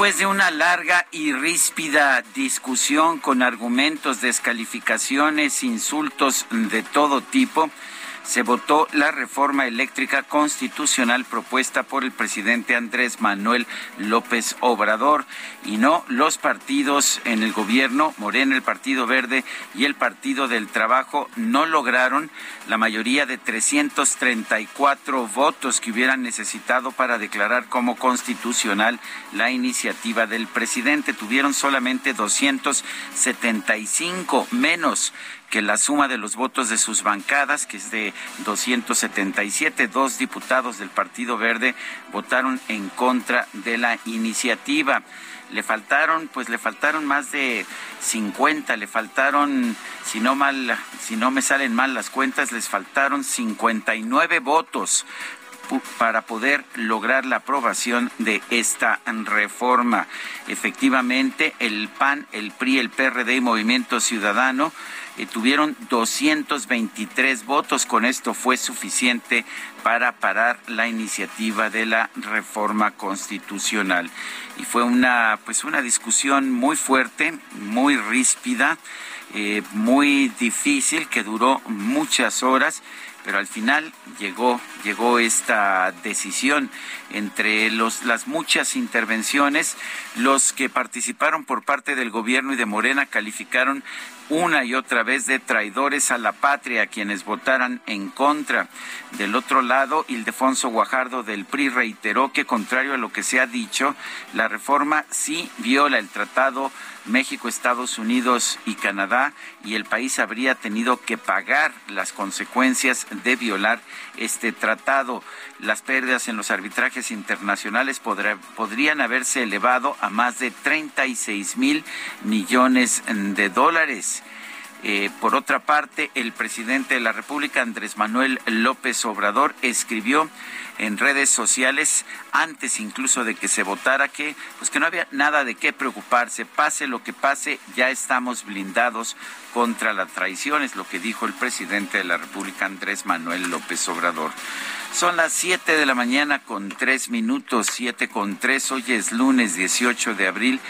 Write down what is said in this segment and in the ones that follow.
Después de una larga y ríspida discusión con argumentos, descalificaciones, insultos de todo tipo, se votó la reforma eléctrica constitucional propuesta por el presidente Andrés Manuel López Obrador y no los partidos en el gobierno, Morena, el Partido Verde y el Partido del Trabajo, no lograron la mayoría de 334 votos que hubieran necesitado para declarar como constitucional la iniciativa del presidente. Tuvieron solamente 275 menos que la suma de los votos de sus bancadas, que es de 277, dos diputados del Partido Verde votaron en contra de la iniciativa. Le faltaron, pues le faltaron más de 50, le faltaron, si no mal, si no me salen mal las cuentas, les faltaron 59 votos para poder lograr la aprobación de esta reforma. Efectivamente, el PAN, el PRI, el PRD y Movimiento Ciudadano tuvieron 223 votos. Con esto fue suficiente para parar la iniciativa de la reforma constitucional. Y fue una, pues una discusión muy fuerte, muy ríspida, eh, muy difícil, que duró muchas horas pero al final llegó llegó esta decisión entre los, las muchas intervenciones los que participaron por parte del gobierno y de Morena calificaron una y otra vez de traidores a la patria quienes votaran en contra. Del otro lado, Ildefonso Guajardo del PRI reiteró que, contrario a lo que se ha dicho, la reforma sí viola el tratado México, Estados Unidos y Canadá y el país habría tenido que pagar las consecuencias de violar este tratado. Las pérdidas en los arbitrajes internacionales podrían haberse elevado a más de 36 mil millones de dólares. Eh, por otra parte, el presidente de la República, Andrés Manuel López Obrador, escribió en redes sociales antes incluso de que se votara que pues que no había nada de qué preocuparse, pase lo que pase, ya estamos blindados contra la traición, es lo que dijo el presidente de la República Andrés Manuel López Obrador. Son las 7 de la mañana con 3 minutos, 7 con 3. Hoy es lunes 18 de abril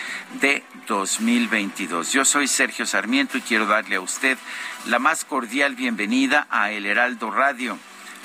de 2022. Yo soy Sergio Sarmiento y quiero darle a usted la más cordial bienvenida a El Heraldo Radio.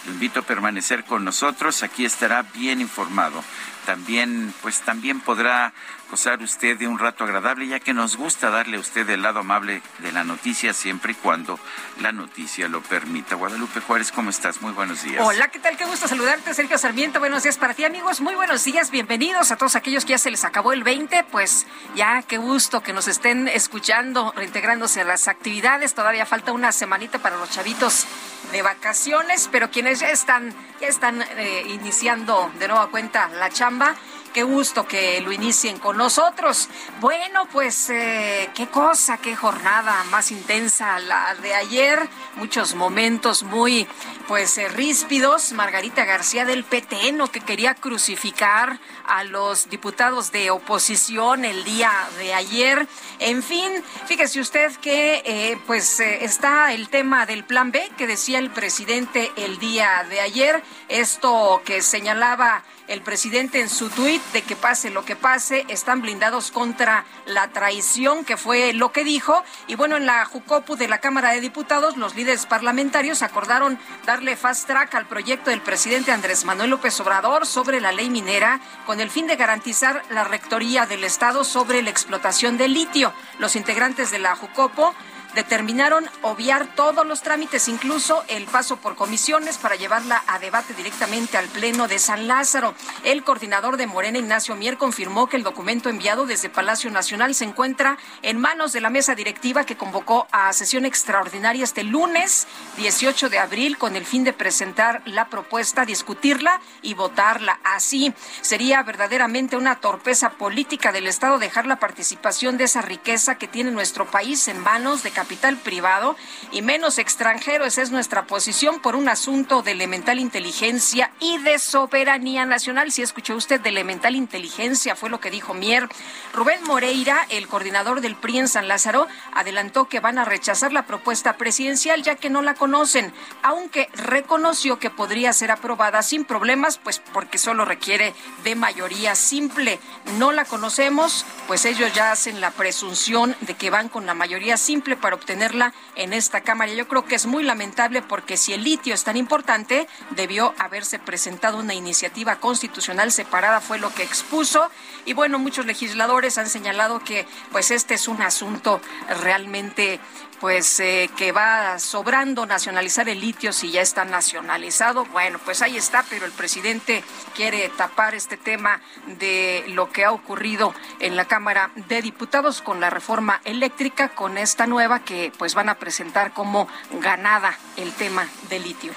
Lo invito a permanecer con nosotros, aquí estará bien informado. También, pues también podrá gozar usted de un rato agradable, ya que nos gusta darle a usted el lado amable de la noticia siempre y cuando la noticia lo permita. Guadalupe Juárez, ¿cómo estás? Muy buenos días. Hola, ¿qué tal? Qué gusto saludarte, Sergio Sarmiento. Buenos días para ti, amigos. Muy buenos días, bienvenidos a todos aquellos que ya se les acabó el 20. Pues ya, qué gusto que nos estén escuchando, reintegrándose a las actividades. Todavía falta una semanita para los chavitos de vacaciones, pero quienes ya están, ya están eh, iniciando de nueva cuenta la chamba, qué gusto que lo inicien con nosotros. Bueno, pues eh, qué cosa, qué jornada más intensa la de ayer, muchos momentos muy pues eh, ríspidos. Margarita García del PTN que quería crucificar a los diputados de oposición el día de ayer. En fin, fíjese usted que eh, pues está el tema del plan B que decía el presidente el día de ayer, esto que señalaba el presidente en su tuit de que pase lo que pase, están blindados contra la traición, que fue lo que dijo. Y bueno, en la Jucopu de la Cámara de Diputados, los líderes parlamentarios acordaron darle fast track al proyecto del presidente Andrés Manuel López Obrador sobre la ley minera con el fin de garantizar la rectoría del Estado sobre la explotación del litio. Los integrantes de la Jucopo determinaron obviar todos los trámites, incluso el paso por comisiones, para llevarla a debate directamente al Pleno de San Lázaro. El coordinador de Morena, Ignacio Mier, confirmó que el documento enviado desde Palacio Nacional se encuentra en manos de la mesa directiva que convocó a sesión extraordinaria este lunes 18 de abril con el fin de presentar la propuesta, discutirla y votarla. Así sería verdaderamente una torpeza política del Estado dejar la participación de esa riqueza que tiene nuestro país en manos de capital privado y menos extranjero. Esa es nuestra posición por un asunto de elemental inteligencia y de soberanía nacional. Si escuchó usted de elemental inteligencia, fue lo que dijo Mier. Rubén Moreira, el coordinador del PRI en San Lázaro, adelantó que van a rechazar la propuesta presidencial ya que no la conocen, aunque reconoció que podría ser aprobada sin problemas, pues porque solo requiere de mayoría simple. No la conocemos, pues ellos ya hacen la presunción de que van con la mayoría simple para obtenerla en esta Cámara. Yo creo que es muy lamentable porque si el litio es tan importante, debió haberse presentado una iniciativa constitucional separada, fue lo que expuso. Y bueno, muchos legisladores han señalado que pues este es un asunto realmente pues eh, que va sobrando nacionalizar el litio si ya está nacionalizado. Bueno, pues ahí está, pero el presidente quiere tapar este tema de lo que ha ocurrido en la Cámara de Diputados con la reforma eléctrica, con esta nueva que pues van a presentar como ganada el tema del litio.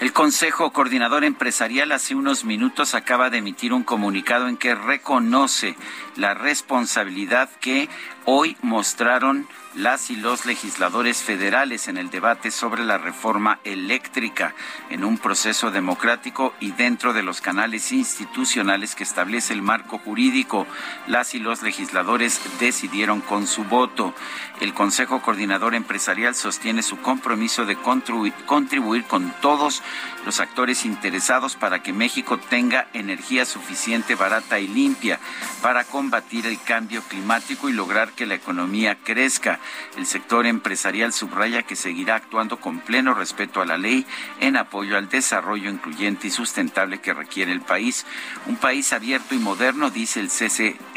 El Consejo Coordinador Empresarial hace unos minutos acaba de emitir un comunicado en que reconoce la responsabilidad que hoy mostraron las y los legisladores federales en el debate sobre la reforma eléctrica en un proceso democrático y dentro de los canales institucionales que establece el marco jurídico. Las y los legisladores decidieron con su voto. El Consejo Coordinador Empresarial sostiene su compromiso de contribuir con todos los actores interesados para que México tenga energía suficiente, barata y limpia para combatir el cambio climático y lograr que la economía crezca. El sector empresarial subraya que seguirá actuando con pleno respeto a la ley en apoyo al desarrollo incluyente y sustentable que requiere el país. Un país abierto y moderno, dice el,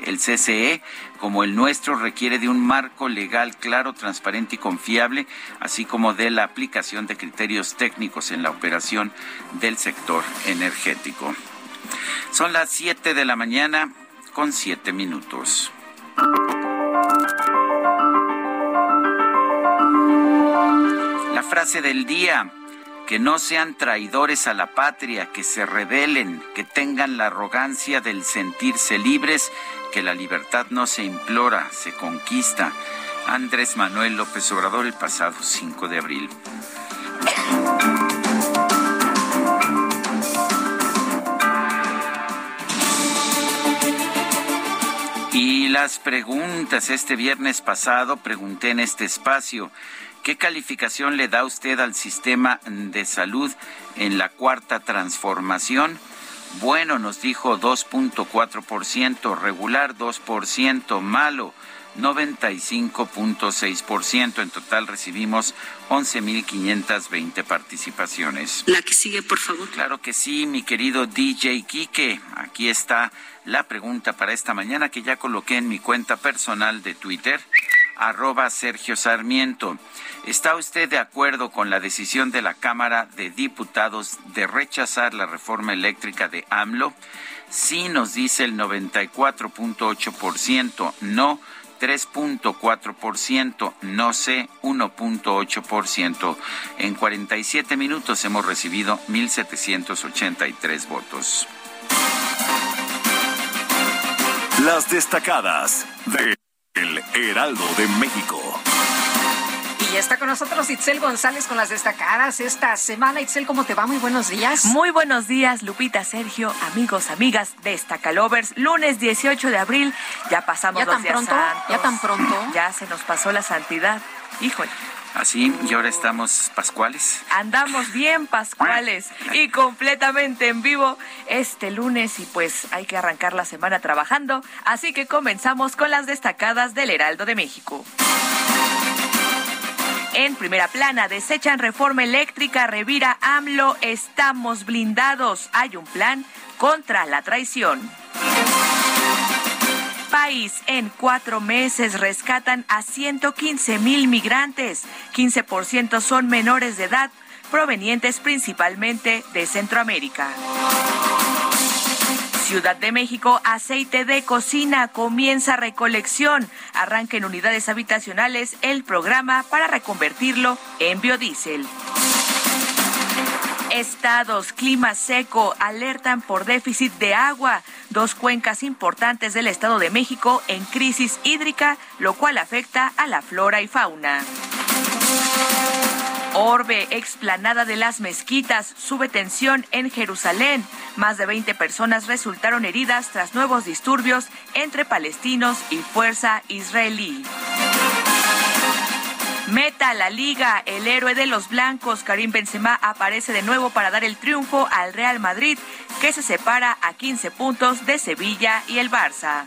el CCE, como el nuestro requiere de un marco legal claro, transparente y confiable, así como de la aplicación de criterios técnicos en la operación del sector energético. Son las 7 de la mañana con 7 minutos. La frase del día, que no sean traidores a la patria, que se rebelen, que tengan la arrogancia del sentirse libres, que la libertad no se implora, se conquista. Andrés Manuel López Obrador el pasado 5 de abril. Y las preguntas, este viernes pasado pregunté en este espacio, ¿qué calificación le da usted al sistema de salud en la cuarta transformación? Bueno, nos dijo 2.4%, regular 2%, malo 95.6%. En total recibimos 11.520 participaciones. La que sigue, por favor. Claro que sí, mi querido DJ Quique. Aquí está la pregunta para esta mañana que ya coloqué en mi cuenta personal de Twitter, arroba Sergio Sarmiento. ¿Está usted de acuerdo con la decisión de la Cámara de Diputados de rechazar la reforma eléctrica de AMLO? Sí nos dice el 94.8%, no 3.4%, no sé 1.8%. En 47 minutos hemos recibido 1.783 votos. Las destacadas de Heraldo de México. Y ya está con nosotros Itzel González con las destacadas esta semana. Itzel, ¿cómo te va? Muy buenos días. Muy buenos días, Lupita, Sergio, amigos, amigas, Destacalovers. Lunes 18 de abril, ya pasamos ¿Ya los tan días pronto? santos. ¿Ya tan pronto? Ya se nos pasó la santidad. Híjole. Así, y ahora estamos pascuales. Andamos bien pascuales y completamente en vivo este lunes y pues hay que arrancar la semana trabajando, así que comenzamos con las destacadas del Heraldo de México. En primera plana, desechan reforma eléctrica, revira AMLO, estamos blindados. Hay un plan contra la traición. En cuatro meses rescatan a 115 mil migrantes. 15% son menores de edad, provenientes principalmente de Centroamérica. Ciudad de México, aceite de cocina comienza recolección. Arranca en unidades habitacionales el programa para reconvertirlo en biodiesel. Estados, clima seco, alertan por déficit de agua. Dos cuencas importantes del Estado de México en crisis hídrica, lo cual afecta a la flora y fauna. Orbe, explanada de las mezquitas, sube tensión en Jerusalén. Más de 20 personas resultaron heridas tras nuevos disturbios entre palestinos y fuerza israelí. Meta la liga, el héroe de los blancos, Karim Benzema, aparece de nuevo para dar el triunfo al Real Madrid, que se separa a 15 puntos de Sevilla y el Barça.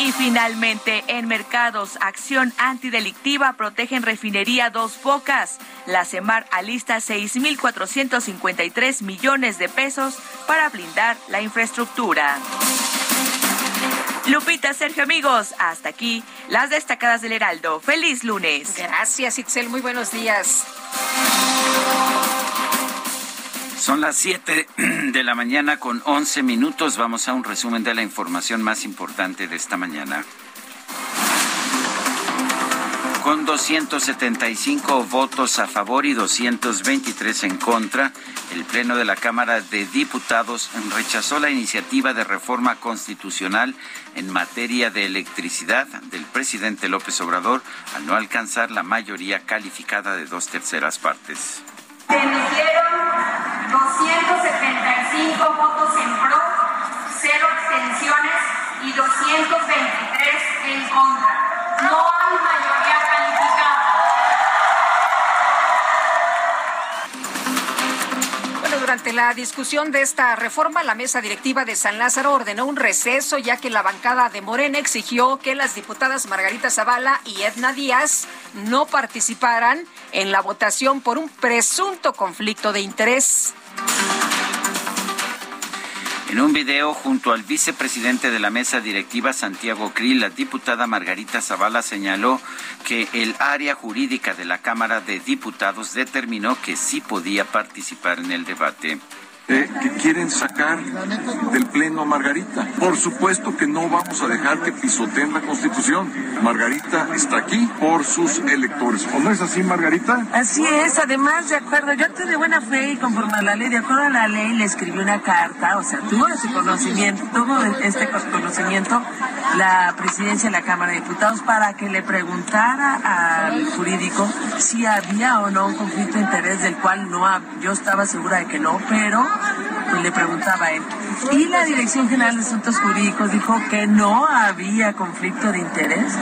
Y finalmente, en mercados, acción antidelictiva protegen refinería Dos Bocas. La CEMAR alista 6.453 millones de pesos para blindar la infraestructura. Lupita, Sergio, amigos, hasta aquí las destacadas del Heraldo. Feliz lunes. Gracias, Itzel. Muy buenos días. Son las 7 de la mañana con 11 minutos. Vamos a un resumen de la información más importante de esta mañana. Con 275 votos a favor y 223 en contra, el Pleno de la Cámara de Diputados rechazó la iniciativa de reforma constitucional en materia de electricidad del presidente López Obrador al no alcanzar la mayoría calificada de dos terceras partes. Se emitieron 275 votos en pro, cero abstenciones y 223 en contra. No hay mayoría durante la discusión de esta reforma, la mesa directiva de San Lázaro ordenó un receso ya que la bancada de Morena exigió que las diputadas Margarita Zavala y Edna Díaz no participaran en la votación por un presunto conflicto de interés. En un video junto al vicepresidente de la mesa directiva, Santiago Krill, la diputada Margarita Zavala señaló que el área jurídica de la Cámara de Diputados determinó que sí podía participar en el debate. Eh, que quieren sacar del Pleno a Margarita. Por supuesto que no vamos a dejar que pisoteen la Constitución. Margarita está aquí por sus electores. ¿O no es así, Margarita? Así es. Además, de acuerdo, yo estoy de buena fe y conforme a la ley, de acuerdo a la ley, le escribí una carta, o sea, tuvo ese conocimiento, tuvo este conocimiento la presidencia de la Cámara de Diputados para que le preguntara al jurídico si había o no un conflicto de interés del cual no yo estaba segura de que no, pero le preguntaba a él. Y la Dirección General de Asuntos Jurídicos dijo que no había conflicto de interés.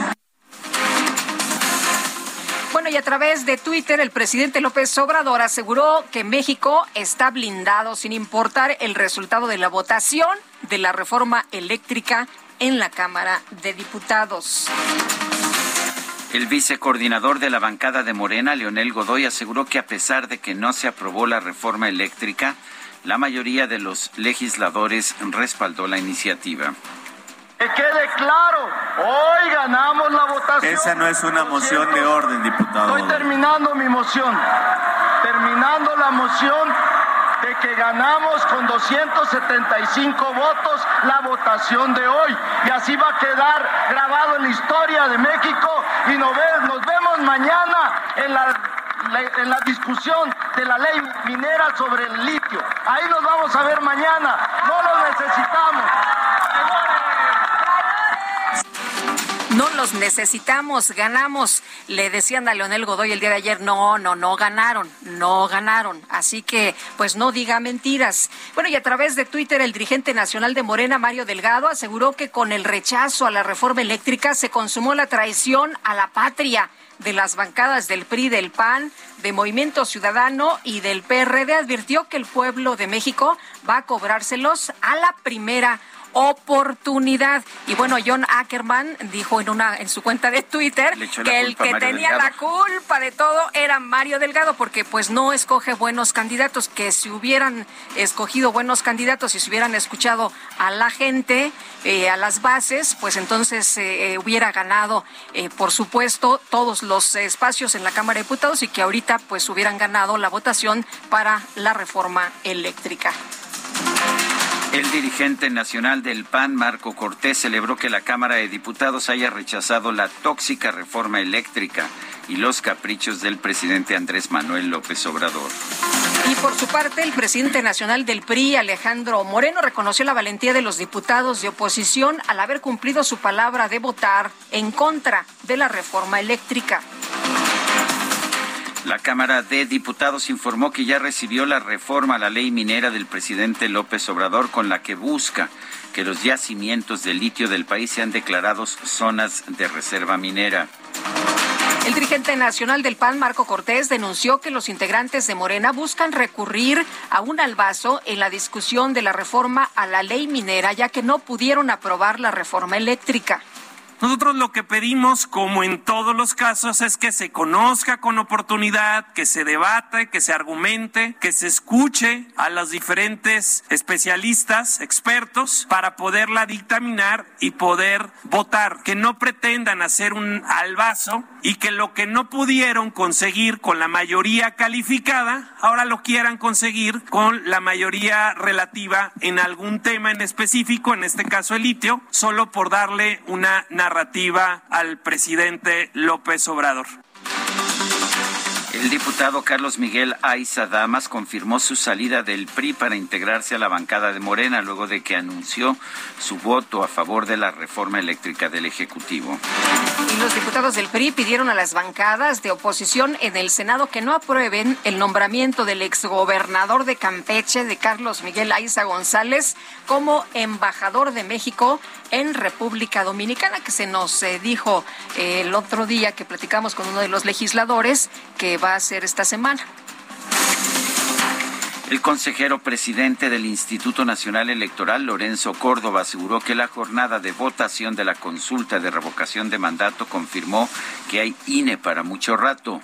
Bueno, y a través de Twitter, el presidente López Obrador aseguró que México está blindado sin importar el resultado de la votación de la reforma eléctrica en la Cámara de Diputados. El vicecoordinador de la bancada de Morena, Leonel Godoy, aseguró que a pesar de que no se aprobó la reforma eléctrica, la mayoría de los legisladores respaldó la iniciativa. Que quede claro, hoy ganamos la votación. Esa no es una moción de orden, diputado. Estoy terminando mi moción. Terminando la moción de que ganamos con 275 votos la votación de hoy. Y así va a quedar grabado en la historia de México y nos, vemos mañana en la, en la discusión de la ley minera sobre el litio. Ahí nos vamos a ver mañana. No lo necesitamos. No los necesitamos, ganamos. Le decían a Leonel Godoy el día de ayer, no, no, no ganaron, no ganaron. Así que, pues no diga mentiras. Bueno, y a través de Twitter, el dirigente nacional de Morena, Mario Delgado, aseguró que con el rechazo a la reforma eléctrica se consumó la traición a la patria de las bancadas del PRI, del PAN, de Movimiento Ciudadano y del PRD advirtió que el pueblo de México va a cobrárselos a la primera oportunidad. Y bueno, John Ackerman dijo en una en su cuenta de Twitter que el que tenía la culpa de todo era Mario Delgado porque pues no escoge buenos candidatos, que si hubieran escogido buenos candidatos y si hubieran escuchado a la gente, eh, a las bases, pues entonces eh, eh, hubiera ganado, por supuesto, todos los espacios en la Cámara de Diputados y que ahorita pues hubieran ganado la votación para la reforma eléctrica. El dirigente nacional del PAN, Marco Cortés, celebró que la Cámara de Diputados haya rechazado la tóxica reforma eléctrica y los caprichos del presidente Andrés Manuel López Obrador. Y por su parte, el presidente nacional del PRI, Alejandro Moreno, reconoció la valentía de los diputados de oposición al haber cumplido su palabra de votar en contra de la reforma eléctrica. La Cámara de Diputados informó que ya recibió la reforma a la ley minera del presidente López Obrador con la que busca que los yacimientos de litio del país sean declarados zonas de reserva minera. El dirigente nacional del PAN, Marco Cortés, denunció que los integrantes de Morena buscan recurrir a un albazo en la discusión de la reforma a la ley minera, ya que no pudieron aprobar la reforma eléctrica. Nosotros lo que pedimos, como en todos los casos, es que se conozca con oportunidad, que se debate, que se argumente, que se escuche a los diferentes especialistas, expertos, para poderla dictaminar y poder votar. Que no pretendan hacer un albazo y que lo que no pudieron conseguir con la mayoría calificada, ahora lo quieran conseguir con la mayoría relativa en algún tema en específico, en este caso el litio, solo por darle una narrativa al presidente López Obrador. El diputado Carlos Miguel Aiza Damas confirmó su salida del PRI para integrarse a la bancada de Morena luego de que anunció su voto a favor de la reforma eléctrica del Ejecutivo. Y los diputados del PRI pidieron a las bancadas de oposición en el Senado que no aprueben el nombramiento del exgobernador de Campeche, de Carlos Miguel Aiza González, como embajador de México en República Dominicana, que se nos eh, dijo eh, el otro día que platicamos con uno de los legisladores que va a ser esta semana. El consejero presidente del Instituto Nacional Electoral, Lorenzo Córdoba, aseguró que la jornada de votación de la consulta de revocación de mandato confirmó que hay INE para mucho rato.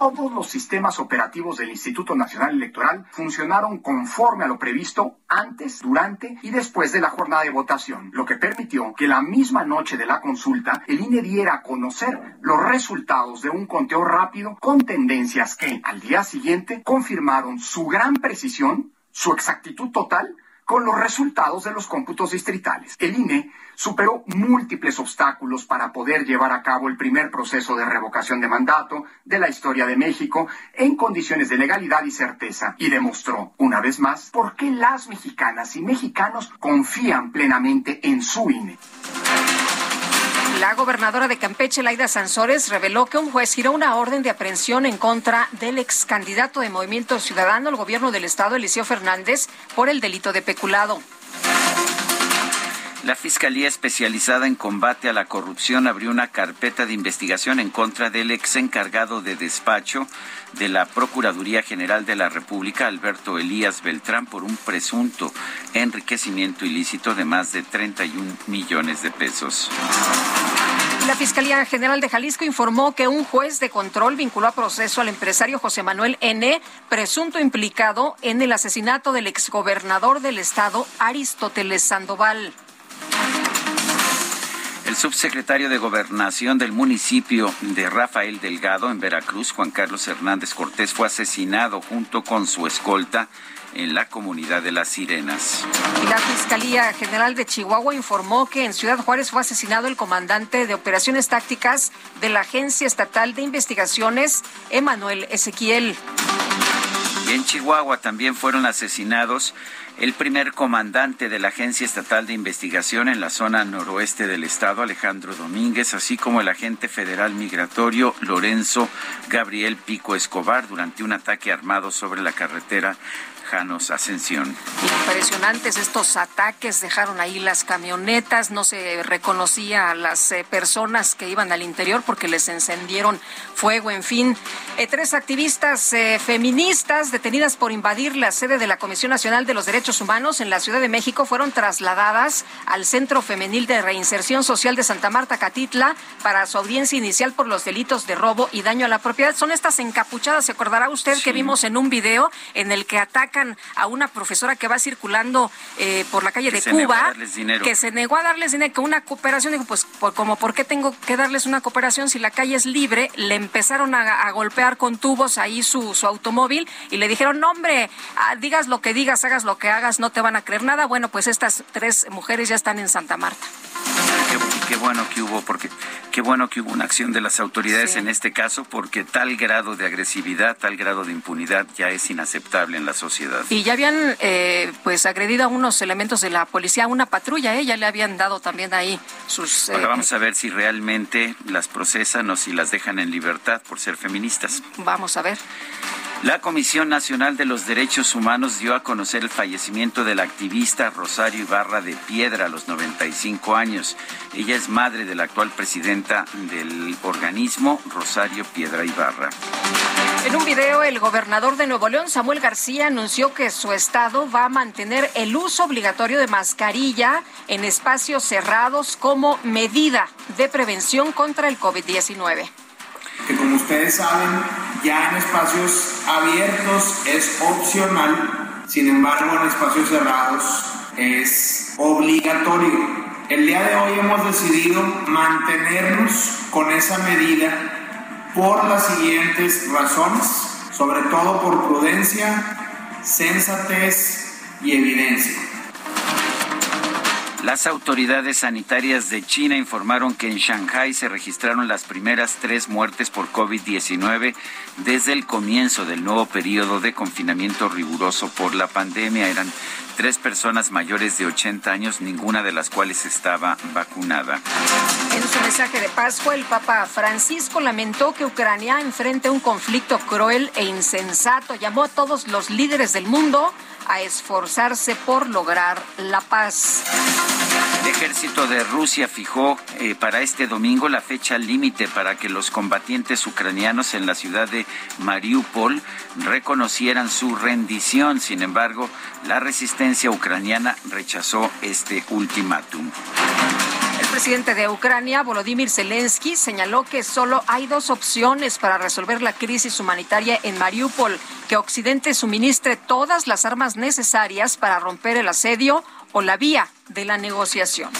Todos los sistemas operativos del Instituto Nacional Electoral funcionaron conforme a lo previsto antes, durante y después de la jornada de votación, lo que permitió que la misma noche de la consulta el INE diera a conocer los resultados de un conteo rápido con tendencias que al día siguiente confirmaron su gran precisión, su exactitud total con los resultados de los cómputos distritales. El INE superó múltiples obstáculos para poder llevar a cabo el primer proceso de revocación de mandato de la historia de México en condiciones de legalidad y certeza y demostró, una vez más, por qué las mexicanas y mexicanos confían plenamente en su INE. La gobernadora de Campeche, Laida Sansores, reveló que un juez giró una orden de aprehensión en contra del ex candidato de Movimiento Ciudadano al gobierno del estado, Eliseo Fernández, por el delito de peculado. La Fiscalía Especializada en Combate a la Corrupción abrió una carpeta de investigación en contra del ex encargado de despacho de la Procuraduría General de la República, Alberto Elías Beltrán, por un presunto enriquecimiento ilícito de más de 31 millones de pesos. La Fiscalía General de Jalisco informó que un juez de control vinculó a proceso al empresario José Manuel N., presunto implicado en el asesinato del exgobernador del estado, Aristóteles Sandoval. El subsecretario de Gobernación del municipio de Rafael Delgado, en Veracruz, Juan Carlos Hernández Cortés, fue asesinado junto con su escolta en la comunidad de Las Sirenas. La Fiscalía General de Chihuahua informó que en Ciudad Juárez fue asesinado el comandante de operaciones tácticas de la Agencia Estatal de Investigaciones, Emanuel Ezequiel. En Chihuahua también fueron asesinados el primer comandante de la Agencia Estatal de Investigación en la zona noroeste del estado, Alejandro Domínguez, así como el agente federal migratorio Lorenzo Gabriel Pico Escobar durante un ataque armado sobre la carretera Ascensión. Impresionantes estos ataques, dejaron ahí las camionetas, no se reconocía a las eh, personas que iban al interior porque les encendieron fuego, en fin. Eh, tres activistas eh, feministas detenidas por invadir la sede de la Comisión Nacional de los Derechos Humanos en la Ciudad de México fueron trasladadas al Centro Femenil de Reinserción Social de Santa Marta, Catitla, para su audiencia inicial por los delitos de robo y daño a la propiedad. Son estas encapuchadas, se acordará usted que vimos en un video en el que atacan a una profesora que va circulando eh, por la calle de Cuba, que se negó a darles dinero, que una cooperación, dijo, pues como, ¿por qué tengo que darles una cooperación si la calle es libre? Le empezaron a, golpear con tubos ahí su, su, automóvil y le dijeron, no hombre, ah, digas lo que digas, hagas lo que hagas, no te van a creer nada. Bueno, pues estas tres mujeres ya están en Santa Marta. Qué, bueno que hubo, porque qué bueno que hubo una acción de las autoridades en este caso, porque tal grado de agresividad, tal grado de impunidad ya es inaceptable en la sociedad. Y ya habían eh, pues agredido a unos elementos de la policía, a una patrulla, ¿eh? ya le habían dado también ahí sus... Ahora eh, vamos a ver si realmente las procesan o si las dejan en libertad por ser feministas. Vamos a ver. La Comisión Nacional de los Derechos Humanos dio a conocer el fallecimiento de la activista Rosario Ibarra de Piedra a los 95 años. Ella es madre de la actual presidenta del organismo, Rosario Piedra Ibarra. En un video, el gobernador de Nuevo León, Samuel García, anunció que su estado va a mantener el uso obligatorio de mascarilla en espacios cerrados como medida de prevención contra el COVID-19 que como ustedes saben, ya en espacios abiertos es opcional, sin embargo en espacios cerrados es obligatorio. El día de hoy hemos decidido mantenernos con esa medida por las siguientes razones, sobre todo por prudencia, sensatez y evidencia. Las autoridades sanitarias de China informaron que en Shanghai se registraron las primeras tres muertes por COVID-19 desde el comienzo del nuevo periodo de confinamiento riguroso por la pandemia. Eran tres personas mayores de 80 años, ninguna de las cuales estaba vacunada. En su mensaje de Pascua, el Papa Francisco lamentó que Ucrania enfrente un conflicto cruel e insensato. Llamó a todos los líderes del mundo a esforzarse por lograr la paz. El ejército de Rusia fijó eh, para este domingo la fecha límite para que los combatientes ucranianos en la ciudad de Mariupol reconocieran su rendición. Sin embargo, la resistencia ucraniana rechazó este ultimátum. Presidente de Ucrania, Volodymyr Zelensky, señaló que solo hay dos opciones para resolver la crisis humanitaria en Mariupol, que Occidente suministre todas las armas necesarias para romper el asedio o la vía de la negociación.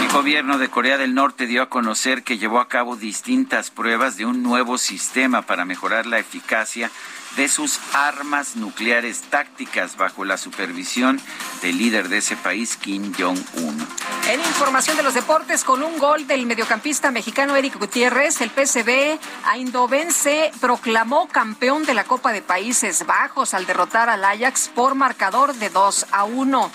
El gobierno de Corea del Norte dio a conocer que llevó a cabo distintas pruebas de un nuevo sistema para mejorar la eficacia de sus armas nucleares tácticas bajo la supervisión del líder de ese país, Kim Jong-un. En información de los deportes, con un gol del mediocampista mexicano Eric Gutiérrez, el PCB Eindhoven se proclamó campeón de la Copa de Países Bajos al derrotar al Ajax por marcador de 2 a 1.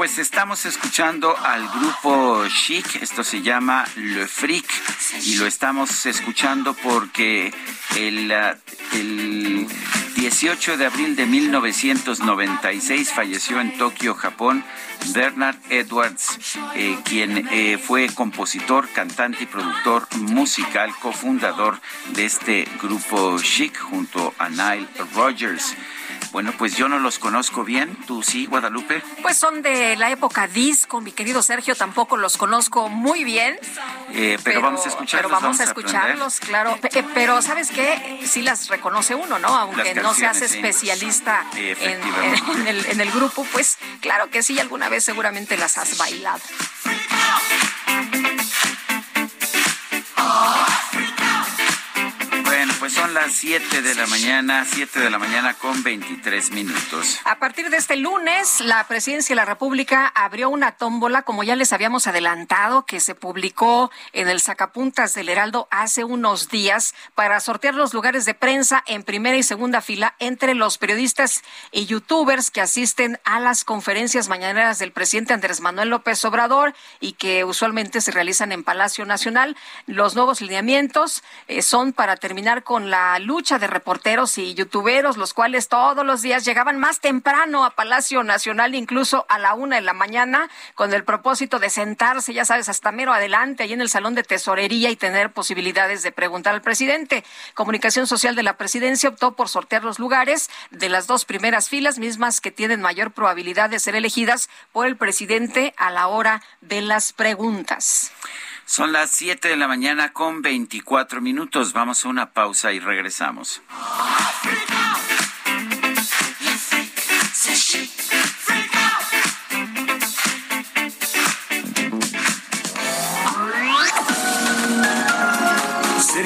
Pues estamos escuchando al grupo Chic, esto se llama Le Freak, y lo estamos escuchando porque el, el 18 de abril de 1996 falleció en Tokio, Japón, Bernard Edwards, eh, quien eh, fue compositor, cantante y productor musical, cofundador de este grupo Chic junto a Nile Rogers. Bueno, pues yo no los conozco bien. ¿Tú sí, Guadalupe? Pues son de la época disco, mi querido Sergio. Tampoco los conozco muy bien. Eh, pero, vamos a escucharlos. Pero vamos, a escucharlos, claro. Eh, pero ¿sabes qué? Sí las reconoce uno, ¿no? Aunque no se hace especialista en, el, en el grupo, pues claro que sí, alguna vez seguramente las has bailado. Las 7 de la mañana, 7 de la mañana con 23 minutos. A partir de este lunes, la Presidencia de la República abrió una tómbola, como ya les habíamos adelantado, que se publicó en el Sacapuntas del Heraldo hace unos días para sortear los lugares de prensa en primera y segunda fila entre los periodistas y youtubers que asisten a las conferencias mañaneras del presidente Andrés Manuel López Obrador y que usualmente se realizan en Palacio Nacional. Los nuevos lineamientos eh, son para terminar con la lucha de reporteros y youtuberos, los cuales todos los días llegaban más temprano a Palacio Nacional, incluso a la una de la mañana, con el propósito de sentarse, ya sabes, hasta mero adelante, ahí en el salón de tesorería y tener posibilidades de preguntar al presidente. Comunicación Social de la Presidencia optó por sortear los lugares de las dos primeras filas, mismas que tienen mayor probabilidad de ser elegidas por el presidente a la hora de las preguntas. Son las 7 de la mañana con 24 minutos. Vamos a una pausa y regresamos.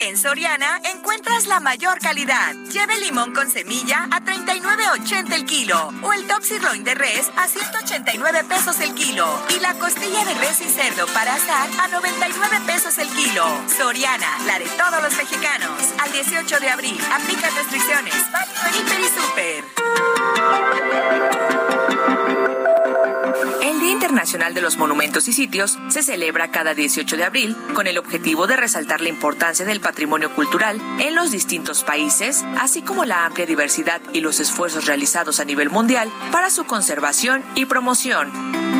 En Soriana encuentras la mayor calidad. Lleve limón con semilla a 39.80 el kilo o el top sirloin de res a 189 pesos el kilo y la costilla de res y cerdo para asar a 99 pesos el kilo. Soriana, la de todos los mexicanos. Al 18 de abril, aplica restricciones. Hiper y Super. El Día Internacional de los Monumentos y Sitios se celebra cada 18 de abril con el objetivo de resaltar la importancia del patrimonio cultural en los distintos países, así como la amplia diversidad y los esfuerzos realizados a nivel mundial para su conservación y promoción.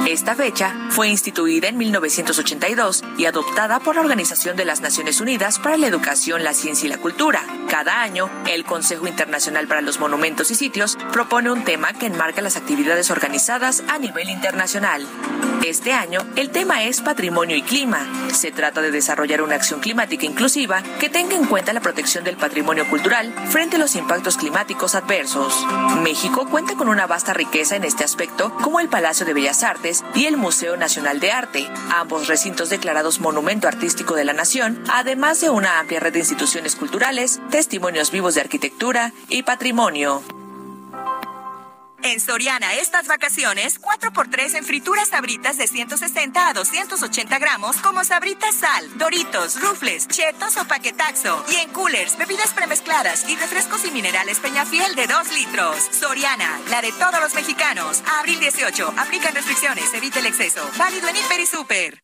Esta fecha fue instituida en 1982 y adoptada por la Organización de las Naciones Unidas para la Educación, la Ciencia y la Cultura. Cada año, el Consejo Internacional para los Monumentos y Sitios propone un tema que enmarca las actividades organizadas a nivel internacional. Este año, el tema es patrimonio y clima. Se trata de desarrollar una acción climática inclusiva que tenga en cuenta la protección del patrimonio cultural frente a los impactos climáticos adversos. México cuenta con una vasta riqueza en este aspecto, como el Palacio de Bellas Artes y el Museo Nacional de Arte, ambos recintos declarados Monumento Artístico de la Nación, además de una amplia red de instituciones culturales, testimonios vivos de arquitectura y patrimonio. En Soriana, estas vacaciones, 4x3 en frituras sabritas de 160 a 280 gramos, como sabritas sal, doritos, rufles, chetos o paquetaxo. Y en coolers, bebidas premezcladas y refrescos y minerales Peñafiel de 2 litros. Soriana, la de todos los mexicanos. abril 18, aplican restricciones, evite el exceso. Válido en Hiper y Super.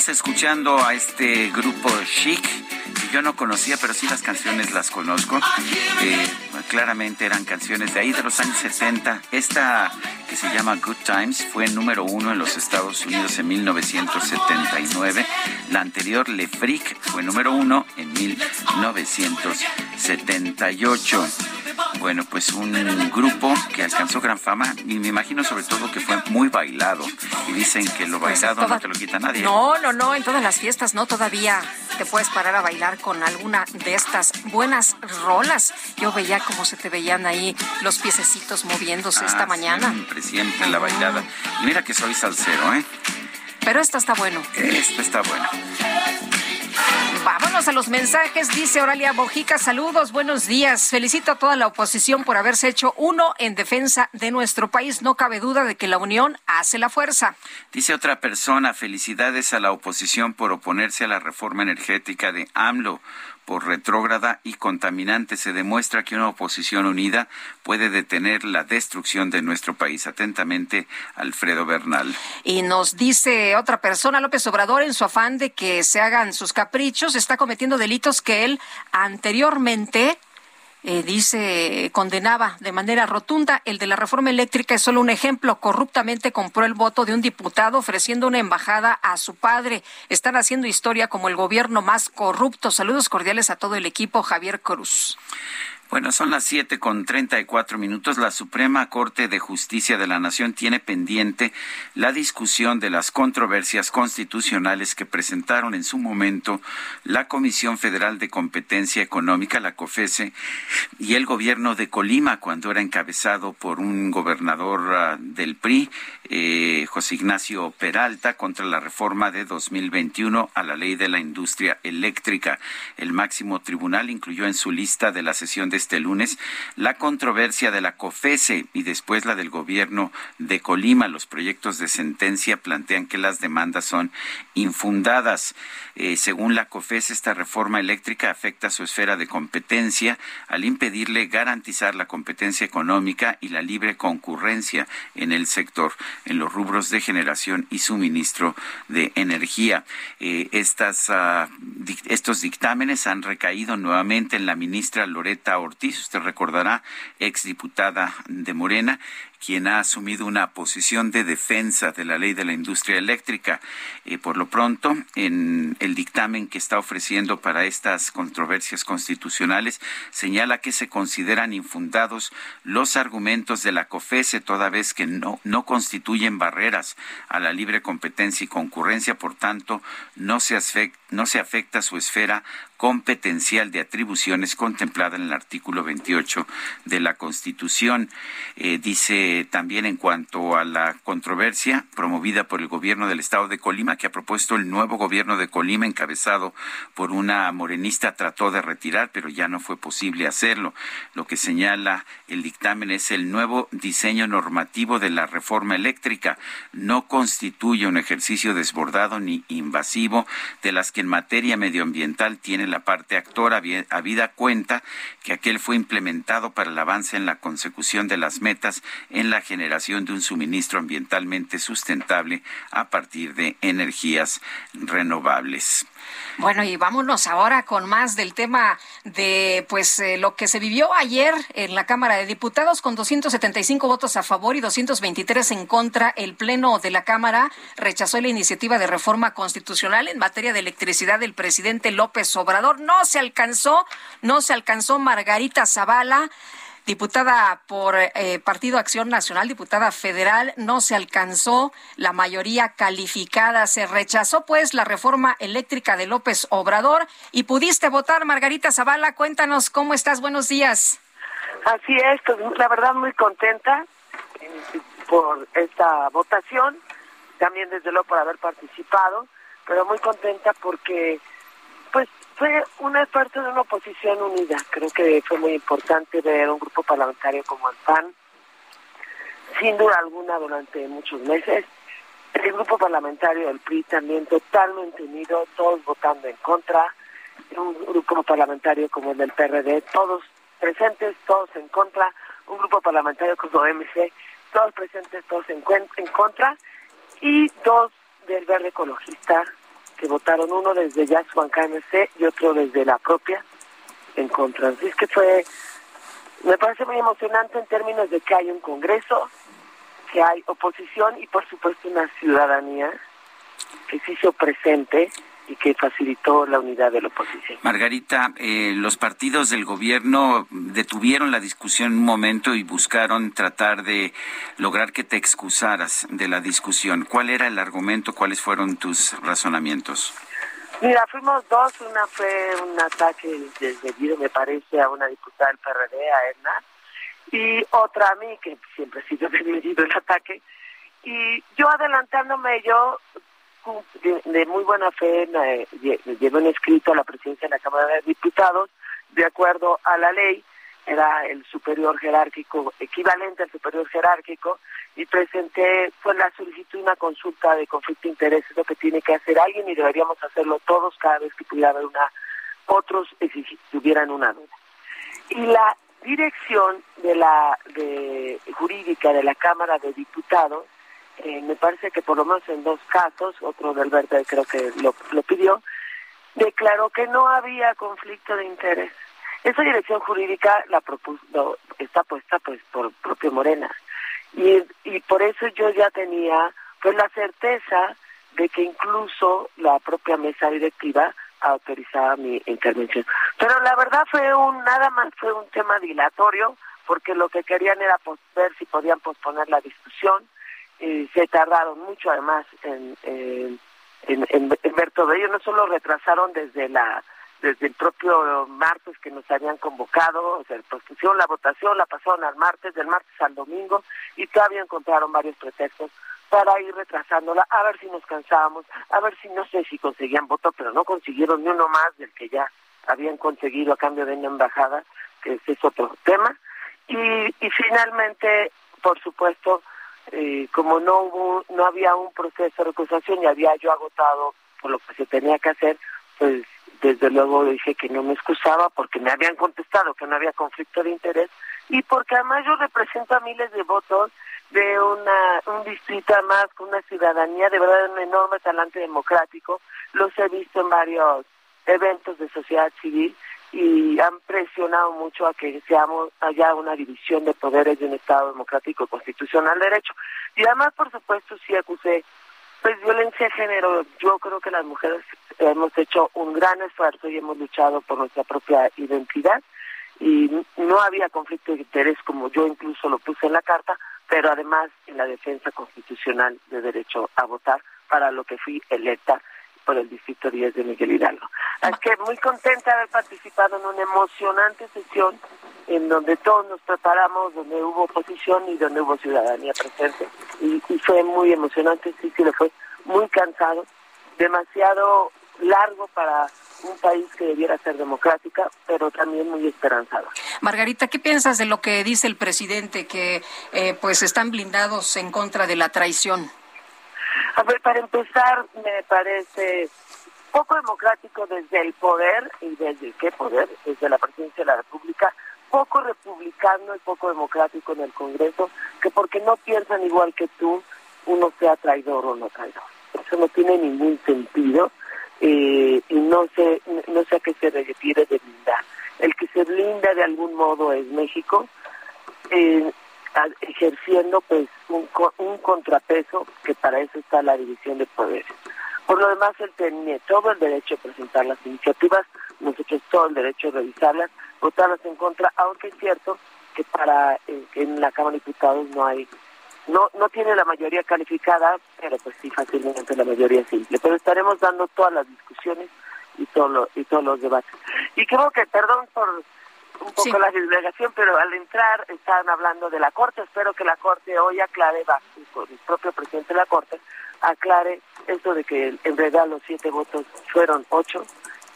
Seguimos escuchando a este grupo chic que yo no conocía, pero sí las canciones las conozco. Eh, claramente eran canciones de ahí de los años 70. Esta que se llama Good Times fue número uno en los Estados Unidos en 1979. La anterior, Le Freak, fue número uno en 1978. Bueno, pues un grupo que alcanzó gran fama y me imagino sobre todo que fue muy bailado. Y dicen que lo pues bailado no te lo quita nadie. No, no, no, en todas las fiestas no todavía te puedes parar a bailar con alguna de estas buenas rolas. Yo veía cómo se te veían ahí los piececitos moviéndose esta ah, mañana. Siempre, siempre la bailada. Y mira que soy salsero, ¿eh? Pero esto está bueno. Esto está bueno. Vámonos a los mensajes, dice Oralia Bojica. Saludos, buenos días. Felicito a toda la oposición por haberse hecho uno en defensa de nuestro país. No cabe duda de que la unión hace la fuerza. Dice otra persona, felicidades a la oposición por oponerse a la reforma energética de AMLO por retrógrada y contaminante. Se demuestra que una oposición unida puede detener la destrucción de nuestro país. Atentamente, Alfredo Bernal. Y nos dice otra persona, López Obrador, en su afán de que se hagan sus caprichos, está cometiendo delitos que él anteriormente eh, dice, condenaba de manera rotunda. El de la reforma eléctrica es solo un ejemplo. Corruptamente compró el voto de un diputado ofreciendo una embajada a su padre. Están haciendo historia como el gobierno más corrupto. Saludos cordiales a todo el equipo. Javier Cruz. Bueno, son las siete con treinta y cuatro minutos. La Suprema Corte de Justicia de la Nación tiene pendiente la discusión de las controversias constitucionales que presentaron en su momento la Comisión Federal de Competencia Económica, la COFESE, y el gobierno de Colima, cuando era encabezado por un gobernador ah, del PRI, eh, José Ignacio Peralta, contra la reforma de 2021 a la ley de la industria eléctrica. El máximo tribunal incluyó en su lista de la sesión de este lunes la controversia de la COFESE y después la del gobierno de Colima. Los proyectos de sentencia plantean que las demandas son infundadas. Eh, según la COFESE, esta reforma eléctrica afecta su esfera de competencia al impedirle garantizar la competencia económica y la libre concurrencia en el sector, en los rubros de generación y suministro de energía. Eh, estas, ah, estos dictámenes han recaído nuevamente en la ministra Loreta Ortiz, usted recordará, exdiputada de Morena, quien ha asumido una posición de defensa de la ley de la industria eléctrica. Eh, por lo pronto, en el dictamen que está ofreciendo para estas controversias constitucionales, señala que se consideran infundados los argumentos de la COFESE, toda vez que no, no constituyen barreras a la libre competencia y concurrencia, por tanto, no se, afecta, su esfera competencial de atribuciones contemplada en el artículo 28 de la Constitución. Eh, dice también en cuanto a la controversia promovida por el gobierno del estado de Colima, que ha propuesto el nuevo gobierno de Colima, encabezado por una morenista, trató de retirar, pero ya no fue posible hacerlo. Lo que señala el dictamen es el nuevo diseño normativo de la reforma eléctrica. No constituye un ejercicio desbordado ni invasivo de las que en materia medioambiental tiene la parte actora, habida cuenta que aquel fue implementado para el avance en la consecución de las metas en la generación de un suministro ambientalmente sustentable a partir de energías renovables. Bueno, y vámonos ahora con más del tema de pues eh, lo que se vivió ayer en la Cámara de Diputados con 275 votos a favor y 223 en contra. El Pleno de la Cámara rechazó la iniciativa de reforma constitucional en materia de electricidad del presidente López Obrador. No se alcanzó, no se alcanzó Margarita Zavala diputada por eh, Partido Acción Nacional, diputada federal, no se alcanzó la mayoría calificada. Se rechazó pues la reforma eléctrica de López Obrador y pudiste votar, Margarita Zavala. Cuéntanos cómo estás. Buenos días. Así es, pues la verdad muy contenta eh, por esta votación, también desde luego por haber participado, pero muy contenta porque fue una parte de una oposición unida. Creo que fue muy importante ver un grupo parlamentario como el PAN, sin duda alguna durante muchos meses. El grupo parlamentario del PRI también totalmente unido, todos votando en contra. Un grupo parlamentario como el del PRD, todos presentes, todos en contra. Un grupo parlamentario como MC, todos presentes, todos en, en contra. Y dos del Verde Ecologista, que votaron uno desde ya su banca MC y otro desde la propia en contra. Así es que fue, me parece muy emocionante en términos de que hay un Congreso, que hay oposición y por supuesto una ciudadanía que se hizo presente y que facilitó la unidad de la oposición. Margarita, eh, los partidos del gobierno detuvieron la discusión un momento y buscaron tratar de lograr que te excusaras de la discusión. ¿Cuál era el argumento? ¿Cuáles fueron tus razonamientos? Mira, fuimos dos. Una fue un ataque desdebido, me parece, a una diputada del PRD, a Edna, y otra a mí, que siempre ha sido desmedido el ataque. Y yo adelantándome, yo de, muy buena fe me, llevé un escrito a la presidencia de la Cámara de Diputados, de acuerdo a la ley, era el superior jerárquico, equivalente al superior jerárquico, y presenté pues la solicitud una consulta de conflicto de intereses, lo que tiene que hacer alguien y deberíamos hacerlo todos cada vez que pudiera haber una, otros si tuvieran una duda. Y la dirección de la de jurídica de la Cámara de Diputados eh, me parece que por lo menos en dos casos, otro del Verde creo que lo, lo pidió, declaró que no había conflicto de interés. Esa dirección jurídica la propuso, está puesta pues por propio Morena. Y, y por eso yo ya tenía pues la certeza de que incluso la propia mesa directiva autorizaba mi intervención. Pero la verdad fue un, nada más fue un tema dilatorio, porque lo que querían era ver si podían posponer la discusión se tardaron mucho además en, en, en, ver todo ello. No solo retrasaron desde la desde el propio martes que nos habían convocado, o sea, pusieron la votación, la pasaron al martes, del martes al domingo, y todavía encontraron varios pretextos para ir retrasándola, a ver si nos cansábamos, a ver si no sé si conseguían voto, pero no consiguieron ni uno más del que ya habían conseguido a cambio de una embajada, que ese es otro tema. Y, y finalmente, por supuesto, eh, como no hubo, no había un proceso de recusación y había yo agotado por lo que se tenía que hacer, pues desde luego dije que no me excusaba porque me habían contestado que no había conflicto de interés y porque además yo represento a miles de votos de una un distrito más con una ciudadanía de verdad un enorme talante democrático. Los he visto en varios eventos de sociedad civil y han presionado mucho a que seamos haya una división de poderes de un Estado democrático constitucional derecho. Y además, por supuesto, sí acusé pues violencia de género. Yo creo que las mujeres hemos hecho un gran esfuerzo y hemos luchado por nuestra propia identidad y no había conflicto de interés como yo incluso lo puse en la carta, pero además en la defensa constitucional de derecho a votar para lo que fui electa por el Distrito 10 de Miguel Hidalgo. Así que muy contenta de haber participado en una emocionante sesión en donde todos nos preparamos, donde hubo oposición y donde hubo ciudadanía presente. Y, fue muy emocionante, sí, sí, le fue muy cansado, demasiado largo para un país que debiera ser democrática, pero también muy esperanzado. Margarita, ¿qué piensas de lo que dice el presidente, que eh, pues están blindados en contra de la traición? A ver, para empezar, me parece poco democrático desde el poder, y desde qué poder, desde la presidencia de la República, poco republicano y poco democrático en el Congreso, que porque no piensan igual que tú, uno sea traidor o no traidor. Eso no tiene ningún sentido eh, y no sé, no sé a qué se refiere de blindar. El que se blinda de algún modo es México. Eh, ejerciendo pues un, un contrapeso que para eso está la división de poderes. Por lo demás, él tenía todo el derecho a presentar las iniciativas, nosotros todo el derecho a revisarlas, votarlas en contra, aunque es cierto que para eh, en la Cámara de Diputados no hay no no tiene la mayoría calificada, pero pues sí fácilmente la mayoría simple. Pero estaremos dando todas las discusiones y todo y todos los debates. Y creo que, perdón por un poco la delegación, pero al entrar estaban hablando de la Corte. Espero que la Corte hoy aclare, va, el propio presidente de la Corte, aclare esto de que en realidad los siete votos fueron ocho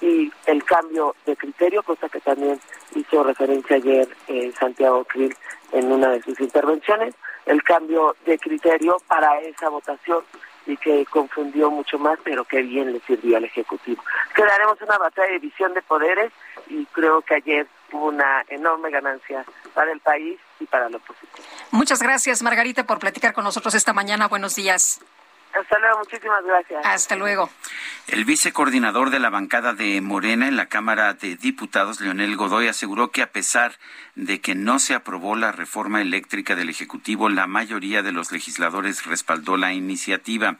y el cambio de criterio, cosa que también hizo referencia ayer eh, Santiago Krill en una de sus intervenciones, el cambio de criterio para esa votación y que confundió mucho más, pero que bien le sirvió al Ejecutivo. Quedaremos una batalla de visión de poderes y creo que ayer hubo una enorme ganancia para el país y para la oposición. Muchas gracias, Margarita, por platicar con nosotros esta mañana. Buenos días. Hasta luego, muchísimas gracias. Hasta luego. El vicecoordinador de la bancada de Morena en la Cámara de Diputados, Leonel Godoy, aseguró que a pesar de que no se aprobó la reforma eléctrica del Ejecutivo, la mayoría de los legisladores respaldó la iniciativa.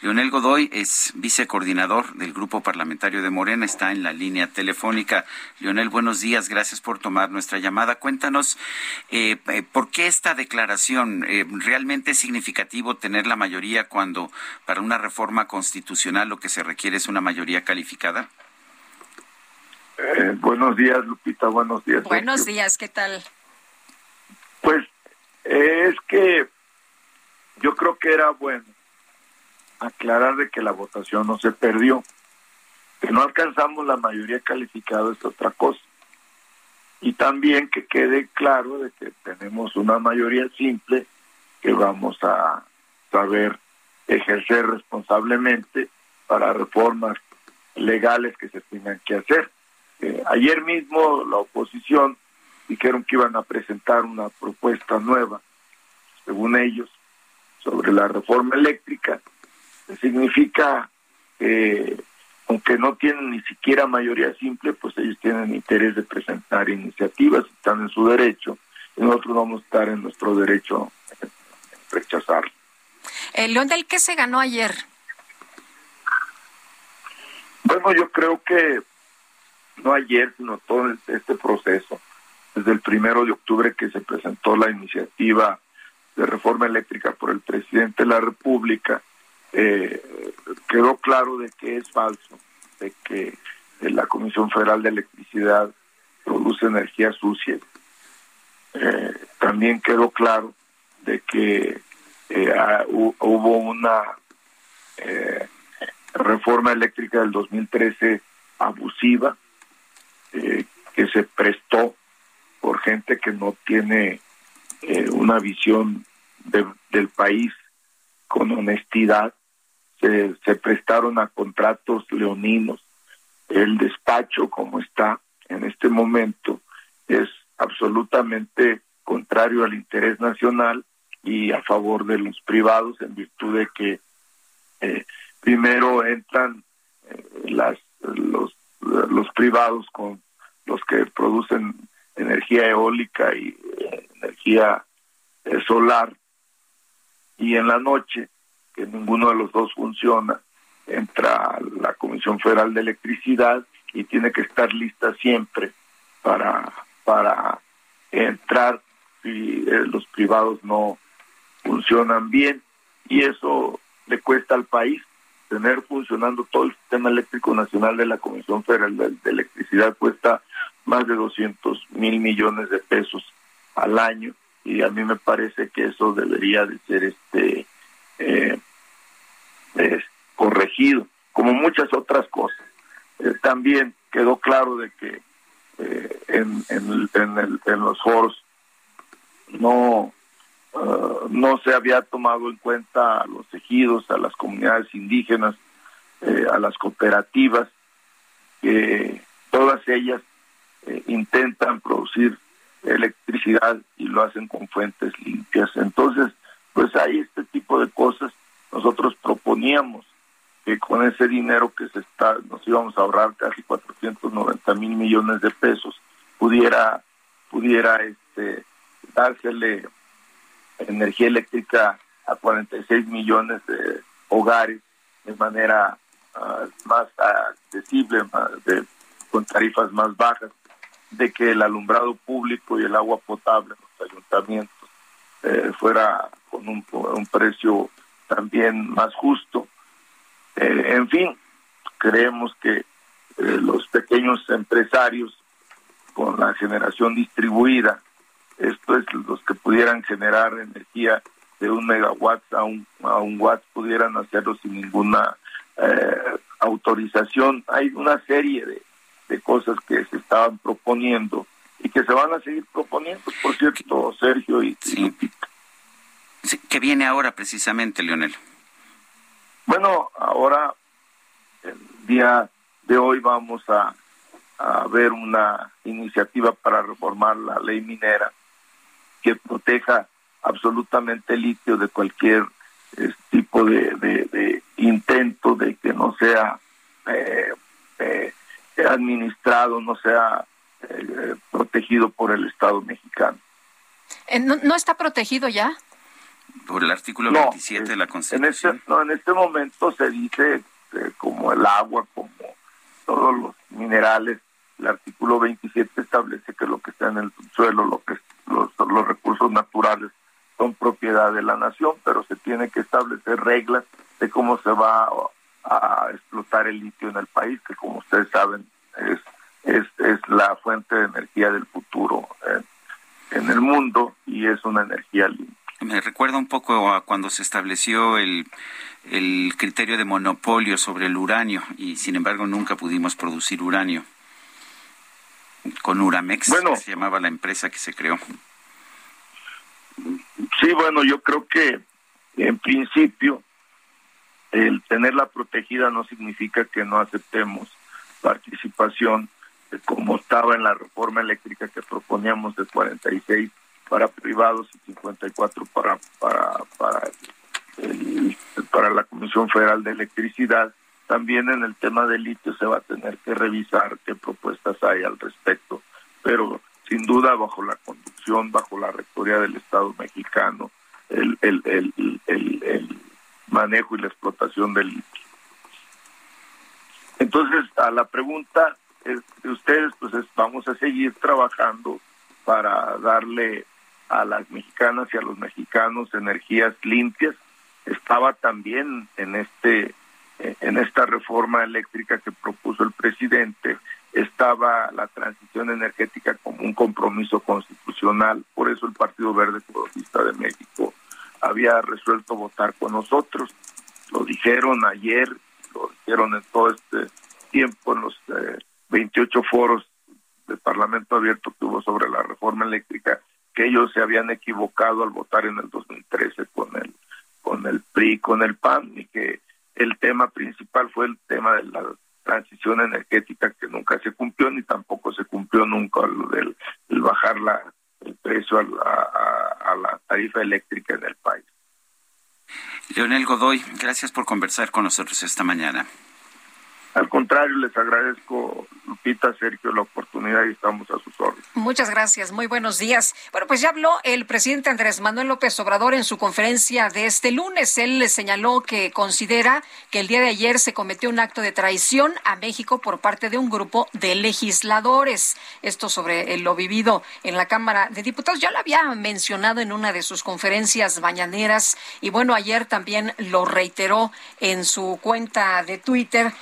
Leonel Godoy es vicecoordinador del Grupo Parlamentario de Morena, está en la línea telefónica. Leonel, buenos días, gracias por tomar nuestra llamada. Cuéntanos eh, eh, por qué esta declaración eh, realmente es significativo tener la mayoría cuando para una reforma constitucional lo que se requiere es una mayoría calificada. Eh, buenos días, Lupita, buenos días. Buenos días, ¿qué tal? Pues es que yo creo que era bueno aclarar de que la votación no se perdió. Que no alcanzamos la mayoría calificada es otra cosa. Y también que quede claro de que tenemos una mayoría simple que vamos a saber ejercer responsablemente para reformas legales que se tengan que hacer. Eh, ayer mismo la oposición dijeron que iban a presentar una propuesta nueva, según ellos, sobre la reforma eléctrica. Que significa que, aunque no tienen ni siquiera mayoría simple, pues ellos tienen interés de presentar iniciativas, están en su derecho, y nosotros vamos a estar en nuestro derecho rechazarlo. Eh, León del ¿qué se ganó ayer? Bueno, yo creo que no ayer, sino todo este proceso, desde el primero de octubre que se presentó la iniciativa de reforma eléctrica por el presidente de la República, eh, quedó claro de que es falso, de que la Comisión Federal de Electricidad produce energía sucia. Eh, también quedó claro de que eh, hubo una eh, reforma eléctrica del 2013 abusiva eh, que se prestó por gente que no tiene eh, una visión del país con honestidad. Se, se prestaron a contratos leoninos. El despacho como está en este momento es absolutamente contrario al interés nacional y a favor de los privados en virtud de que eh, primero entran eh, las los los privados con los que producen energía eólica y eh, energía solar y en la noche que ninguno de los dos funciona entra la Comisión Federal de Electricidad y tiene que estar lista siempre para para entrar si los privados no funcionan bien y eso le cuesta al país tener funcionando todo el sistema eléctrico nacional de la Comisión Federal de, Electricidad cuesta más de 200 mil millones de pesos al año y a mí me parece que eso debería de ser este eh, corregido como muchas otras cosas. Eh, también quedó claro de que eh, en, en, en, en los foros no Uh, no se había tomado en cuenta a los ejidos, a las comunidades indígenas, eh, a las cooperativas, que todas ellas eh, intentan producir electricidad y lo hacen con fuentes limpias. Entonces, pues hay este tipo de cosas. Nosotros proponíamos que con ese dinero que se está, nos íbamos a ahorrar casi 490 mil millones de pesos, pudiera, pudiera este, dársele energía eléctrica a 46 millones de hogares de manera uh, más accesible, con tarifas más bajas, de que el alumbrado público y el agua potable en los ayuntamientos eh, fuera con un, un, precio también más justo. Eh, en fin, creemos que eh, los pequeños empresarios con la generación distribuida esto es los que pudieran generar energía de un megawatt a un, a un watt pudieran hacerlo sin ninguna eh, autorización. Hay una serie de, de cosas que se estaban proponiendo y que se van a seguir proponiendo, por cierto, Sergio y, sí. ¿Qué viene ahora precisamente, Leonel? Bueno, ahora, el día de hoy vamos a, a ver una iniciativa para reformar la ley minera que proteja absolutamente el litio de cualquier este tipo de, de, intento de que no sea eh, eh, administrado, no sea eh, protegido por el Estado mexicano. ¿No, está protegido ya? Por el artículo 27 de la Constitución. En este, no, en este momento se dice como el agua, como todos los minerales, el artículo 27 establece que lo que está en el suelo, lo que los, recursos naturales son propiedad de la nación, pero se tiene que establecer reglas de cómo se va a, explotar el litio en el país, que como ustedes saben es, es, es la fuente de energía del futuro en, en el mundo y es una energía limpia. Me recuerda un poco a cuando se estableció el, el criterio de monopolio sobre el uranio y sin embargo nunca pudimos producir uranio. Con Uramex bueno, se llamaba la empresa que se creó. Sí, bueno, yo creo que en principio el tenerla protegida no significa que no aceptemos participación como estaba en la reforma eléctrica que proponíamos de 46 para privados y 54 para para para para la Comisión Federal de Electricidad. También en el tema del litio se va a tener que revisar qué propuestas hay al respecto, pero sin duda bajo la conducción, bajo la rectoría del Estado mexicano, el, el, el, el, manejo y la explotación del litio. Entonces, a la pregunta de ustedes, pues vamos a seguir trabajando para darle a las mexicanas y a los mexicanos energías limpias. Estaba también en este en esta reforma eléctrica que propuso el presidente estaba la transición energética como un compromiso constitucional, por eso el Partido Verde Ecologista de México había resuelto votar con nosotros. Lo dijeron ayer, lo dijeron en todo este tiempo en los 28 eh, foros del Parlamento abierto que hubo sobre la reforma eléctrica, que ellos se habían equivocado al votar en el 2013 con el con el PRI, con el PAN y que el tema principal fue el tema de la transición energética que nunca se cumplió ni tampoco se cumplió nunca lo del bajar la, el precio a, la tarifa eléctrica en el país. Leonel Godoy, gracias por conversar con nosotros esta mañana. Al contrario, les agradezco, Lupita, Sergio, la oportunidad y estamos a sus órdenes. Muchas gracias, muy buenos días. Bueno, pues ya habló el presidente Andrés Manuel López Obrador en su conferencia de este lunes. Él le señaló que considera que el día de ayer se cometió un acto de traición a México por parte de un grupo de legisladores. Esto sobre lo vivido en la Cámara de Diputados. Ya lo había mencionado en una de sus conferencias mañaneras y bueno, ayer también lo reiteró en su cuenta de Twitter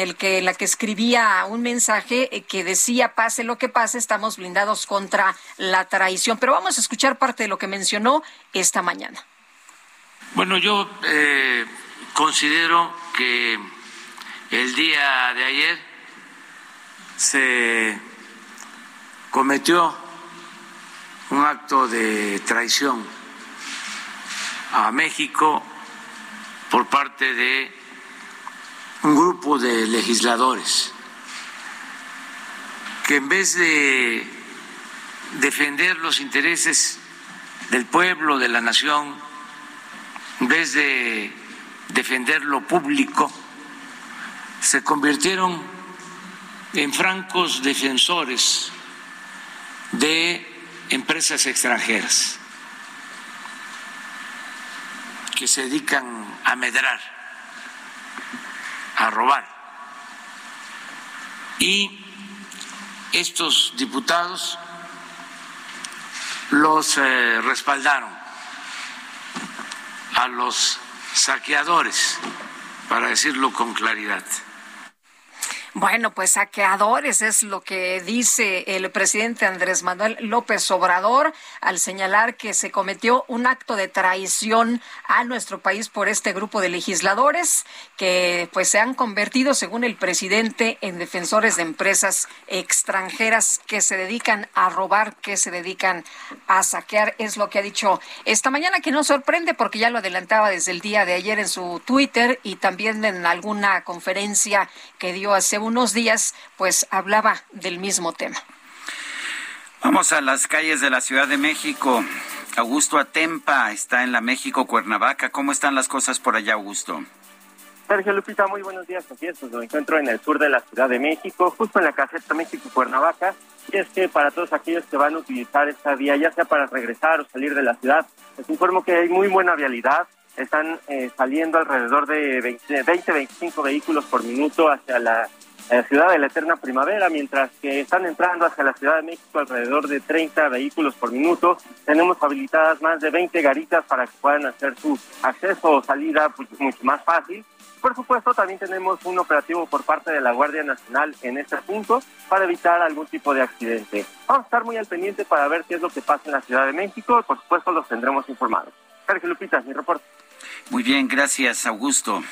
el que la que escribía un mensaje eh, que decía pase lo que pase, estamos blindados contra la traición. Pero vamos a escuchar parte de lo que mencionó esta mañana. Bueno, yo eh, considero que el día de ayer se cometió un acto de traición a México por parte de un grupo de legisladores que en vez de defender los intereses del pueblo, de la nación, en vez de defender lo público, se convirtieron en francos defensores de empresas extranjeras que se dedican a medrar a robar. Y estos diputados los eh, respaldaron a los saqueadores, para decirlo con claridad. Bueno, pues saqueadores es lo que dice el presidente Andrés Manuel López Obrador al señalar que se cometió un acto de traición a nuestro país por este grupo de legisladores que pues se han convertido, según el presidente, en defensores de empresas extranjeras que se dedican a robar, que se dedican a saquear, es lo que ha dicho esta mañana, que no sorprende porque ya lo adelantaba desde el día de ayer en su Twitter y también en alguna conferencia que dio hace unos días, pues hablaba del mismo tema. Vamos a las calles de la Ciudad de México. Augusto Atempa está en la México Cuernavaca. ¿Cómo están las cosas por allá, Augusto? Sergio Lupita, muy buenos días. Así es, pues me encuentro en el sur de la Ciudad de México, justo en la caseta México Cuernavaca. Y es que para todos aquellos que van a utilizar esta vía, ya sea para regresar o salir de la ciudad, les informo que hay muy buena vialidad. Están eh, saliendo alrededor de 20-25 vehículos por minuto hacia la la ciudad de la eterna primavera, mientras que están entrando hacia la Ciudad de México alrededor de 30 vehículos por minuto. Tenemos habilitadas más de 20 garitas para que puedan hacer su acceso o salida pues, mucho más fácil. Por supuesto, también tenemos un operativo por parte de la Guardia Nacional en este punto para evitar algún tipo de accidente. Vamos a estar muy al pendiente para ver qué es lo que pasa en la Ciudad de México por supuesto los tendremos informados. Sergio Lupita, mi reporte. Muy bien, gracias Augusto.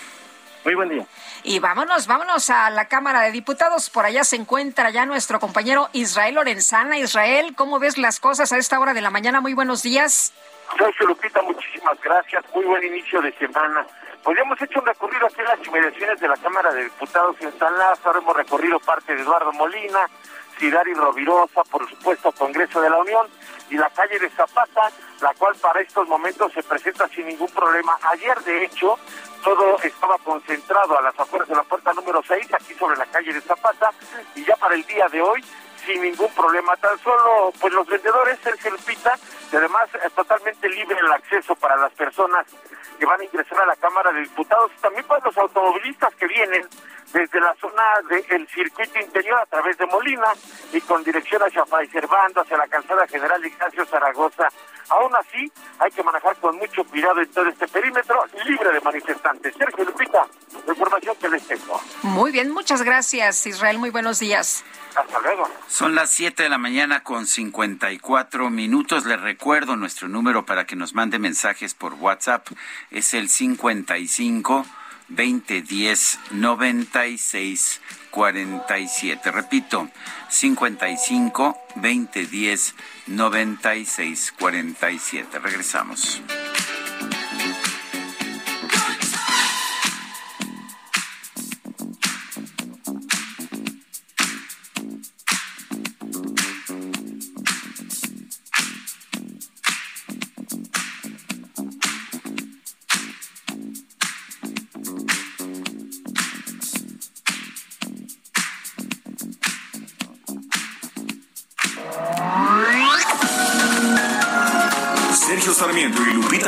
Muy buen día. Y vámonos, vámonos a la Cámara de Diputados. Por allá se encuentra ya nuestro compañero Israel Lorenzana. Israel, ¿cómo ves las cosas a esta hora de la mañana? Muy buenos días. Sergio Lupita, muchísimas gracias. Muy buen inicio de semana. Pues hemos hecho un recorrido aquí en las inmediaciones de la Cámara de Diputados en San Lázaro. Hemos recorrido parte de Eduardo Molina, Cidari Rovirosa, por supuesto, Congreso de la Unión y la calle de Zapata, la cual para estos momentos se presenta sin ningún problema. Ayer, de hecho, todo estaba concentrado a las afueras de la puerta número 6, aquí sobre la calle de Zapata, y ya para el día de hoy, sin ningún problema. Tan solo, pues los vendedores, Sergio Lupita, y además es totalmente libre el acceso para las personas que van a ingresar a la Cámara de Diputados, y también para los automovilistas que vienen desde la zona del circuito interior a través de Molina y con dirección hacia Servando, hacia la calzada general Ignacio Zaragoza. Aún así, hay que manejar con mucho cuidado en todo este perímetro libre de manifestantes. Sergio Lupita, la información que les tengo. Muy bien, muchas gracias, Israel. Muy buenos días. Hasta luego. Son las 7 de la mañana con 54 minutos. Les recuerdo nuestro número para que nos mande mensajes por WhatsApp. Es el 55 2010 96 47. Repito, 55 2010 96 47. Regresamos.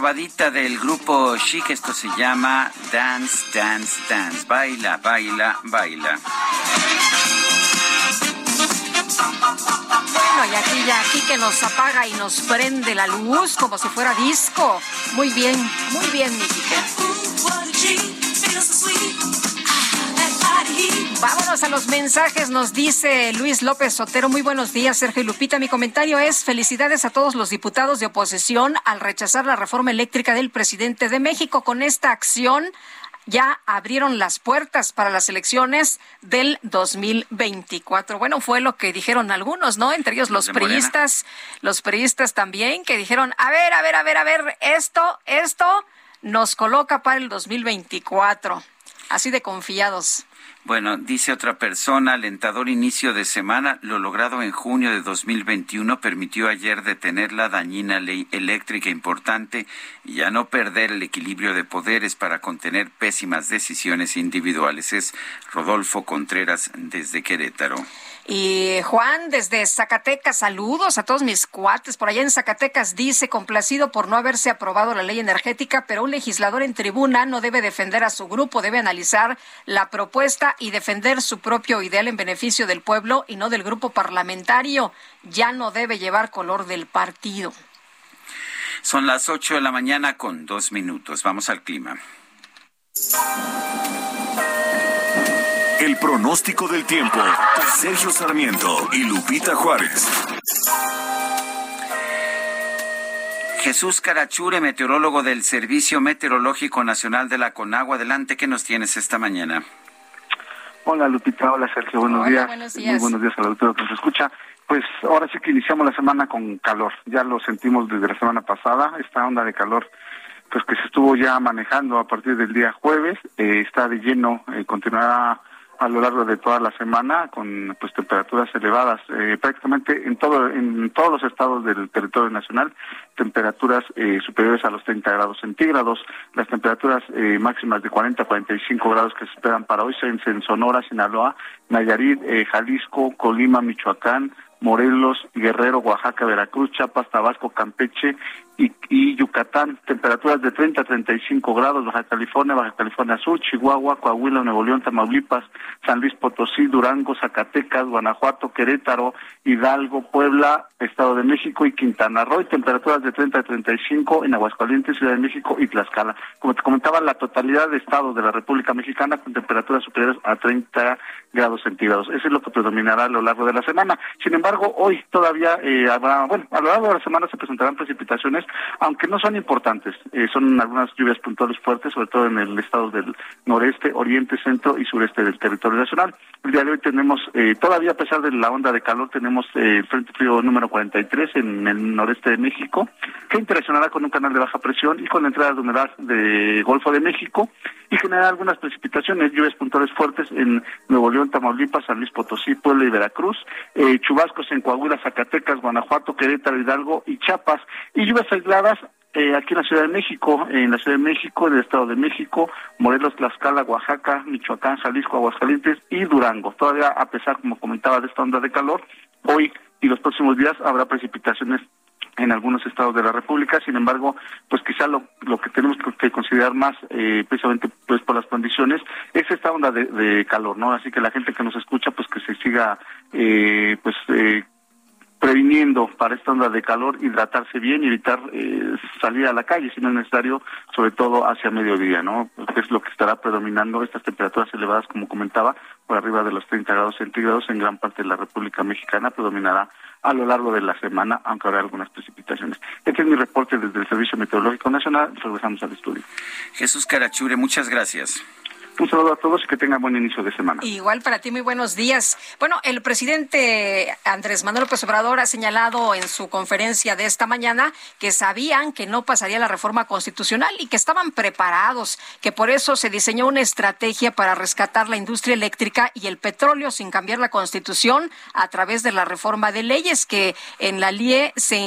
Probadita del grupo Chic, esto se llama Dance, Dance, Dance. Baila, baila, baila. Bueno, y aquí ya, aquí que nos apaga y nos prende la luz como si fuera disco. Muy bien, muy bien, mi Quique. Vámonos a los mensajes, nos dice Luis López Sotero. Muy buenos días, Sergio y Lupita. Mi comentario es felicidades a todos los diputados de oposición al rechazar la reforma eléctrica del presidente de México. Con esta acción ya abrieron las puertas para las elecciones del 2024. Bueno, fue lo que dijeron algunos, ¿no? Entre ellos los priistas, los priistas también, que dijeron, a ver, a ver, a ver, a ver, esto, esto nos coloca para el 2024. Así de confiados. Bueno, dice otra persona, alentador inicio de semana, lo logrado en junio de 2021 permitió ayer detener la dañina ley eléctrica importante y ya no perder el equilibrio de poderes para contener pésimas decisiones individuales. Es Rodolfo Contreras desde Querétaro. Y Juan, desde Zacatecas, saludos a todos mis cuates. Por allá en Zacatecas dice, complacido por no haberse aprobado la ley energética, pero un legislador en tribuna no debe defender a su grupo, debe analizar la propuesta y defender su propio ideal en beneficio del pueblo y no del grupo parlamentario. Ya no debe llevar color del partido. Son las 8 de la mañana con dos minutos. Vamos al clima. El pronóstico del tiempo. Sergio Sarmiento y Lupita Juárez. Jesús Carachure, meteorólogo del Servicio Meteorológico Nacional de la Conagua. Adelante, ¿qué nos tienes esta mañana? Hola Lupita, hola Sergio, buenos, Hola, días. buenos Muy días. buenos días a la autora que nos escucha. Pues ahora sí que iniciamos la semana con calor, ya lo sentimos desde la semana pasada, esta onda de calor pues que se estuvo ya manejando a partir del día jueves, eh, está de lleno, eh, continuará a lo largo de toda la semana con pues temperaturas elevadas. Eh, prácticamente en todo en todos los estados del territorio nacional temperaturas eh, superiores a los 30 grados centígrados. Las temperaturas eh, máximas de 40 a 45 grados que se esperan para hoy son en Sonora Sinaloa Nayarit eh, Jalisco Colima Michoacán Morelos, Guerrero, Oaxaca, Veracruz, Chiapas, Tabasco, Campeche y, y Yucatán. Temperaturas de 30 a 35 grados, Baja California, Baja California Sur, Chihuahua, Coahuila, Nuevo León, Tamaulipas, San Luis Potosí, Durango, Zacatecas, Guanajuato, Querétaro, Hidalgo, Puebla, Estado de México y Quintana Roo. Temperaturas de 30 a 35 en Aguascalientes, Ciudad de México y Tlaxcala. Como te comentaba, la totalidad de estados de la República Mexicana con temperaturas superiores a 30 grados centígrados. Eso es lo que predominará a lo largo de la semana. Sin embargo, hoy todavía eh, habrá, bueno, a lo largo de la semana se presentarán precipitaciones, aunque no son importantes. Eh, son algunas lluvias puntuales fuertes, sobre todo en el estado del noreste, oriente, centro y sureste del territorio nacional. El día de hoy tenemos, eh, todavía a pesar de la onda de calor, tenemos eh, el Frente Frío número 43 en el noreste de México, que interaccionará con un canal de baja presión y con la entrada de humedad de Golfo de México y generará algunas precipitaciones, lluvias puntuales fuertes en Nuevo León, Tamaulipas, San Luis Potosí, Puebla y Veracruz, eh, chubascos en Coahuila, Zacatecas, Guanajuato, Querétaro, Hidalgo y Chiapas, y lluvias aisladas eh, aquí en la Ciudad de México, en la Ciudad de México, en el Estado de México, Morelos, Tlaxcala, Oaxaca, Michoacán, Jalisco, Aguascalientes y Durango. Todavía, a pesar, como comentaba, de esta onda de calor, hoy y los próximos días habrá precipitaciones en algunos estados de la República. Sin embargo, pues quizá lo, lo que tenemos que- considerar más, eh, precisamente pues por las condiciones, es esta onda de, de calor, ¿no? Así que la gente que nos escucha, pues que se siga, eh, pues eh, previniendo para esta onda de calor, hidratarse bien y evitar eh, salir a la calle si no es necesario, sobre todo hacia mediodía, ¿no? Es lo que estará predominando estas temperaturas elevadas, como comentaba, por arriba de los 30 grados centígrados en gran parte de la República Mexicana, predominará a lo largo de la semana, aunque habrá algunas precipitaciones. Este es mi reporte desde el Servicio Meteorológico Nacional. Regresamos al estudio. Jesús Carachure, muchas gracias. Un saludo a todos y que tengan buen inicio de semana. Igual para ti, muy buenos días. Bueno, el presidente Andrés Manuel López Obrador ha señalado en su conferencia de esta mañana que sabían que no pasaría la reforma constitucional y que estaban preparados, que por eso se diseñó una estrategia para rescatar la industria eléctrica y el petróleo sin cambiar la constitución a través de la reforma de leyes que en la LIE se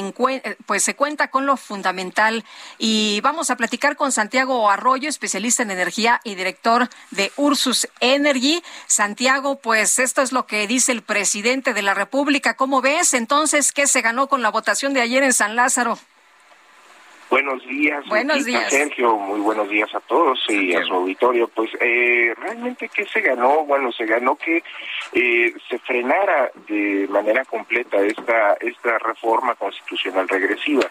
pues se cuenta con lo fundamental y vamos a platicar con Santiago Arroyo, especialista en energía y director de Ursus Energy. Santiago, pues esto es lo que dice el presidente de la República. ¿Cómo ves entonces qué se ganó con la votación de ayer en San Lázaro? Buenos días, Buenos días. Sergio. Muy buenos días a todos y a su auditorio. Pues eh, realmente, ¿qué se ganó? Bueno, se ganó que eh, se frenara de manera completa esta, esta reforma constitucional regresiva.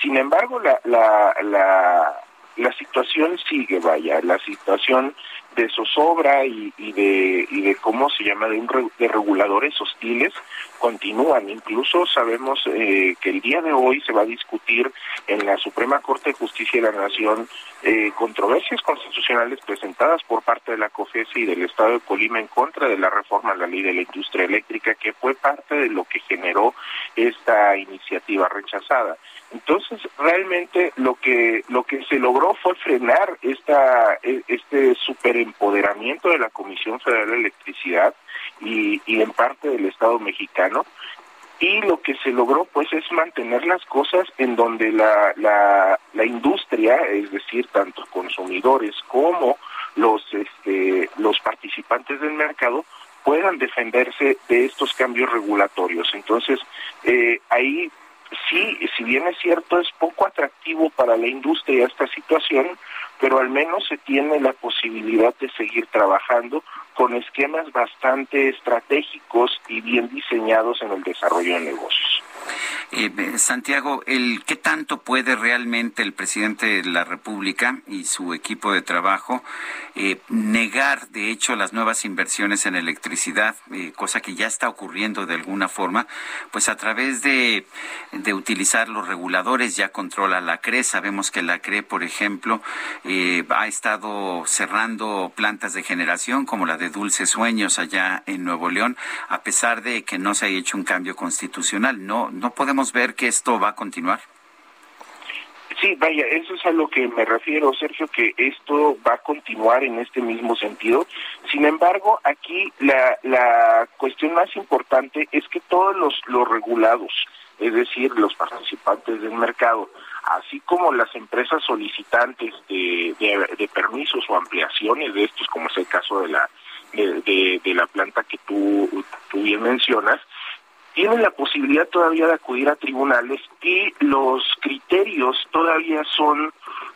Sin embargo, la, la, la, la situación sigue, vaya, la situación de zozobra y, y de y de cómo se llama de, un de reguladores hostiles continúan incluso sabemos eh, que el día de hoy se va a discutir en la Suprema Corte de Justicia de la Nación eh, controversias constitucionales presentadas por parte de la COFESE y del Estado de Colima en contra de la reforma a la ley de la industria eléctrica que fue parte de lo que generó esta iniciativa rechazada. Entonces, realmente lo que lo que se logró fue frenar esta e- este super empoderamiento de la Comisión Federal de Electricidad y, y en parte del Estado mexicano y lo que se logró pues es mantener las cosas en donde la, la, la industria, es decir, tanto consumidores como los, este, los participantes del mercado puedan defenderse de estos cambios regulatorios. Entonces, eh, ahí sí, si bien es cierto, es poco atractivo para la industria esta situación, pero al menos se tiene la posibilidad de seguir trabajando con esquemas bastante estratégicos y bien diseñados en el desarrollo de negocios. Eh, Santiago, el ¿qué tanto puede realmente el presidente de la República y su equipo de trabajo eh, negar, de hecho, las nuevas inversiones en electricidad, eh, cosa que ya está ocurriendo de alguna forma, pues a través de, de utilizar los reguladores, ya controla la CRE, sabemos que la CRE, por ejemplo, eh, ha estado cerrando plantas de generación como la de Dulces Sueños allá en Nuevo León, a pesar de que no se haya hecho un cambio constitucional. No, no podemos ver que esto va a continuar. Sí, vaya, eso es a lo que me refiero, Sergio, que esto va a continuar en este mismo sentido. Sin embargo, aquí la, la cuestión más importante es que todos los, los regulados, es decir, los participantes del mercado, así como las empresas solicitantes de, de, permisos o ampliaciones de estos, como es el caso de la, de la planta que tú, tú bien mencionas, tienen la posibilidad todavía de acudir a tribunales y los criterios todavía son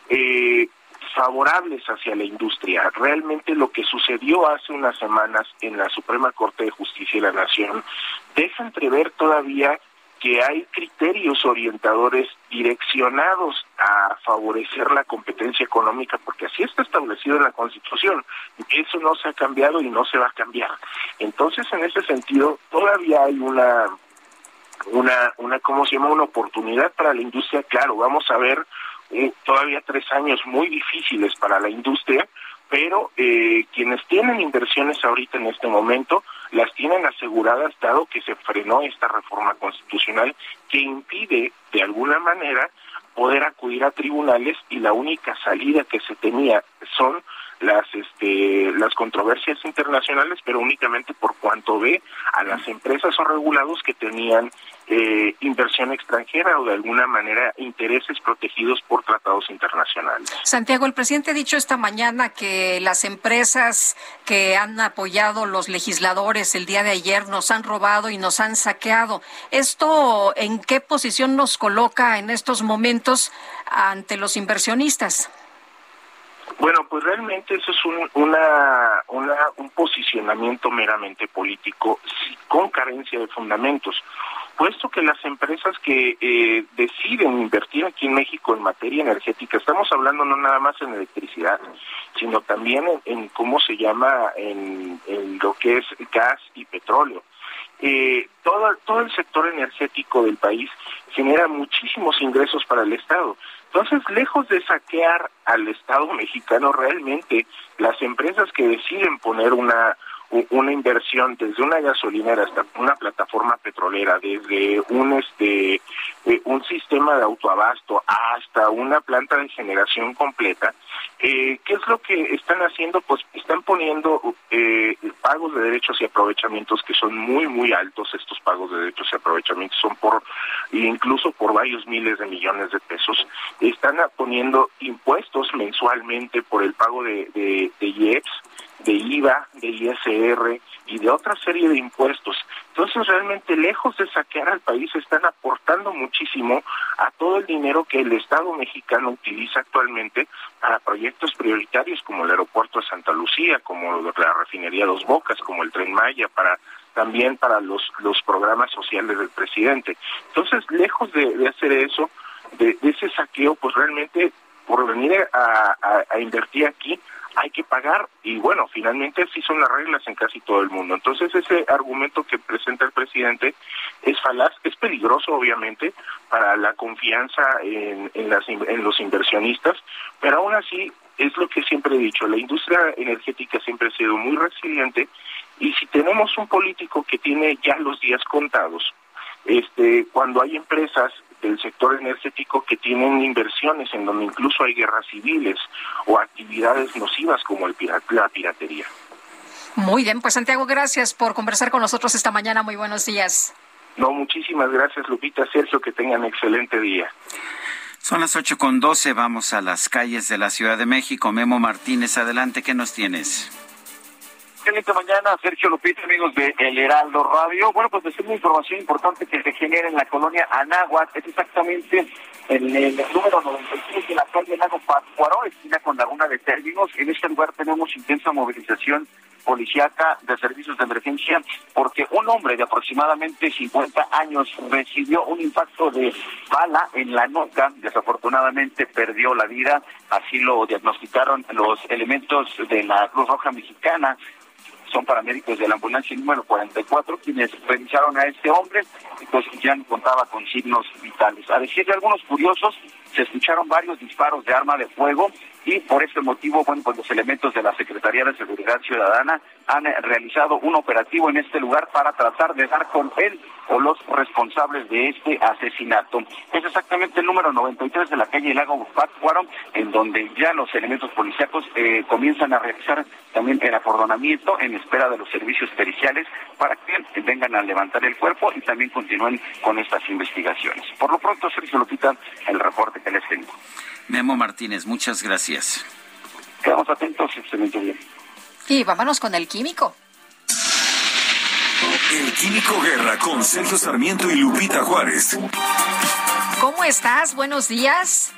eh, favorables hacia la industria. Realmente lo que sucedió hace unas semanas en la Suprema Corte de Justicia de la Nación deja entrever todavía que hay criterios orientadores direccionados a favorecer la competencia económica, porque así está establecido en la Constitución. Eso no se ha cambiado y no se va a cambiar. Entonces, en ese sentido, todavía hay una, una, una ¿cómo se llama? Una oportunidad para la industria. Claro, vamos a ver eh, todavía tres años muy difíciles para la industria, pero eh, quienes tienen inversiones ahorita en este momento las tienen aseguradas dado que se frenó esta reforma constitucional que impide de alguna manera poder acudir a tribunales y la única salida que se tenía son las este las controversias internacionales pero únicamente por cuanto ve a las empresas o regulados que tenían eh, inversión extranjera o de alguna manera intereses protegidos por tratados internacionales. Santiago, el presidente ha dicho esta mañana que las empresas que han apoyado los legisladores el día de ayer nos han robado y nos han saqueado. ¿Esto en qué posición nos coloca en estos momentos ante los inversionistas? Bueno, pues realmente eso es un, una, una, un posicionamiento meramente político con carencia de fundamentos, puesto que las empresas que eh, deciden invertir aquí en México en materia energética, estamos hablando no nada más en electricidad, sino también en, cómo se llama en, lo que es gas y petróleo. Eh, todo, todo el sector energético del país genera muchísimos ingresos para el Estado. Entonces, lejos de saquear al Estado mexicano, realmente las empresas que deciden poner una una inversión desde una gasolinera hasta una plataforma petrolera, desde un este eh, un sistema de autoabasto hasta una planta de generación completa, eh, ¿qué es lo que están haciendo? Pues están poniendo eh, pagos de derechos y aprovechamientos que son muy muy altos. Estos pagos de derechos y aprovechamientos son por incluso por varios miles de millones de pesos. Están poniendo impuestos mensualmente por el pago de, de, de IEPS de IVA, de ISR y de otra serie de impuestos. Entonces, realmente, lejos de saquear al país, están aportando muchísimo a todo el dinero que el Estado mexicano utiliza actualmente para proyectos prioritarios como el aeropuerto de Santa Lucía, como la refinería Dos Bocas, como el Tren Maya, para también para los, los programas sociales del presidente. Entonces, lejos de, hacer eso, de, ese saqueo, pues realmente por venir a, a invertir aquí, hay que pagar y bueno, finalmente así son las reglas en casi todo el mundo. Entonces ese argumento que presenta el presidente es falaz, es peligroso obviamente para la confianza en, en, las, en los inversionistas, pero aún así es lo que siempre he dicho, la industria energética siempre ha sido muy resiliente y si tenemos un político que tiene ya los días contados, este, cuando hay empresas del sector energético que tienen inversiones en donde incluso hay guerras civiles o actividades nocivas como el pira- la piratería. Muy bien, pues Santiago, gracias por conversar con nosotros esta mañana. Muy buenos días. No, muchísimas gracias Lupita, Sergio, que tengan excelente día. Son las ocho con doce, vamos a las calles de la Ciudad de México. Memo Martínez, adelante, ¿qué nos tienes? Excelente mañana, Sergio Lupita, amigos de El Heraldo Radio. Bueno, pues es una información importante que se genera en la colonia Anáhuac, es exactamente en el número 96 de la calle Lago Pátzcuaro, esquina con Laguna de Términos. En este lugar tenemos intensa movilización policiaca de servicios de emergencia porque un hombre de aproximadamente 50 años recibió un impacto de bala en la nuca, desafortunadamente perdió la vida, así lo diagnosticaron los elementos de la Cruz Roja Mexicana son paramédicos de la ambulancia número 44 quienes revisaron a este hombre pues ya no contaba con signos vitales. A decir de algunos curiosos, se escucharon varios disparos de arma de fuego y por este motivo, bueno, pues los elementos de la Secretaría de Seguridad Ciudadana han eh, realizado un operativo en este lugar para tratar de dar con él o los responsables de este asesinato. Es exactamente el número 93 de la calle Lago Pátzcuaro, en donde ya los elementos policíacos eh, comienzan a realizar también el acordonamiento en espera de los servicios periciales para que vengan a levantar el cuerpo y también continúen con estas investigaciones. Por lo pronto, Sergio Lupita, el reporte tengo. Memo Martínez, muchas gracias. Quedamos atentos, excelente día. Y vámonos con el químico. El Químico Guerra con Sergio Sarmiento y Lupita Juárez. ¿Cómo estás? Buenos días.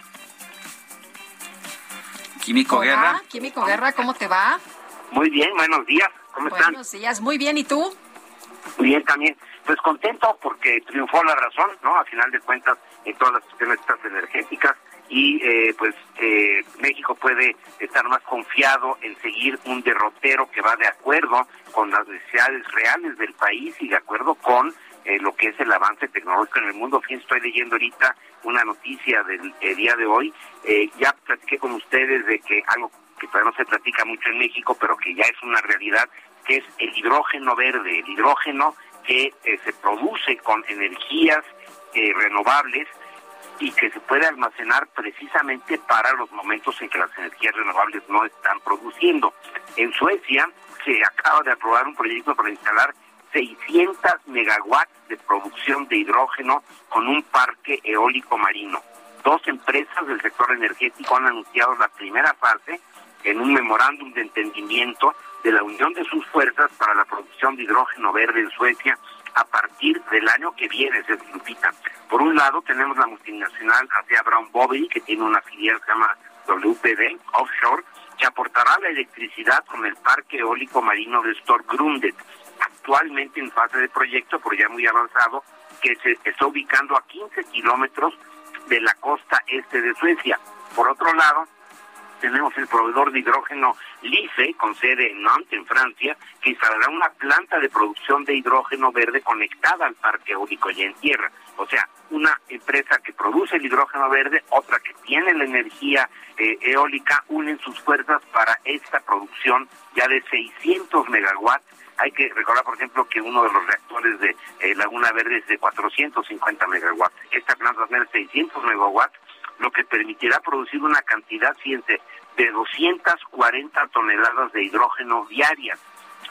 Químico Hola, Guerra. Químico Guerra, ¿cómo te va? Muy bien, buenos días. ¿Cómo están? Buenos días, muy bien. ¿Y tú? Muy bien también. Pues contento porque triunfó la razón, ¿no? A final de cuentas, en todas las cuestiones energéticas y eh, pues eh, México puede estar más confiado en seguir un derrotero que va de acuerdo con las necesidades reales del país y de acuerdo con eh, lo que es el avance tecnológico en el mundo. Fíjense, estoy leyendo ahorita una noticia del eh, día de hoy. Eh, ya platiqué con ustedes de que algo que todavía no se platica mucho en México, pero que ya es una realidad, que es el hidrógeno verde, el hidrógeno que eh, se produce con energías renovables y que se puede almacenar precisamente para los momentos en que las energías renovables no están produciendo. En Suecia se acaba de aprobar un proyecto para instalar 600 megawatts de producción de hidrógeno con un parque eólico marino. Dos empresas del sector energético han anunciado la primera fase en un memorándum de entendimiento de la unión de sus fuerzas para la producción de hidrógeno verde en Suecia a partir del año que viene, se Lupita. Por un lado tenemos la multinacional Asea Brown Boveri, que tiene una filial que se llama WPD Offshore, que aportará la electricidad con el parque eólico marino de Storgrundet, actualmente en fase de proyecto, pero ya muy avanzado, que se está ubicando a 15 kilómetros de la costa este de Suecia. Por otro lado, tenemos el proveedor de hidrógeno LIFE, con sede en Nantes, en Francia, que instalará una planta de producción de hidrógeno verde conectada al parque eólico ya en tierra. O sea, una empresa que produce el hidrógeno verde, otra que tiene la energía eh, eólica, unen sus fuerzas para esta producción ya de 600 megawatts. Hay que recordar, por ejemplo, que uno de los reactores de eh, Laguna Verde es de 450 megawatts. Esta planta va a tener 600 megawatts lo que permitirá producir una cantidad, fíjense, de 240 toneladas de hidrógeno diarias.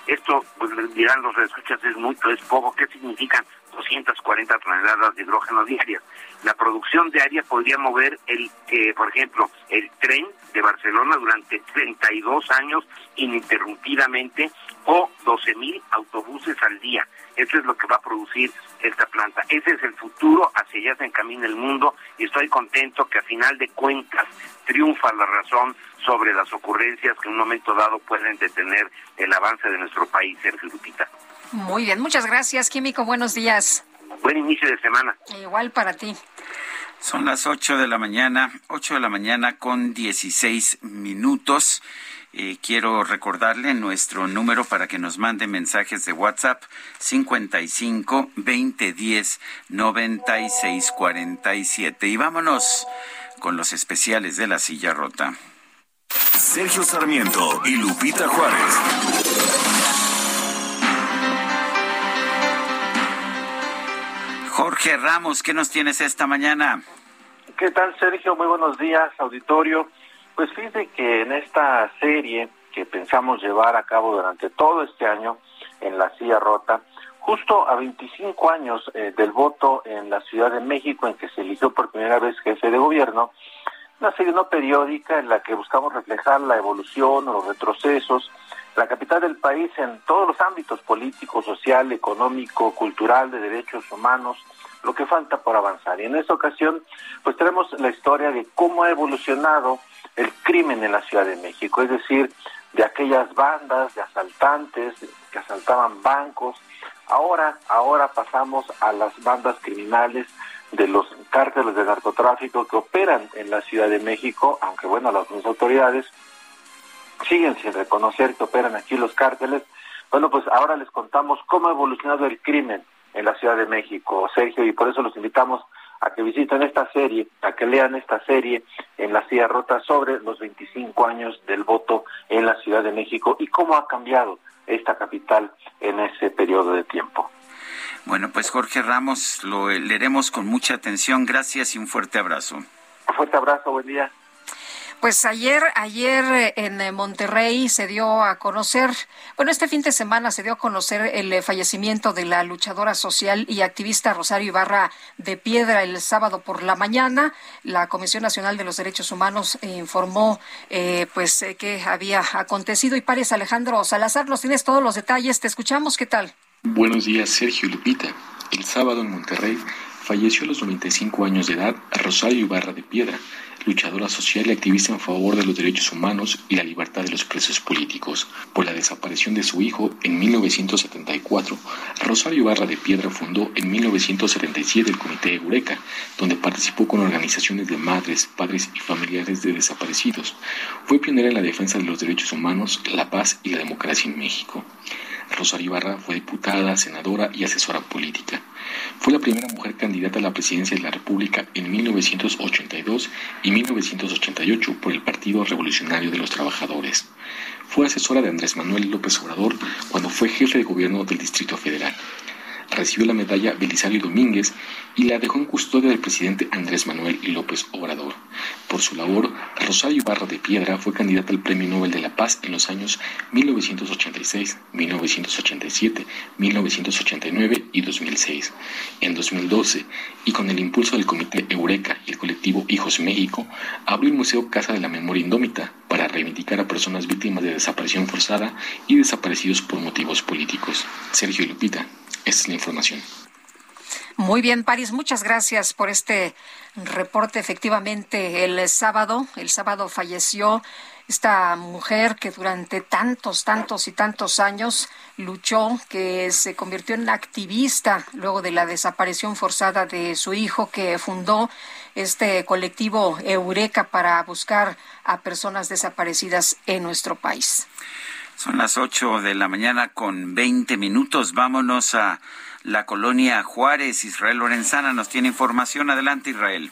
Esto, pues dirán los escuchas, es mucho, es poco. ¿Qué significan 240 toneladas de hidrógeno diarias? La producción diaria podría mover, el, eh, por ejemplo, el tren de Barcelona durante 32 años ininterrumpidamente o 12 mil autobuses al día. Eso es lo que va a producir esta planta. Ese es el futuro, hacia allá se encamina el mundo y estoy contento que a final de cuentas triunfa la razón sobre las ocurrencias que en un momento dado pueden detener el avance de nuestro país, Sergio Lupita. Muy bien, muchas gracias, Químico. Buenos días. Buen inicio de semana. Igual para ti. Son las 8 de la mañana, 8 de la mañana con 16 minutos. Eh, quiero recordarle nuestro número para que nos mande mensajes de WhatsApp 55 2010 96 47. Y vámonos con los especiales de la silla rota. Sergio Sarmiento y Lupita Juárez. Jorge Ramos, ¿qué nos tienes esta mañana? ¿Qué tal, Sergio? Muy buenos días, auditorio. Pues fíjate que en esta serie que pensamos llevar a cabo durante todo este año en la silla rota, justo a 25 años eh, del voto en la Ciudad de México en que se eligió por primera vez jefe de gobierno, una serie no periódica en la que buscamos reflejar la evolución o los retrocesos, la capital del país en todos los ámbitos político, social, económico, cultural, de derechos humanos, lo que falta por avanzar. Y en esta ocasión, pues tenemos la historia de cómo ha evolucionado el crimen en la Ciudad de México, es decir, de aquellas bandas de asaltantes que asaltaban bancos. Ahora, ahora pasamos a las bandas criminales de los cárteles de narcotráfico que operan en la Ciudad de México, aunque bueno, las autoridades siguen sin reconocer que operan aquí los cárteles. Bueno, pues ahora les contamos cómo ha evolucionado el crimen en la Ciudad de México, Sergio, y por eso los invitamos a que visiten esta serie, a que lean esta serie en la silla rota sobre los 25 años del voto en la Ciudad de México y cómo ha cambiado esta capital en ese periodo de tiempo. Bueno, pues Jorge Ramos, lo leeremos con mucha atención. Gracias y un fuerte abrazo. Un fuerte abrazo, buen día. Pues ayer, ayer eh, en eh, Monterrey se dio a conocer, bueno, este fin de semana se dio a conocer el eh, fallecimiento de la luchadora social y activista Rosario Ibarra de Piedra el sábado por la mañana. La Comisión Nacional de los Derechos Humanos informó, eh, pues, que había acontecido. Y Pares Alejandro Salazar, nos tienes todos los detalles. Te escuchamos. ¿Qué tal? Buenos días, Sergio Lupita. El sábado en Monterrey falleció a los 95 años de edad Rosario Ibarra de Piedra, luchadora social y activista en favor de los derechos humanos y la libertad de los presos políticos. Por la desaparición de su hijo en 1974, Rosario Ibarra de Piedra fundó en 1977 el Comité Eureka, donde participó con organizaciones de madres, padres y familiares de desaparecidos. Fue pionera en la defensa de los derechos humanos, la paz y la democracia en México. Rosario Ibarra fue diputada, senadora y asesora política. Fue la primera mujer candidata a la presidencia de la República en 1982 y 1988 por el Partido Revolucionario de los Trabajadores. Fue asesora de Andrés Manuel López Obrador cuando fue jefe de gobierno del Distrito Federal. Recibió la medalla Belisario Domínguez y la dejó en custodia del presidente Andrés Manuel López Obrador. Por su labor, Rosario Ibarra de Piedra fue candidata al Premio Nobel de la Paz en los años 1986, 1987, 1989 y 2006. En 2012, y con el impulso del Comité Eureka y el colectivo Hijos México, abrió el Museo Casa de la Memoria Indómita para reivindicar a personas víctimas de desaparición forzada y desaparecidos por motivos políticos. Sergio Lupita, esta es la información. Muy bien, París, muchas gracias por este reporte. Efectivamente, el sábado, el sábado falleció esta mujer que durante tantos, tantos y tantos años luchó, que se convirtió en activista luego de la desaparición forzada de su hijo, que fundó este colectivo Eureka para buscar a personas desaparecidas en nuestro país. Son las 8 de la mañana con 20 minutos. Vámonos a la colonia Juárez. Israel Lorenzana nos tiene información. Adelante, Israel.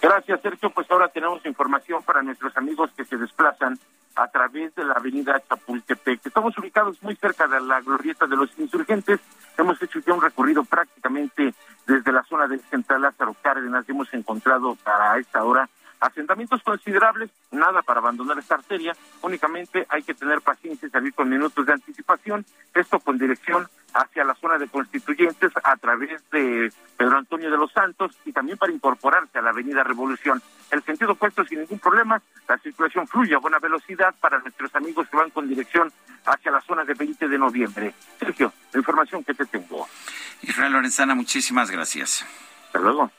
Gracias, Sergio. Pues ahora tenemos información para nuestros amigos que se desplazan a través de la avenida Chapultepec. Estamos ubicados muy cerca de la glorieta de los insurgentes. Hemos hecho ya un recorrido prácticamente desde la zona del Central Lázaro Cárdenas. Hemos encontrado para esta hora asentamientos considerables, nada para abandonar esta arteria, únicamente hay que tener paciencia y salir con minutos de anticipación, esto con dirección hacia la zona de constituyentes a través de Pedro Antonio de los Santos y también para incorporarse a la avenida Revolución. El sentido opuesto sin ningún problema, la circulación fluye a buena velocidad para nuestros amigos que van con dirección hacia la zona de 20 de noviembre. Sergio, la información que te tengo. Israel Lorenzana, muchísimas gracias. Hasta luego.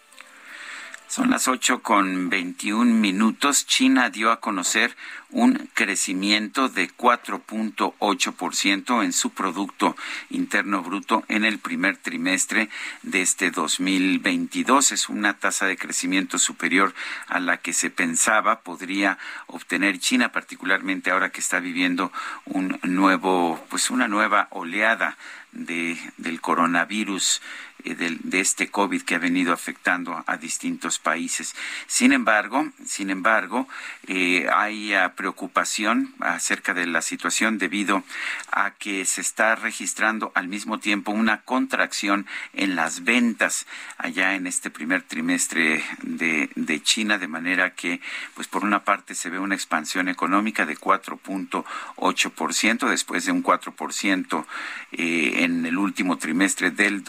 Son las 8 con 21 minutos. China dio a conocer un crecimiento de 4.8% en su Producto Interno Bruto en el primer trimestre de este 2022. Es una tasa de crecimiento superior a la que se pensaba podría obtener China, particularmente ahora que está viviendo un nuevo, pues una nueva oleada de, del coronavirus. Eh, del- de, este COVID que ha venido afectando a distintos países. Sin embargo, sin embargo, eh, hay ah, preocupación acerca de la situación debido a que se está registrando al mismo tiempo una contracción en las ventas allá en este primer trimestre de, de China, de manera que, pues por una parte se ve una expansión económica de 4.8%, después de un 4% eh, en el último trimestre del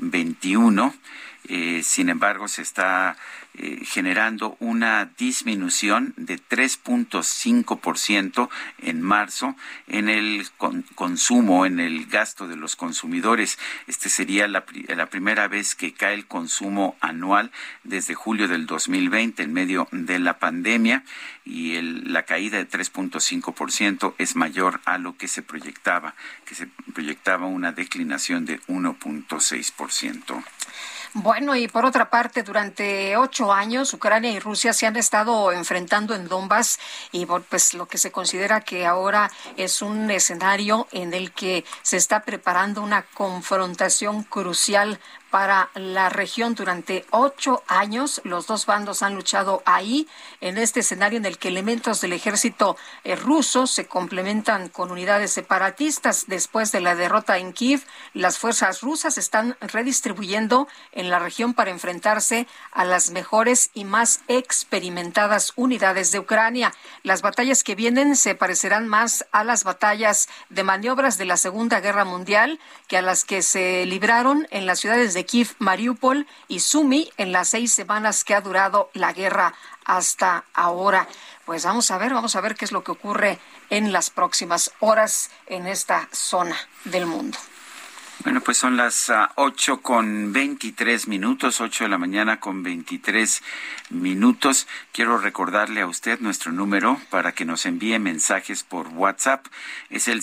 2021. Eh, sin embargo, se está eh, generando una disminución de 3.5% en marzo en el con- consumo, en el gasto de los consumidores. Este sería la, la primera vez que cae el consumo anual desde julio del 2020 en medio de la pandemia y el- la caída de 3.5% es mayor a lo que se proyectaba, que se proyectaba una declinación de 1.6%. Bueno, y por otra parte, durante ocho años, Ucrania y Rusia se han estado enfrentando en Donbass y pues lo que se considera que ahora es un escenario en el que se está preparando una confrontación crucial para la región durante ocho años. Los dos bandos han luchado ahí, en este escenario en el que elementos del ejército eh, ruso se complementan con unidades separatistas. Después de la derrota en Kiev, las fuerzas rusas están redistribuyendo en la región para enfrentarse a las mejores y más experimentadas unidades de Ucrania. Las batallas que vienen se parecerán más a las batallas de maniobras de la Segunda Guerra Mundial que a las que se libraron en las ciudades de Kiev, Mariupol y Sumi en las seis semanas que ha durado la guerra hasta ahora. Pues vamos a ver, vamos a ver qué es lo que ocurre en las próximas horas en esta zona del mundo. Bueno, pues son las ah, ocho con 23 minutos, 8 de la mañana con 23 minutos. Quiero recordarle a usted nuestro número para que nos envíe mensajes por WhatsApp. Es el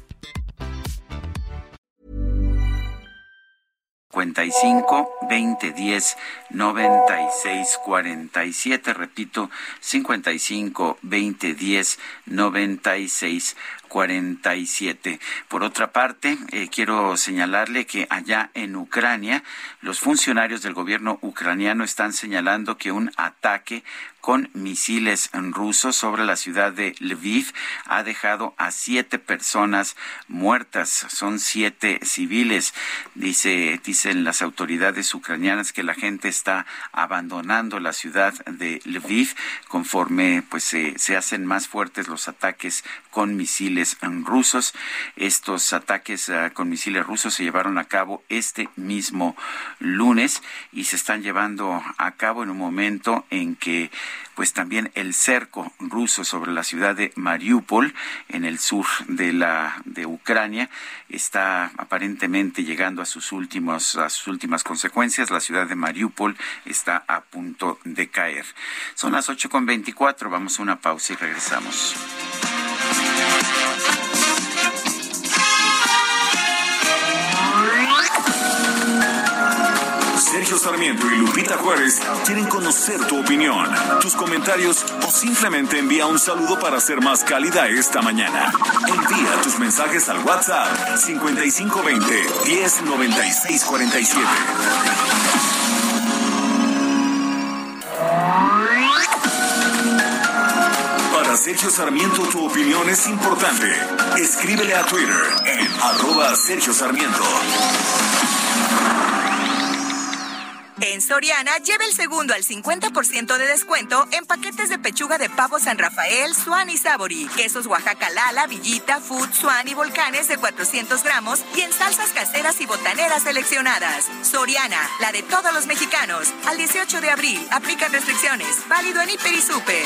55 20 10 96 47 repito 55 20 10 96 47 por otra parte eh, quiero señalarle que allá en Ucrania los funcionarios del gobierno ucraniano están señalando que un ataque con misiles rusos sobre la ciudad de Lviv ha dejado a siete personas muertas. Son siete civiles. Dice, dicen las autoridades ucranianas que la gente está abandonando la ciudad de Lviv conforme pues se, se hacen más fuertes los ataques con misiles rusos. Estos ataques uh, con misiles rusos se llevaron a cabo este mismo lunes y se están llevando a cabo en un momento en que pues también el cerco ruso sobre la ciudad de Mariupol en el sur de la de Ucrania está aparentemente llegando a sus últimos a sus últimas consecuencias. La ciudad de Mariupol está a punto de caer. Son las 8.24, vamos a una pausa y regresamos. Sergio Sarmiento y Lupita Juárez quieren conocer tu opinión, tus comentarios o simplemente envía un saludo para ser más cálida esta mañana. Envía tus mensajes al WhatsApp 5520 109647. Para Sergio Sarmiento tu opinión es importante. Escríbele a Twitter en arroba Sergio Sarmiento. En Soriana, lleve el segundo al 50% de descuento en paquetes de pechuga de pavo San Rafael, Swan y Sabori, quesos Oaxaca Lala, Villita, Food, Swan y Volcanes de 400 gramos y en salsas caseras y botaneras seleccionadas. Soriana, la de todos los mexicanos. Al 18 de abril, aplican restricciones. Válido en Hiper y Super.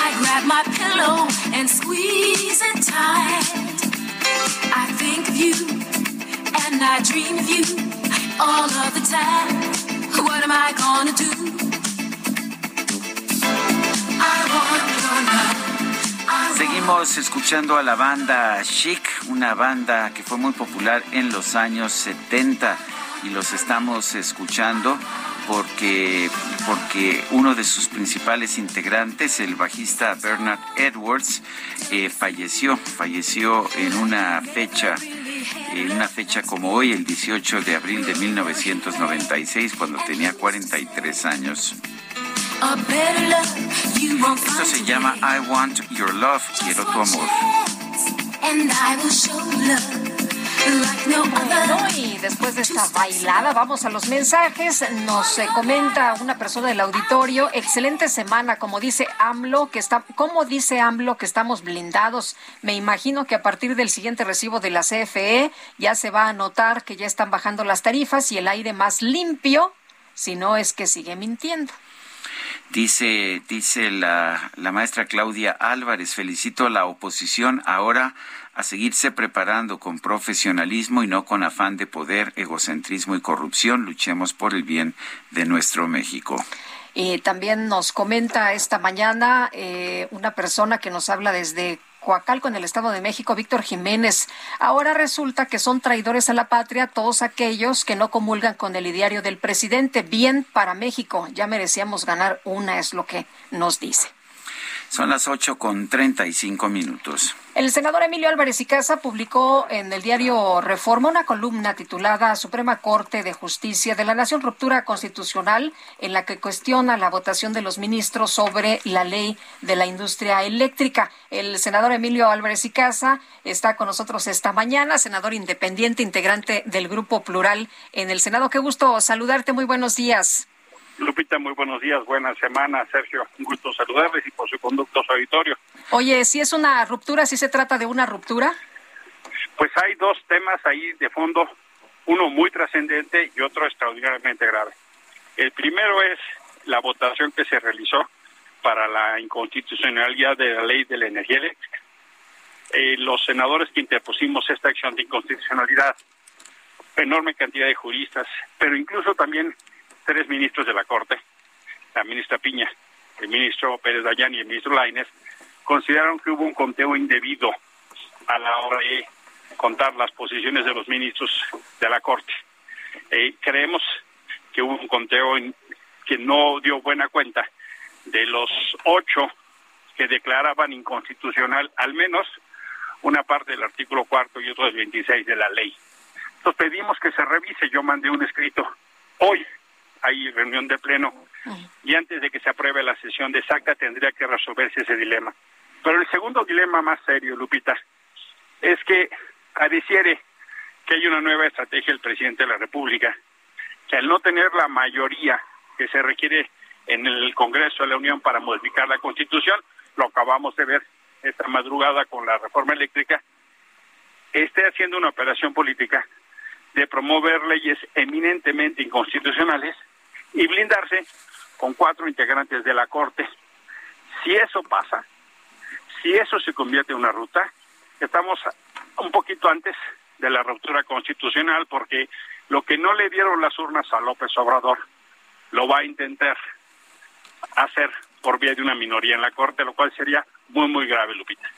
I grab my pillow and squeeze it tight. I think of you and I dream of you all of the time. What am I gonna do? I want your. Seguimos escuchando a la banda Chic, una banda que fue muy popular en los años 70 y los estamos escuchando porque, porque uno de sus principales integrantes, el bajista Bernard Edwards, eh, falleció, falleció en una fecha, en una fecha como hoy, el 18 de abril de 1996, cuando tenía 43 años. Esto se llama I Want Your Love, quiero tu amor. Y después de esta bailada, vamos a los mensajes. Nos comenta una persona del auditorio, excelente semana, como dice AMLO, que está, como dice AMLO que estamos blindados. Me imagino que a partir del siguiente recibo de la CFE ya se va a notar que ya están bajando las tarifas y el aire más limpio, si no es que sigue mintiendo. Dice, dice la, la maestra Claudia Álvarez, felicito a la oposición ahora a seguirse preparando con profesionalismo y no con afán de poder, egocentrismo y corrupción. Luchemos por el bien de nuestro México. Y también nos comenta esta mañana eh, una persona que nos habla desde Coacalco, en el Estado de México, Víctor Jiménez. Ahora resulta que son traidores a la patria todos aquellos que no comulgan con el ideario del presidente. Bien para México. Ya merecíamos ganar una, es lo que nos dice. Son las ocho con treinta y cinco minutos. El senador Emilio Álvarez y Casa publicó en el diario Reforma una columna titulada Suprema Corte de Justicia de la Nación Ruptura Constitucional, en la que cuestiona la votación de los ministros sobre la ley de la industria eléctrica. El senador Emilio Álvarez y Casa está con nosotros esta mañana, senador independiente, integrante del Grupo Plural en el Senado. Qué gusto saludarte, muy buenos días. Lupita, muy buenos días, buena semana, Sergio. Un gusto saludarles y por su conducto su auditorio. Oye, si es una ruptura, si se trata de una ruptura. Pues hay dos temas ahí de fondo, uno muy trascendente y otro extraordinariamente grave. El primero es la votación que se realizó para la inconstitucionalidad de la ley de la energía eléctrica. Eh, los senadores que interpusimos esta acción de inconstitucionalidad, enorme cantidad de juristas, pero incluso también tres ministros de la Corte, la ministra Piña, el ministro Pérez Dayán y el ministro Lainez, consideraron que hubo un conteo indebido a la hora de contar las posiciones de los ministros de la Corte. Eh, creemos que hubo un conteo que no dio buena cuenta de los ocho que declaraban inconstitucional al menos una parte del artículo cuarto y otro del 26 de la ley. Entonces pedimos que se revise. Yo mandé un escrito hoy. Hay reunión de pleno y antes de que se apruebe la sesión de SACA tendría que resolverse ese dilema. Pero el segundo dilema más serio, Lupita, es que pareciere que hay una nueva estrategia del presidente de la República, que al no tener la mayoría que se requiere en el Congreso de la Unión para modificar la Constitución, lo acabamos de ver esta madrugada con la reforma eléctrica, esté haciendo una operación política de promover leyes eminentemente inconstitucionales y blindarse con cuatro integrantes de la Corte. Si eso pasa, si eso se convierte en una ruta, estamos un poquito antes de la ruptura constitucional porque lo que no le dieron las urnas a López Obrador lo va a intentar hacer por vía de una minoría en la Corte, lo cual sería muy, muy grave, Lupita.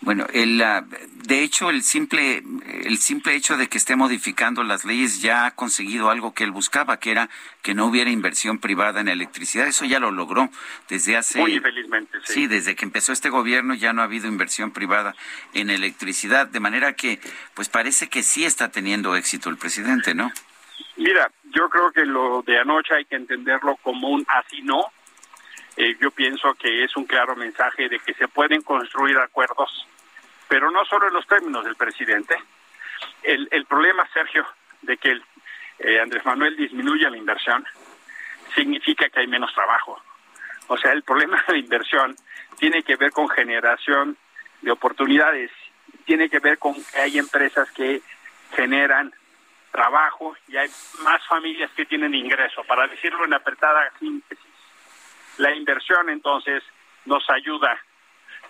Bueno, el, ah, de hecho, el simple, el simple hecho de que esté modificando las leyes ya ha conseguido algo que él buscaba, que era que no hubiera inversión privada en electricidad. Eso ya lo logró desde hace. Muy felizmente, sí. Sí, desde que empezó este gobierno ya no ha habido inversión privada en electricidad, de manera que, pues parece que sí está teniendo éxito el presidente, ¿no? Mira, yo creo que lo de anoche hay que entenderlo como un así no. Eh, yo pienso que es un claro mensaje de que se pueden construir acuerdos, pero no solo en los términos del presidente. El, el problema, Sergio, de que el, eh, Andrés Manuel disminuya la inversión, significa que hay menos trabajo. O sea, el problema de inversión tiene que ver con generación de oportunidades, tiene que ver con que hay empresas que generan trabajo y hay más familias que tienen ingreso. Para decirlo en apretada síntesis, la inversión entonces nos ayuda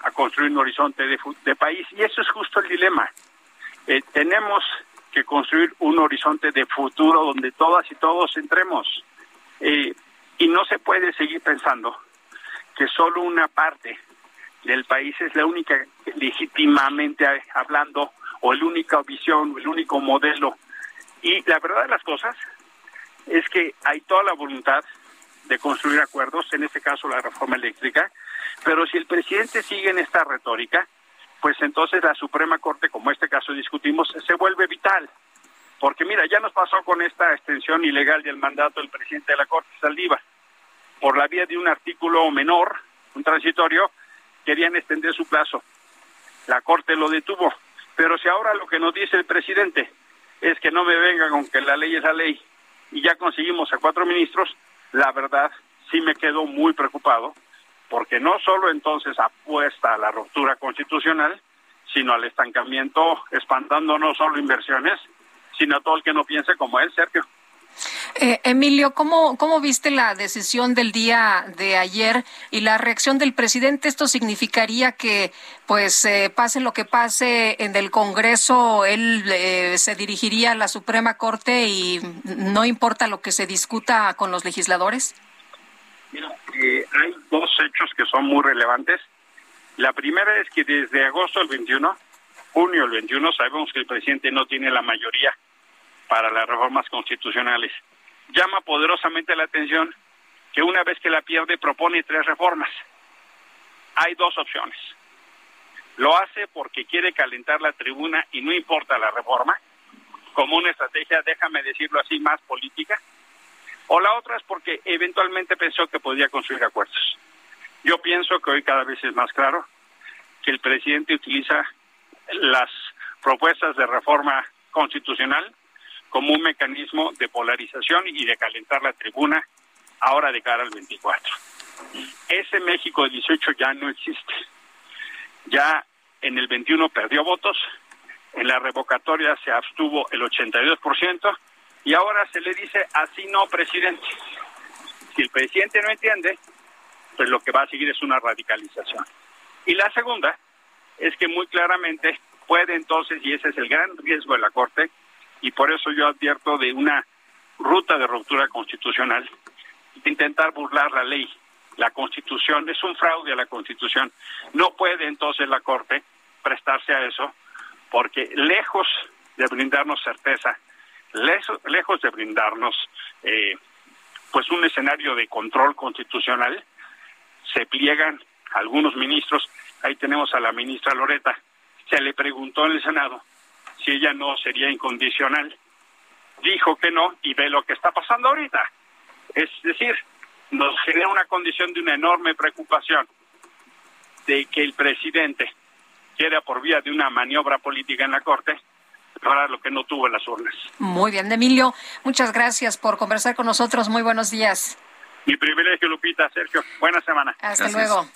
a construir un horizonte de, país y eso es justo el dilema. Eh, tenemos que construir un horizonte de futuro donde todas y todos entremos. Eh, y no se puede seguir pensando que solo una parte del país es la única legítimamente hablando o la única visión, el único modelo. Y la verdad de las cosas es que hay toda la voluntad de construir acuerdos, en este caso la reforma eléctrica, pero si el presidente sigue en esta retórica, pues entonces la Suprema Corte, como este caso discutimos, se vuelve vital. Porque mira, ya nos pasó con esta extensión ilegal del mandato del presidente de la Corte, Saldívar. Por la vía de un artículo menor, un transitorio, querían extender su plazo. La Corte lo detuvo. Pero si ahora lo que nos dice el presidente es que no me vengan con que la ley es la ley y ya conseguimos a cuatro ministros, la verdad sí me quedo muy preocupado porque no solo entonces apuesta a la ruptura constitucional, sino al estancamiento, espantando no solo inversiones, sino a todo el que no piense como él, Sergio. Eh, Emilio, ¿cómo, ¿cómo viste la decisión del día de ayer y la reacción del presidente? ¿Esto significaría que, pues, eh, pase lo que pase en el Congreso, él eh, se dirigiría a la Suprema Corte y no importa lo que se discuta con los legisladores? Mira, hay dos hechos que son muy relevantes. La primera es que desde agosto del 21, junio del 21, sabemos que el presidente no tiene la mayoría para las reformas constitucionales. Llama poderosamente la atención que una vez que la pierde propone tres reformas. Hay dos opciones. Lo hace porque quiere calentar la tribuna y no importa la reforma, como una estrategia, déjame decirlo así, más política. O la otra es porque eventualmente pensó que podía construir acuerdos. Yo pienso que hoy cada vez es más claro que el presidente utiliza las propuestas de reforma constitucional como un mecanismo de polarización y de calentar la tribuna ahora de cara al 24. Ese México del 18 ya no existe. Ya en el 21 perdió votos, en la revocatoria se abstuvo el 82% y ahora se le dice así no, presidente. Si el presidente no entiende, pues lo que va a seguir es una radicalización. Y la segunda es que muy claramente puede entonces, y ese es el gran riesgo de la Corte, y por eso yo advierto de una ruta de ruptura constitucional, intentar burlar la ley, la constitución, es un fraude a la constitución. No puede entonces la Corte prestarse a eso, porque lejos de brindarnos certeza, lejos, de brindarnos eh, pues un escenario de control constitucional, se pliegan algunos ministros, ahí tenemos a la ministra Loreta, se le preguntó en el Senado si ella no sería incondicional. Dijo que no y ve lo que está pasando ahorita. Es decir, nos genera una condición de una enorme preocupación de que el presidente quiera por vía de una maniobra política en la Corte lograr lo que no tuvo en las urnas. Muy bien, Emilio. Muchas gracias por conversar con nosotros. Muy buenos días. Mi privilegio, Lupita, Sergio. Buena semana. Hasta luego.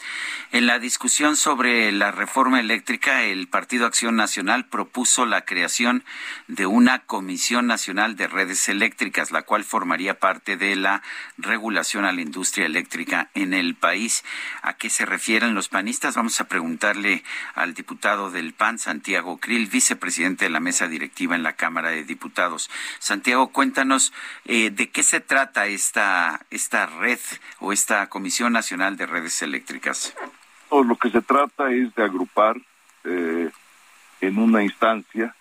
En la discusión sobre la reforma eléctrica, el Partido Acción Nacional propuso la creación de una Comisión Nacional de Redes Eléctricas, la cual formaría parte de la regulación a la industria eléctrica en el país. ¿A qué se refieren los panistas? Vamos a preguntarle al diputado del PAN, Santiago Krill, vicepresidente de la mesa directiva en la Cámara de Diputados. Santiago, cuéntanos eh, de qué se trata esta, esta red o esta Comisión Nacional de Redes Eléctricas? lo que se trata es de agrupar eh, en una instancia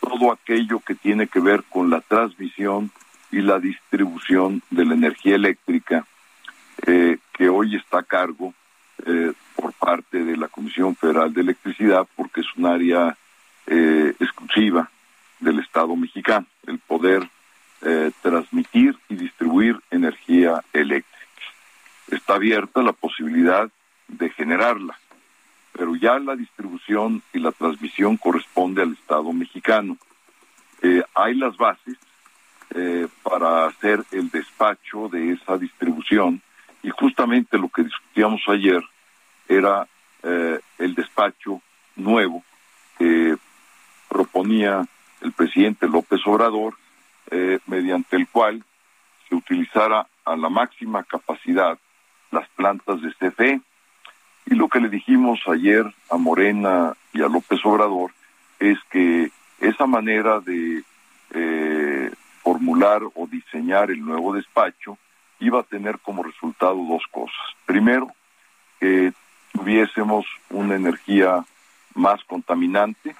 todo aquello que tiene que ver con la transmisión y la distribución de la energía eléctrica eh, que hoy está a cargo eh, por parte de la Comisión Federal de Electricidad porque es un área exclusiva del Estado mexicano, el poder eh, transmitir y distribuir energía eléctrica. Está abierta la posibilidad de generarla, pero ya la distribución y la transmisión corresponde al Estado mexicano. Eh, hay las bases eh, para hacer el despacho de esa distribución Y justamente lo que discutíamos ayer era el despacho nuevo que proponía el presidente López Obrador, eh, mediante el cual se utilizara a la máxima capacidad las plantas de CFE. Y lo que le dijimos ayer a Morena y a López Obrador es que esa manera de eh, formular o diseñar el nuevo despacho iba a tener como resultado dos cosas. Primero, que tuviésemos una energía más contaminante,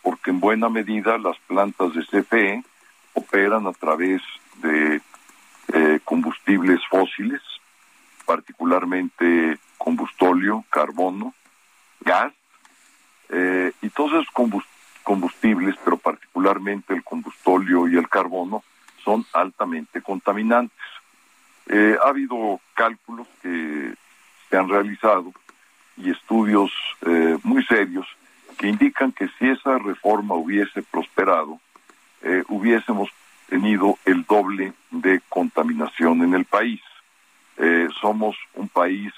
porque en buena medida las plantas de CFE operan a través de eh, combustibles fósiles, particularmente combustóleo, carbono, gas, eh, y todos esos combustibles, pero particularmente el combustóleo y el carbono, son altamente contaminantes. Eh, ha habido cálculos que se han realizado y estudios eh, muy serios que indican que si esa reforma hubiese prosperado, eh, hubiésemos tenido el doble de contaminación en el país. Eh, somos un país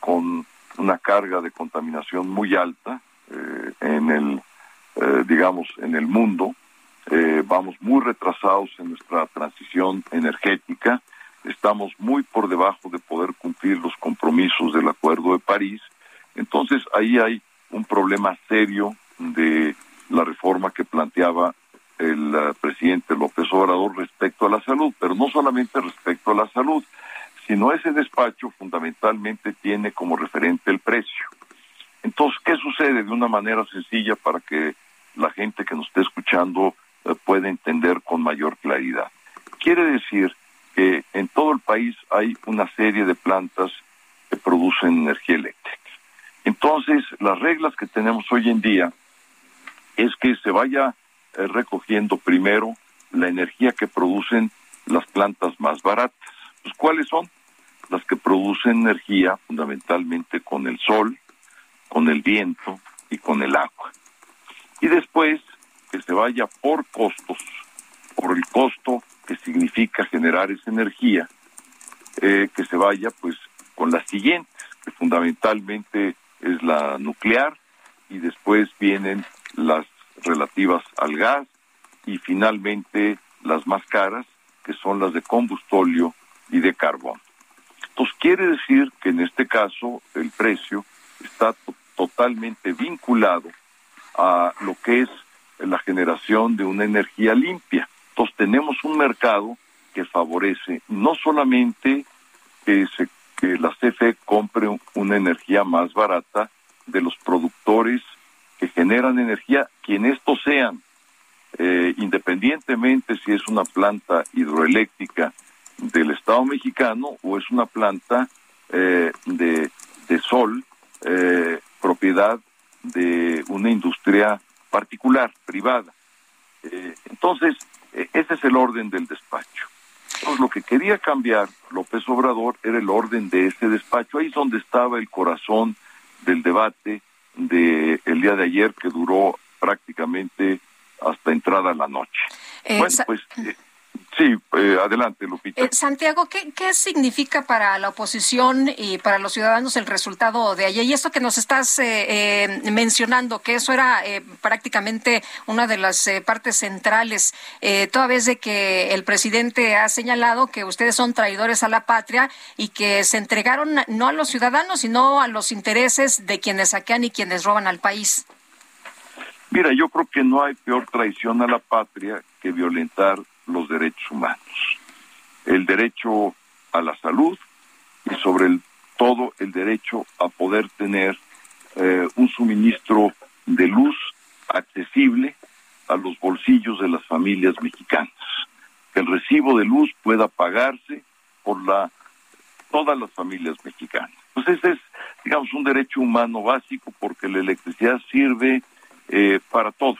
con una carga de contaminación muy alta en el, digamos, en el mundo. vamos muy retrasados en nuestra transición energética estamos muy por debajo de poder cumplir los compromisos del Acuerdo de París. Entonces ahí hay un problema serio de la reforma que planteaba el presidente López Obrador respecto a la salud, pero no solamente respecto a la salud, sino ese despacho fundamentalmente tiene como referente el precio. Entonces, ¿qué sucede de una manera sencilla para que la gente que nos esté escuchando uh, pueda entender con mayor claridad? Quiere decir que en todo el país hay una serie de plantas que producen energía eléctrica. Entonces, las reglas que tenemos hoy en día es que se vaya eh, recogiendo primero la energía que producen las plantas más baratas. Pues, ¿Cuáles son? Las que producen energía fundamentalmente con el sol, con el viento y con el agua. Y después que se vaya por costos, por el costo que significa generar esa energía, eh, que se vaya pues con las siguientes, que fundamentalmente es la nuclear y después vienen las relativas al gas y finalmente las más caras, que son las de combustóleo y de carbón. Entonces quiere decir que en este caso el precio está totalmente vinculado a lo que es la generación de una energía limpia. Entonces tenemos un mercado que favorece no solamente que, se, la CFE compre una energía más barata de los productores que generan energía, quien estos sean, eh, independientemente si es una planta hidroeléctrica del Estado mexicano o es una planta eh, de, de, sol, eh, propiedad de una industria particular, privada. entonces, e, ese es el orden del despacho. Entonces, lo que quería cambiar López Obrador era el orden de ese despacho. Ahí es donde estaba el corazón del debate del el día de ayer, que duró prácticamente hasta entrada la noche. Eh, bueno, pues eh, Sí, eh, adelante, Lupita. Eh, Santiago, ¿qué, ¿qué, significa para la oposición y para los ciudadanos el resultado de ayer? Y esto que nos estás eh, mencionando, que eso era prácticamente una de las partes centrales, toda vez de que el presidente ha señalado que ustedes son traidores a la patria y que se entregaron no a los ciudadanos, sino a los intereses de quienes saquean y quienes roban al país. Mira, yo creo que no hay peor traición a la patria que violentar los derechos humanos, el derecho a la salud y sobre todo el derecho a poder tener eh, un suministro de luz accesible a los bolsillos de las familias mexicanas, que el recibo de luz pueda pagarse por la todas las familias mexicanas. Pues ese es, digamos, un derecho humano básico porque la electricidad sirve eh, para todo.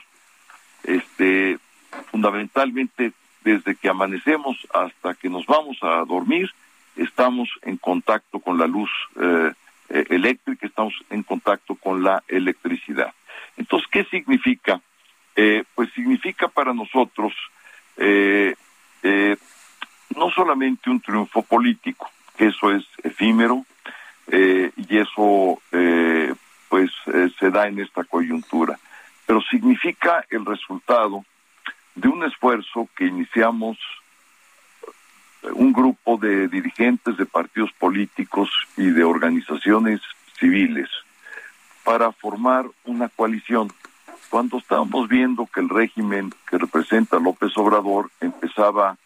Este, fundamentalmente desde que amanecemos hasta que nos vamos a dormir, estamos en contacto con la luz eh, eh, eléctrica, estamos en contacto con la electricidad. Entonces, ¿qué significa? Eh, pues significa para nosotros no solamente un triunfo político, que eso es efímero y eso pues se da en esta coyuntura. Pero significa el resultado de un esfuerzo que iniciamos un grupo de dirigentes de partidos políticos y de organizaciones civiles para formar una coalición. Cuando estábamos viendo que el régimen que representa López Obrador empezaba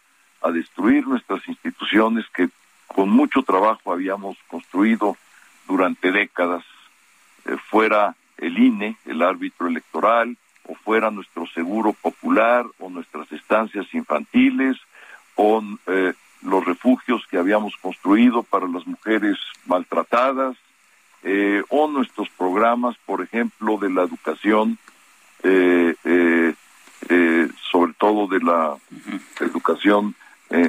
a destruir nuestras instituciones que con mucho trabajo habíamos construido durante décadas, eh, fuera el INE, el árbitro electoral, o fuera nuestro seguro popular, o nuestras estancias infantiles, o eh, los refugios que habíamos construido para las mujeres maltratadas, eh, o nuestros programas, por ejemplo, de la educación, eh, eh, eh sobre todo de la educación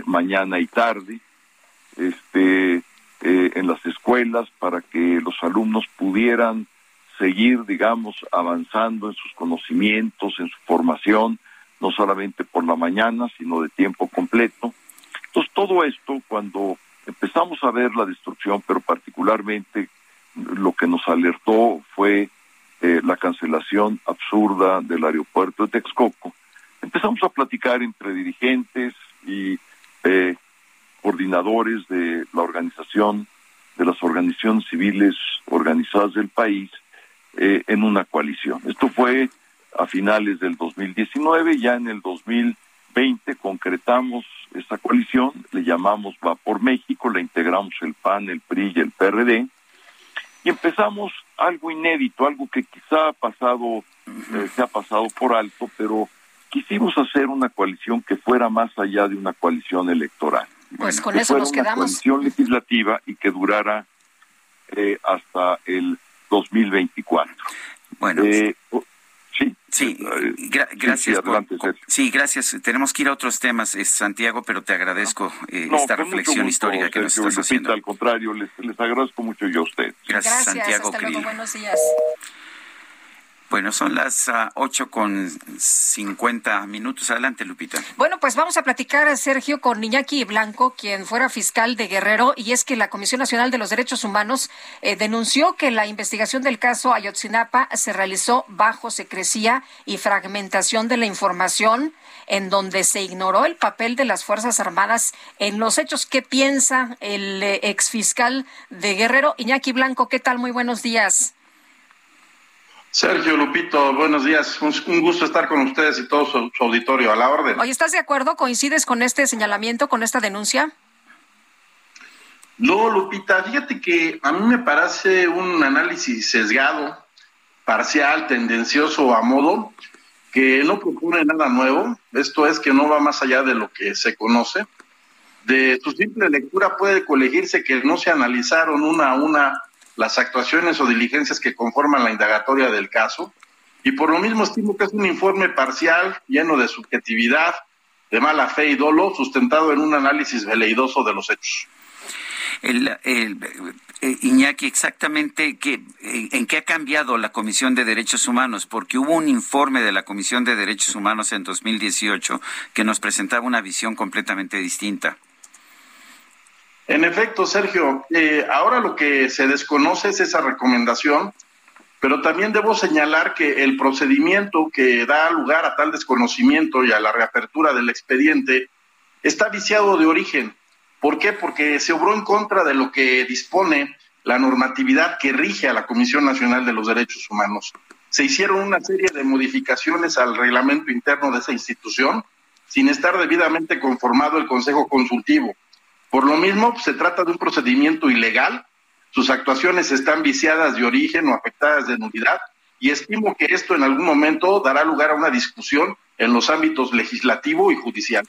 mañana y tarde, este, en las escuelas para que los alumnos pudieran seguir, digamos, avanzando en sus conocimientos, en su formación, no solamente por la mañana, sino de tiempo completo. Entonces, todo esto, cuando empezamos a ver la destrucción, pero particularmente lo que nos alertó fue eh, la cancelación absurda del aeropuerto de Texcoco, empezamos a platicar entre dirigentes y eh, coordinadores de la organización, de las organizaciones civiles organizadas del país, eh, en una coalición. Esto fue a finales del 2019, ya en el 2020 concretamos esta coalición, le llamamos Va por México, le integramos el PAN, el PRI y el PRD, y empezamos algo inédito, algo que quizá ha pasado, eh, se ha pasado por alto, pero quisimos hacer una coalición que fuera más allá de una coalición electoral. Pues con eso nos quedamos. Una coalición legislativa y que durara eh, hasta el 2024. Bueno. Eh, sí. Sí, gracias. Sí, gracias. Tenemos que ir a otros temas, Santiago, pero te agradezco eh, esta reflexión histórica que nos estás haciendo. Al contrario, les, les agradezco mucho yo a usted. Gracias, Santiago. Hasta luego, buenos días. Bueno, son las uh, ocho con cincuenta minutos. Adelante, Lupita. Bueno, pues vamos a platicar, Sergio, con Iñaki Blanco, quien fuera fiscal de Guerrero, y es que la Comisión Nacional de los Derechos Humanos eh, denunció que la investigación del caso Ayotzinapa se realizó bajo secrecía y fragmentación de la información en donde se ignoró el papel de las Fuerzas Armadas en los hechos. ¿Qué piensa el eh, exfiscal de Guerrero? Iñaki Blanco, ¿qué tal? Muy buenos días. Sergio Lupito, buenos días. Un gusto estar con ustedes y todo su, auditorio a la orden. Oye, ¿estás de acuerdo? ¿Coincides con este señalamiento, con esta denuncia? No, Lupita, fíjate que a mí me parece un análisis sesgado, parcial, tendencioso a modo, que no propone nada nuevo. Esto es que no va más allá de lo que se conoce. De su simple lectura puede colegirse que no se analizaron una a una las actuaciones o diligencias que conforman la indagatoria del caso, y por lo mismo estimo que es un informe parcial, lleno de subjetividad, de mala fe y dolo, sustentado en un análisis veleidoso de los hechos. El, eh, Iñaki, exactamente qué, eh, en qué ha cambiado la Comisión de Derechos Humanos, porque hubo un informe de la Comisión de Derechos Humanos en 2018 que nos presentaba una visión completamente distinta. En efecto, Sergio, eh, ahora lo que se desconoce es esa recomendación, pero también debo señalar que el procedimiento que da lugar a tal desconocimiento y a la reapertura del expediente está viciado de origen. ¿Por qué? Porque se obró en contra de lo que dispone la normatividad que rige a la Comisión Nacional de los Derechos Humanos. Se hicieron una serie de modificaciones al reglamento interno de esa institución sin estar debidamente conformado el Consejo Consultivo. Por lo mismo, se trata de un procedimiento ilegal, sus actuaciones están viciadas de origen o afectadas de nulidad, y estimo que esto en algún momento dará lugar a una discusión en los ámbitos legislativo y judicial.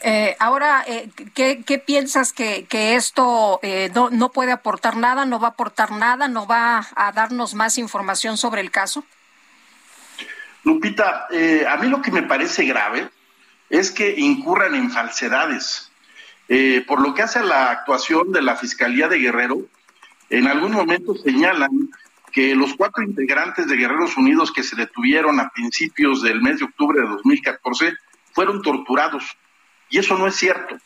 Eh, ahora, eh, ¿qué, piensas que, esto eh, no, no, puede aportar nada, no va a aportar nada, no va a darnos más información sobre el caso? Lupita, a mí lo que me parece grave es que incurran en falsedades. Eh, por lo que hace a la actuación de la Fiscalía de Guerrero, en algún momento señalan que los cuatro integrantes de Guerreros Unidos que se detuvieron a principios del mes de octubre de 2014 fueron torturados. y eso no es cierto.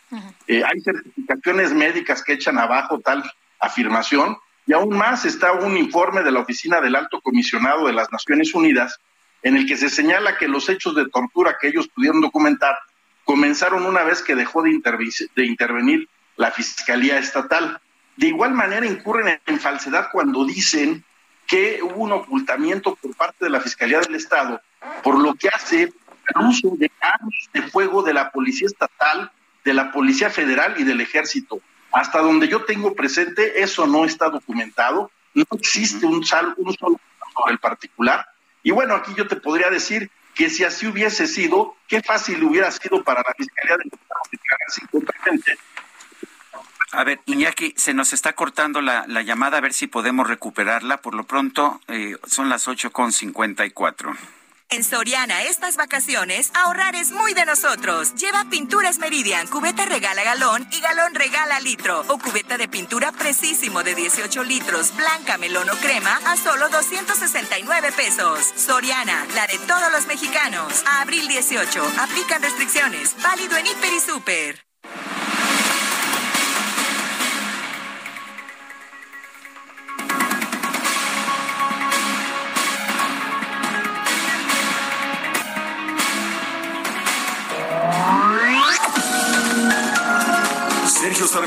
Eh, hay certificaciones médicas que echan abajo tal afirmación y aún más está un informe de la Oficina del Alto Comisionado de las Naciones Unidas en el que se señala que los hechos de tortura que ellos pudieron documentar comenzaron una vez que dejó de, de intervenir la Fiscalía Estatal. De igual manera incurren en falsedad cuando dicen que hubo un ocultamiento por parte de la Fiscalía del Estado, por lo que hace el uso de armas de fuego de la Policía Estatal, de la Policía Federal y del Ejército. Hasta donde yo tengo presente, eso no está documentado, no existe un, sal, un solo sobre el particular. Y bueno, aquí yo te podría decir que si así hubiese sido, qué fácil hubiera sido para la Fiscalía de así totalmente. A ver, Iñaki, se nos está cortando la, la, llamada, a ver si podemos recuperarla. Por lo pronto, eh, son las 8.54. En Soriana, estas vacaciones, ahorrar es muy de nosotros. Lleva pinturas Meridian, cubeta regala galón y galón regala litro. O cubeta de pintura precisísimo de 18 litros, blanca, melón o crema, a solo 269 pesos. Soriana, la de todos los mexicanos. A abril 18, aplican restricciones. Válido en Hiper y Super.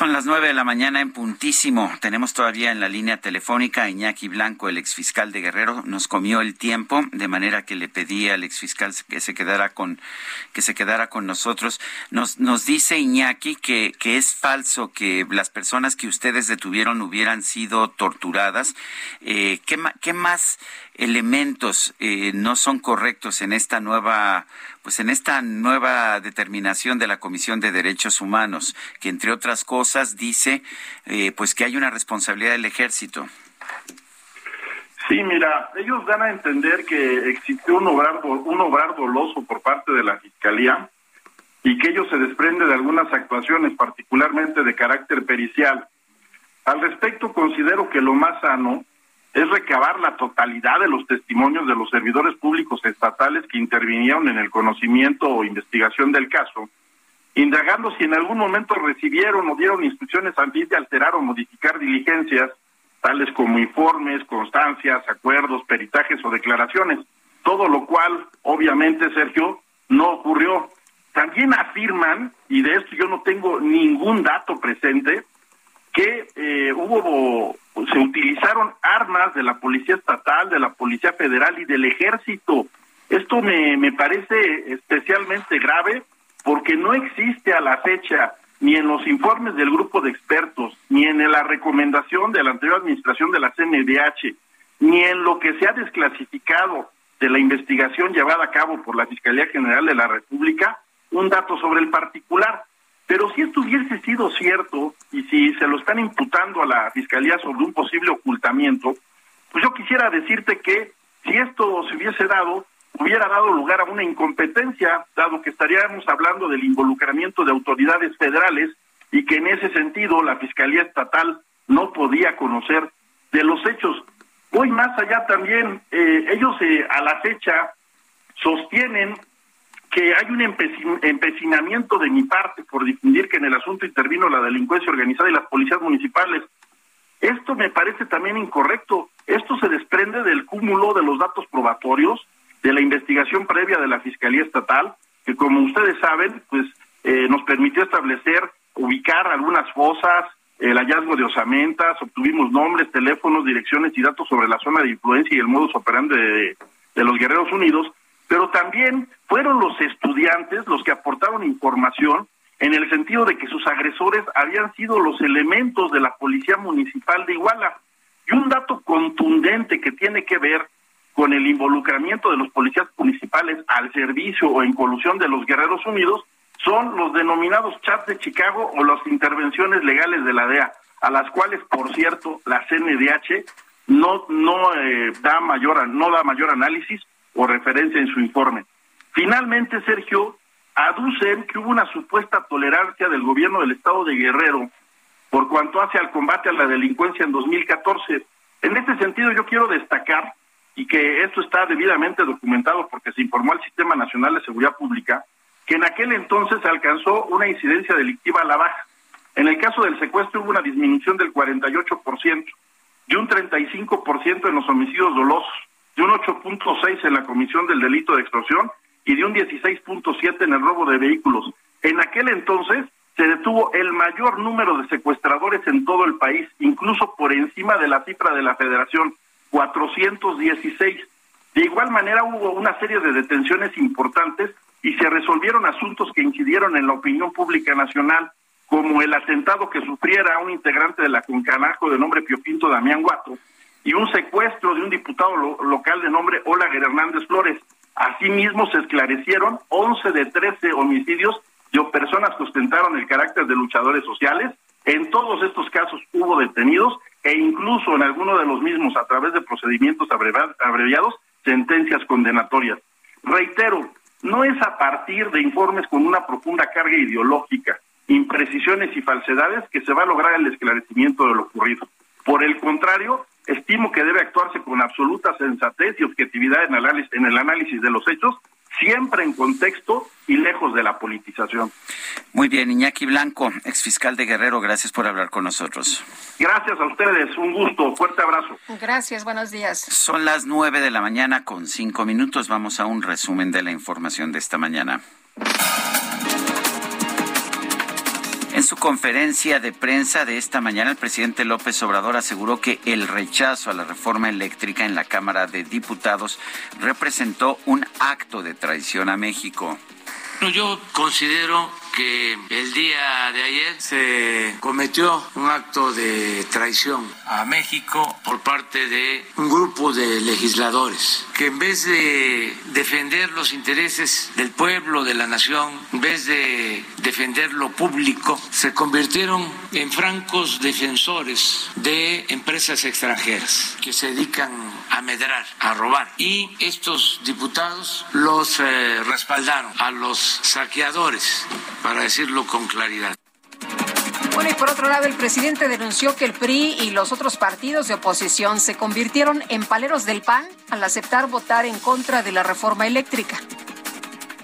Son las nueve de la mañana en puntísimo. Tenemos todavía en la línea telefónica a Iñaki Blanco, el exfiscal de Guerrero. Nos comió el tiempo, de manera que le pedí al exfiscal que se quedara con, que se quedara con nosotros. Nos, nos dice Iñaki que, que es falso que las personas que ustedes detuvieron hubieran sido torturadas. Eh, ¿qué, ¿Qué más elementos eh, no son correctos en esta nueva pues en esta nueva determinación de la Comisión de Derechos Humanos que entre otras cosas dice eh, pues que hay una responsabilidad del ejército Sí, mira, ellos dan a entender que existió un obrar, un obrar doloso por parte de la Fiscalía y que ello se desprende de algunas actuaciones, particularmente de carácter pericial. Al respecto, considero que lo más sano es recabar la totalidad de los testimonios de los servidores públicos estatales que intervinieron en el conocimiento o investigación del caso, indagando si en algún momento recibieron o dieron instrucciones a fin de alterar o modificar diligencias, tales como informes, constancias, acuerdos, peritajes o declaraciones, todo lo cual, obviamente, Sergio, no ocurrió. También afirman, y de esto yo no tengo ningún dato presente, que eh, hubo se utilizaron armas de la policía estatal, de la policía federal y del ejército. Esto me, me parece especialmente grave porque no existe a la fecha ni en los informes del grupo de expertos, ni en la recomendación de la anterior administración de la CNDH, ni en lo que se ha desclasificado de la investigación llevada a cabo por la Fiscalía General de la República, un dato sobre el particular. Pero si esto hubiese sido cierto y si se lo están imputando a la Fiscalía sobre un posible ocultamiento, pues yo quisiera decirte que si esto se hubiese dado, hubiera dado lugar a una incompetencia, dado que estaríamos hablando del involucramiento de autoridades federales y que en ese sentido la Fiscalía Estatal no podía conocer de los hechos. Voy más allá también, eh, ellos eh, a la fecha sostienen que hay un empecinamiento de mi parte por difundir que en el asunto intervino la delincuencia organizada y las policías municipales. Esto me parece también incorrecto. Esto se desprende del cúmulo de los datos probatorios de la investigación previa de la Fiscalía Estatal, que como ustedes saben, pues eh, nos permitió establecer, ubicar algunas fosas, el hallazgo de osamentas, obtuvimos nombres, teléfonos, direcciones y datos sobre la zona de influencia y el modus operandi de, de los Guerreros Unidos, pero también fueron los estudiantes los que aportaron información en el sentido de que sus agresores habían sido los elementos de la Policía Municipal de Iguala. Y un dato contundente que tiene que ver con el involucramiento de los policías municipales al servicio o en colusión de los Guerreros Unidos son los denominados chats de Chicago o las intervenciones legales de la DEA, a las cuales, por cierto, la CNDH no no eh, da mayor no da mayor análisis o referencia en su informe. Finalmente, Sergio, aducen que hubo una supuesta tolerancia del gobierno del estado de Guerrero por cuanto hace al combate a la delincuencia en 2014. En este sentido, yo quiero destacar y que esto está debidamente documentado porque se informó al Sistema Nacional de Seguridad Pública, que en aquel entonces alcanzó una incidencia delictiva a la baja. En el caso del secuestro hubo una disminución del 48%, de un 35% en los homicidios dolosos, de un 8.6 en la comisión del delito de extorsión y de un 16.7 en el robo de vehículos. En aquel entonces se detuvo el mayor número de secuestradores en todo el país, incluso por encima de la cifra de la federación, 416. De igual manera hubo una serie de detenciones importantes y se resolvieron asuntos que incidieron en la opinión pública nacional, como el atentado que sufriera un integrante de la Concanaco de nombre Pio Pinto Damián Guato y un secuestro de un diputado local de nombre Olaguer Hernández Flores. Asimismo se esclarecieron 11 de 13 homicidios de personas que ostentaron el carácter de luchadores sociales. En todos estos casos hubo detenidos e incluso en alguno de los mismos, a través de procedimientos abreviados, sentencias condenatorias. Reitero, no es a partir de informes con una profunda carga ideológica, imprecisiones y falsedades que se va a lograr el esclarecimiento de lo ocurrido. Por el contrario, estimo que debe actuarse con absoluta sensatez y objetividad en, en el análisis de los hechos siempre en contexto y lejos de la politización. Muy bien, Iñaki Blanco, exfiscal de Guerrero, gracias por hablar con nosotros. Gracias a ustedes, un gusto, fuerte abrazo. Gracias, buenos días. Son las nueve de la mañana con cinco minutos, vamos a un resumen de la información de esta mañana. En su conferencia de prensa de esta mañana, el presidente López Obrador aseguró que el rechazo a la reforma eléctrica en la Cámara de Diputados representó un acto de traición a México. Yo considero que el día de ayer se cometió un acto de traición a México por parte de un grupo de legisladores que en vez de defender los intereses del pueblo, de la nación, en vez de defender lo público, se convirtieron en francos defensores de empresas extranjeras que se dedican a medrar, a robar. Y estos diputados los eh, respaldaron a los saqueadores para decirlo con claridad. Bueno, y por otro lado, el presidente denunció que el PRI y los otros partidos de oposición se convirtieron en paleros del PAN al aceptar votar en contra de la reforma eléctrica.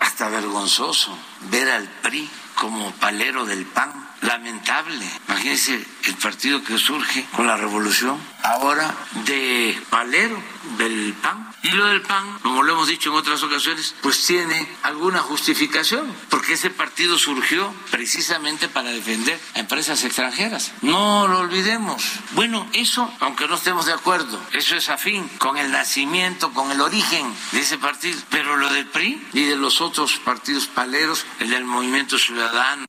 Hasta vergonzoso ver al PRI como palero del PAN lamentable. Imagínense el partido que surge con la revolución, ahora de palero del PAN. Y lo del PAN, como lo hemos dicho en otras ocasiones, pues tiene alguna justificación, porque ese partido surgió precisamente para defender a empresas extranjeras. No lo olvidemos. Bueno, eso, aunque no estemos de acuerdo, eso es afín con el nacimiento, con el origen de ese partido. Pero lo del PRI y de los otros partidos paleros, el del Movimiento Ciudadano,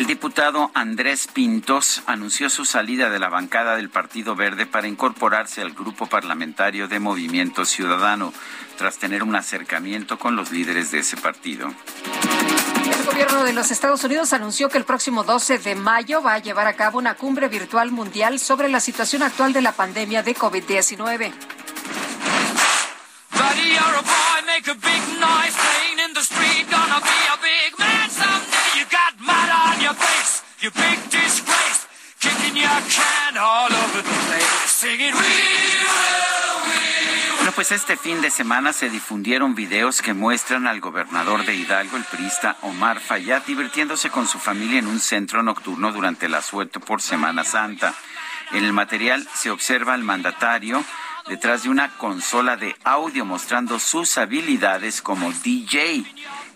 el diputado Andrés Pintos anunció su salida de la bancada del Partido Verde para incorporarse al grupo parlamentario de Movimiento Ciudadano, tras tener un acercamiento con los líderes de ese partido. El gobierno de los Estados Unidos anunció que el próximo 12 de mayo va a llevar a cabo una cumbre virtual mundial sobre la situación actual de la pandemia de COVID-19. Bueno, pues este fin de semana se difundieron videos que muestran al gobernador de Hidalgo, el priista Omar Fayad, divirtiéndose con su familia en un centro nocturno durante el asueto por Semana Santa. En el material se observa al mandatario detrás de una consola de audio mostrando sus habilidades como DJ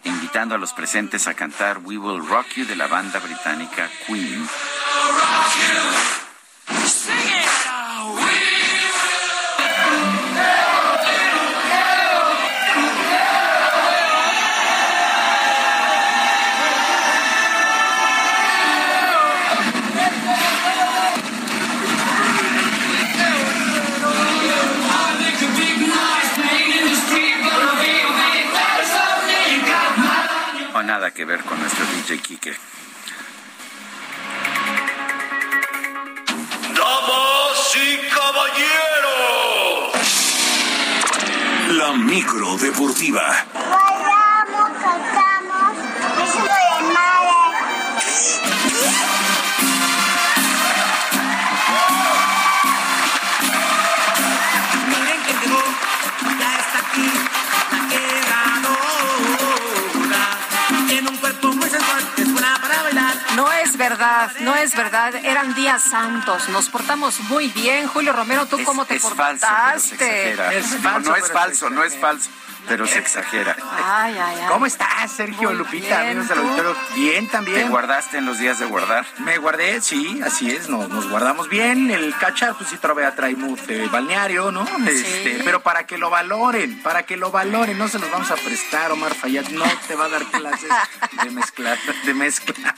invitando a los presentes a cantar We Will Rock You de la banda británica Queen. Que ver con nuestro DJ Kike. Damas y caballeros. La micro deportiva. Verdad, no es verdad. Eran días santos. Nos portamos muy bien. Julio Romero, ¿tú cómo te es falso, pero se portaste? no, no es falso, no es falso, pero se exagera. Ay, ay, ay. ¿Cómo estás, Sergio Muy Lupita? bien, amigos auditorio. Bien, ¿Te también. guardaste en los días de guardar? Me guardé, sí, así es, nos, nos guardamos bien. El cacha, pues sí, todavía trae de balneario, ¿no? Este, pero para que lo valoren, para que lo valoren, no se los vamos a prestar, Omar Fayad, no te va a dar clases de mezclar, de mezcla.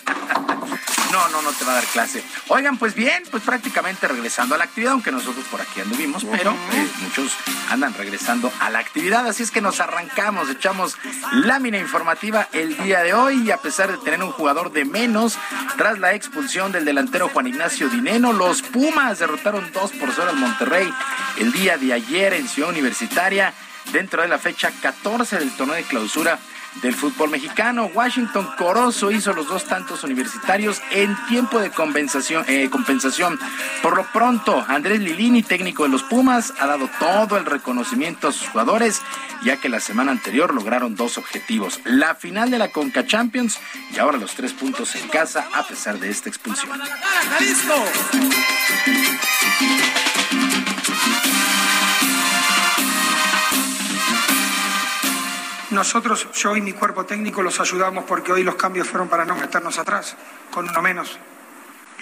No, no, no te va a dar clase. Oigan, pues bien, pues prácticamente regresando a la actividad, aunque nosotros por aquí anduvimos, pero eh, muchos andan regresando a la actividad, así es que nos arrancamos, echamos lámina informativa el día de hoy y a pesar de tener un jugador de menos, tras la expulsión del delantero Juan Ignacio Dineno, los Pumas derrotaron 2 por 0 al Monterrey el día de ayer en Ciudad Universitaria dentro de la fecha 14 del torneo de clausura del fútbol mexicano. Washington Corozo hizo los dos tantos universitarios en tiempo de compensación. eh, compensación. Por lo pronto, Andrés Lilini, técnico de los Pumas, ha dado todo el reconocimiento a sus jugadores, ya que la semana anterior lograron dos objetivos. La final de la Conca Champions y ahora los tres puntos en casa a pesar de esta expulsión. Nosotros, yo y mi cuerpo técnico, los ayudamos porque hoy los cambios fueron para no meternos atrás, con uno menos.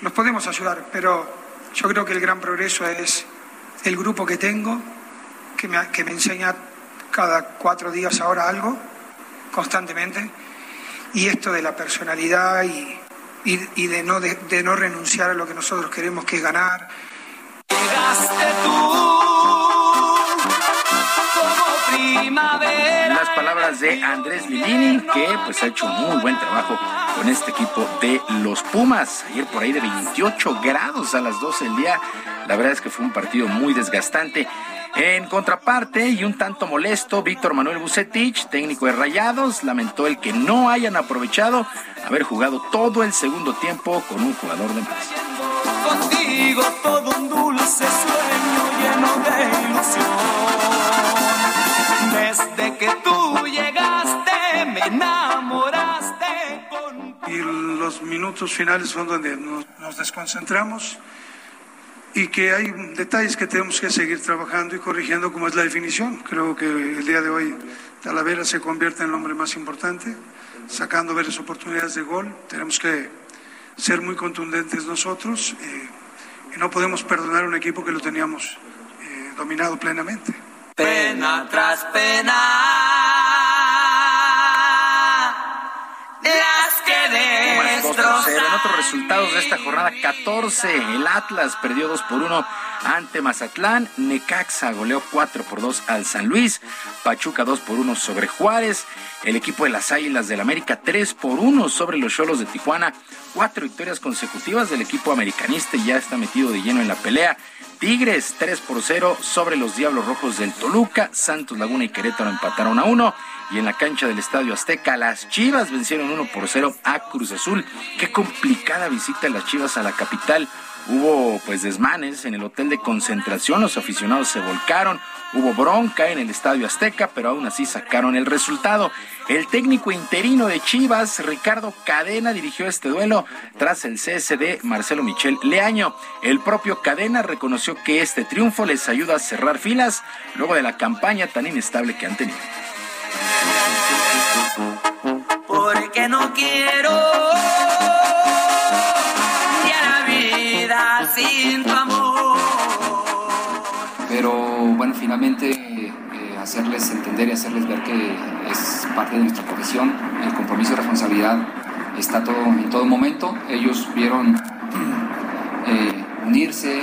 Los podemos ayudar, pero yo creo que el gran progreso es el grupo que tengo, que me, enseña cada cuatro días ahora algo, constantemente, y esto de la personalidad y, de, no, de no renunciar a lo que nosotros queremos, que es ganar. Llegaste tú como primavera. Palabras de Andrés Lilini, que pues ha hecho muy buen trabajo con este equipo de los Pumas. Ayer por ahí de 28 grados a las 12 del día. La verdad es que fue un partido muy desgastante. En contraparte y un tanto molesto, Víctor Manuel Bucetich, técnico de Rayados, lamentó el que no hayan aprovechado haber jugado todo el segundo tiempo con un jugador de más. Contigo todo un dulce sueño lleno de ilusión. Tú llegaste me enamoraste. y los minutos finales son donde nos, nos desconcentramos y que hay detalles que tenemos que seguir trabajando y corrigiendo como es la definición. Creo que el día de hoy Talavera se convierte en el hombre más importante, sacando varias oportunidades de gol. Tenemos que ser muy contundentes nosotros eh, y no podemos perdonar a un equipo que lo teníamos eh, dominado plenamente. Pena tras pena. Las que Pumas 2 por 0. En destrozan. otros resultados de esta jornada 14, el Atlas perdió 2 por 1 ante Mazatlán, Necaxa goleó 4 por 2 al San Luis, Pachuca 2 por 1 sobre Juárez, el equipo de las Águilas del América 3 por 1 sobre los Cholos de Tijuana, cuatro victorias consecutivas del equipo americanista y ya está metido de lleno en la pelea. Tigres 3 por 0 sobre los Diablos Rojos del Toluca, Santos Laguna y Querétaro empataron a 1 y en la cancha del Estadio Azteca las Chivas vencieron 1 por 0 a Cruz Azul. Qué complicada visita las Chivas a la capital. Hubo pues desmanes en el hotel de concentración, los aficionados se volcaron, hubo bronca en el Estadio Azteca, pero aún así sacaron el resultado. El técnico interino de Chivas, Ricardo Cadena, dirigió este duelo tras el cese de Marcelo Michel Leaño. El propio Cadena reconoció que este triunfo les ayuda a cerrar filas luego de la campaña tan inestable que han tenido. Porque no quiero sin tu amor. pero bueno, finalmente eh, hacerles entender y hacerles ver que es parte de nuestra profesión, el compromiso y responsabilidad está todo, en todo momento. Ellos vieron eh, unirse,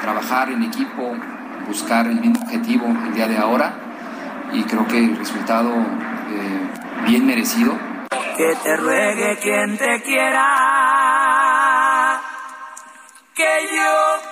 trabajar en equipo, buscar el mismo objetivo el día de ahora y creo que el resultado eh, bien merecido. que te ruegue quien te quiera.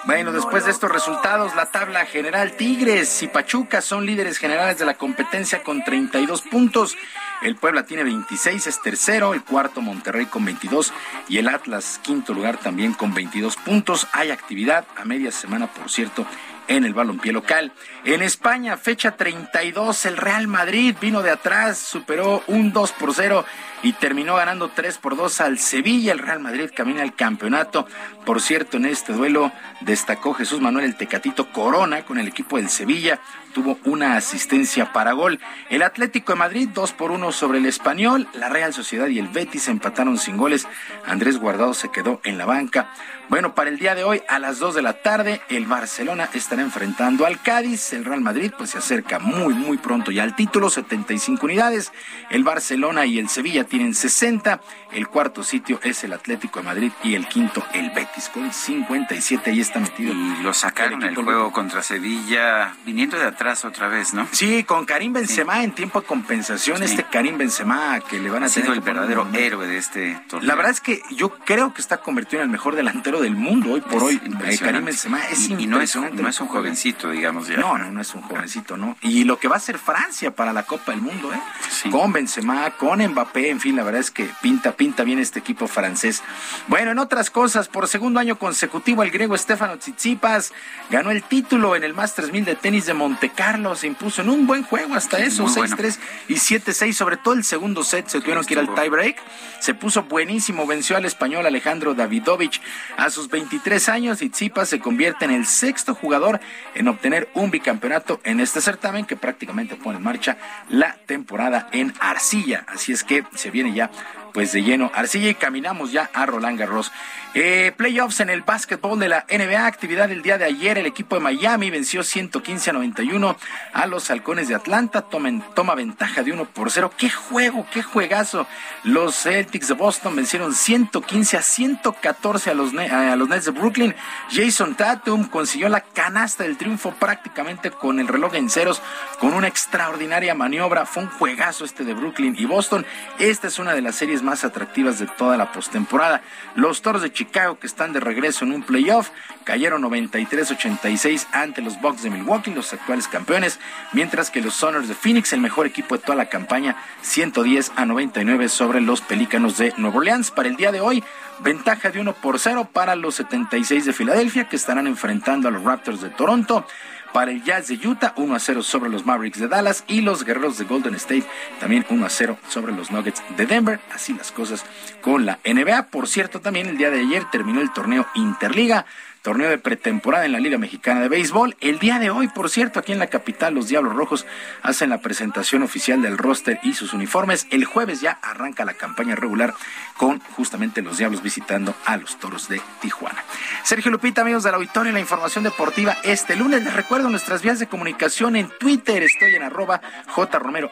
Bueno, después de estos resultados, la tabla general Tigres y Pachuca son líderes generales de la competencia con 32 puntos. El Puebla tiene 26, es tercero, el cuarto Monterrey con 22 y el Atlas quinto lugar también con 22 puntos. Hay actividad a media semana, por cierto, en el balompié local. En España, fecha 32, el Real Madrid vino de atrás, superó un 2 por 0 y terminó ganando 3 por 2 al Sevilla. El Real Madrid camina al campeonato. Por cierto, en este duelo destacó Jesús Manuel el Tecatito Corona con el equipo del Sevilla. Tuvo una asistencia para gol. El Atlético de Madrid 2 por 1 sobre el Español. La Real Sociedad y el Betis empataron sin goles. Andrés Guardado se quedó en la banca. Bueno, para el día de hoy a las 2 de la tarde el Barcelona estará enfrentando al Cádiz. El Real Madrid pues se acerca muy muy pronto ya al título, 75 unidades. El Barcelona y el Sevilla tienen 60. El cuarto sitio es el Atlético de Madrid y el quinto el Betis con 57. Ahí está metido. Y lo sacaron el, juego contra Sevilla viniendo de atrás otra vez, ¿no? Sí, con Karim Benzema en tiempo de compensación. Este Karim Benzema que le van a ha sido el verdadero héroe de este torneo. La verdad es que yo creo que está convertido en el mejor delantero del mundo hoy por hoy. Eh, Karim Benzema es y, no es, no es un jovencito, digamos ya. No, no, no es un jovencito, ¿no? Y lo que va a hacer Francia para la Copa del Mundo, ¿eh? Con Benzema, con Mbappé, en fin, la verdad es que pinta, pinta bien este equipo francés. Bueno, en otras cosas, por segundo año consecutivo, el griego Stefano Tsitsipas ganó el título en el Masters 1000 de tenis de Monte Carlo. Se impuso en un buen juego hasta eso, 6-3 y 7-6. Sobre todo el segundo set se tuvieron que ir al tiebreak. Se puso buenísimo, venció al español Alejandro Davidovich a sus 23 años. y Tsitsipas se convierte en el sexto jugador en obtener un bicampeonato en este certamen que prácticamente pone en marcha la temporada en arcilla. Así es que se viene ya pues de lleno arcilla y caminamos ya a Roland Garros. Eh, playoffs en el básquetbol de la NBA, actividad el día de ayer, el equipo de Miami venció 115 a 91 a los halcones de Atlanta, Tomen, toma ventaja de 1 por 0. ¡Qué juego, qué juegazo! Los Celtics de Boston vencieron 115 a 114 a los, a los Nets de Brooklyn. Jason Tatum consiguió la canasta del triunfo prácticamente con el reloj en ceros, con una extraordinaria maniobra. Fue un juegazo este de Brooklyn y Boston. Esta es una de las series más atractivas de toda la postemporada. Los Toros de Chicago, que están de regreso en un playoff, cayeron 93-86 ante los Bucks de Milwaukee, los actuales campeones, mientras que los Soners de Phoenix, el mejor equipo de toda la campaña, 110 a 99 sobre los Pelícanos de Nueva Orleans. Para el día de hoy, ventaja de 1 por 0 para los 76 de Filadelfia, que estarán enfrentando a los Raptors de Toronto para el Jazz de Utah, 1 a 0 sobre los Mavericks de Dallas y los Guerreros de Golden State también 1 a 0 sobre los Nuggets de Denver. Así las cosas con la NBA. Por cierto, también el día de ayer terminó el torneo Interliga torneo de pretemporada en la Liga Mexicana de Béisbol. El día de hoy, por cierto, aquí en la capital, los Diablos Rojos hacen la presentación oficial del roster y sus uniformes. El jueves ya arranca la campaña regular con justamente los Diablos visitando a los Toros de Tijuana. Sergio Lupita, amigos del auditorio, la información deportiva este lunes. Les recuerdo nuestras vías de comunicación en Twitter. Estoy en arroba jromerohb,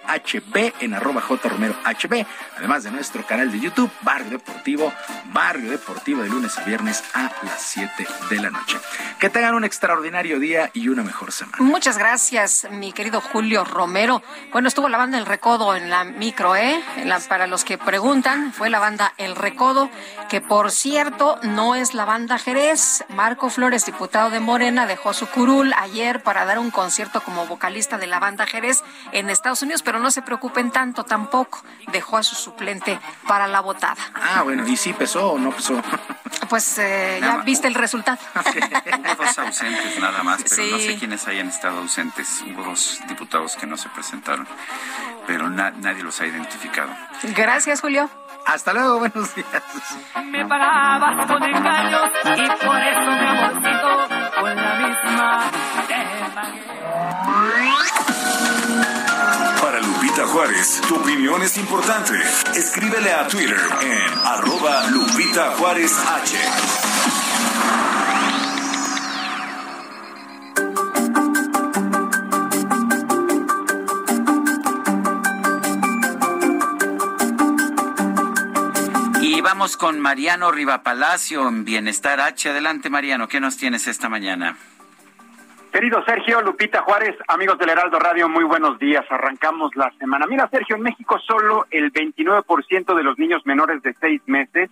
en arroba jromerohb, además de nuestro canal de YouTube, Barrio Deportivo, Barrio Deportivo de lunes a viernes a las 7 de la noche. Que tengan un extraordinario día y una mejor semana. Muchas gracias, mi querido Julio Romero. Bueno, estuvo la banda El Recodo en la micro, ¿eh? para los que preguntan, fue la banda El Recodo, que por cierto no es la banda Jerez. Marco Flores, diputado de Morena, dejó su curul ayer para dar un concierto como vocalista de la banda Jerez en Estados Unidos, pero no se preocupen tanto tampoco. Dejó a su suplente para la votada. Ah, bueno, ¿y sí pesó o no pesó? Pues eh, ya viste el resultado. Hubo dos ausentes nada más, pero no sé quiénes hayan estado ausentes. Hubo dos diputados que no se presentaron, pero nadie los ha identificado. Gracias, Julio. Hasta luego, buenos días. Me pagabas con engaños y por eso me amorcito con la misma. Para Lupita Juárez, tu opinión es importante. Escríbele a Twitter en arroba Lupita Juárez H. Y vamos con Mariano Rivapalacio en Bienestar H. Adelante, Mariano, ¿qué nos tienes esta mañana? Querido Sergio, Lupita Juárez, amigos del Heraldo Radio, muy buenos días. Arrancamos la semana. Mira, Sergio, en México solo el 29% de los niños menores de seis meses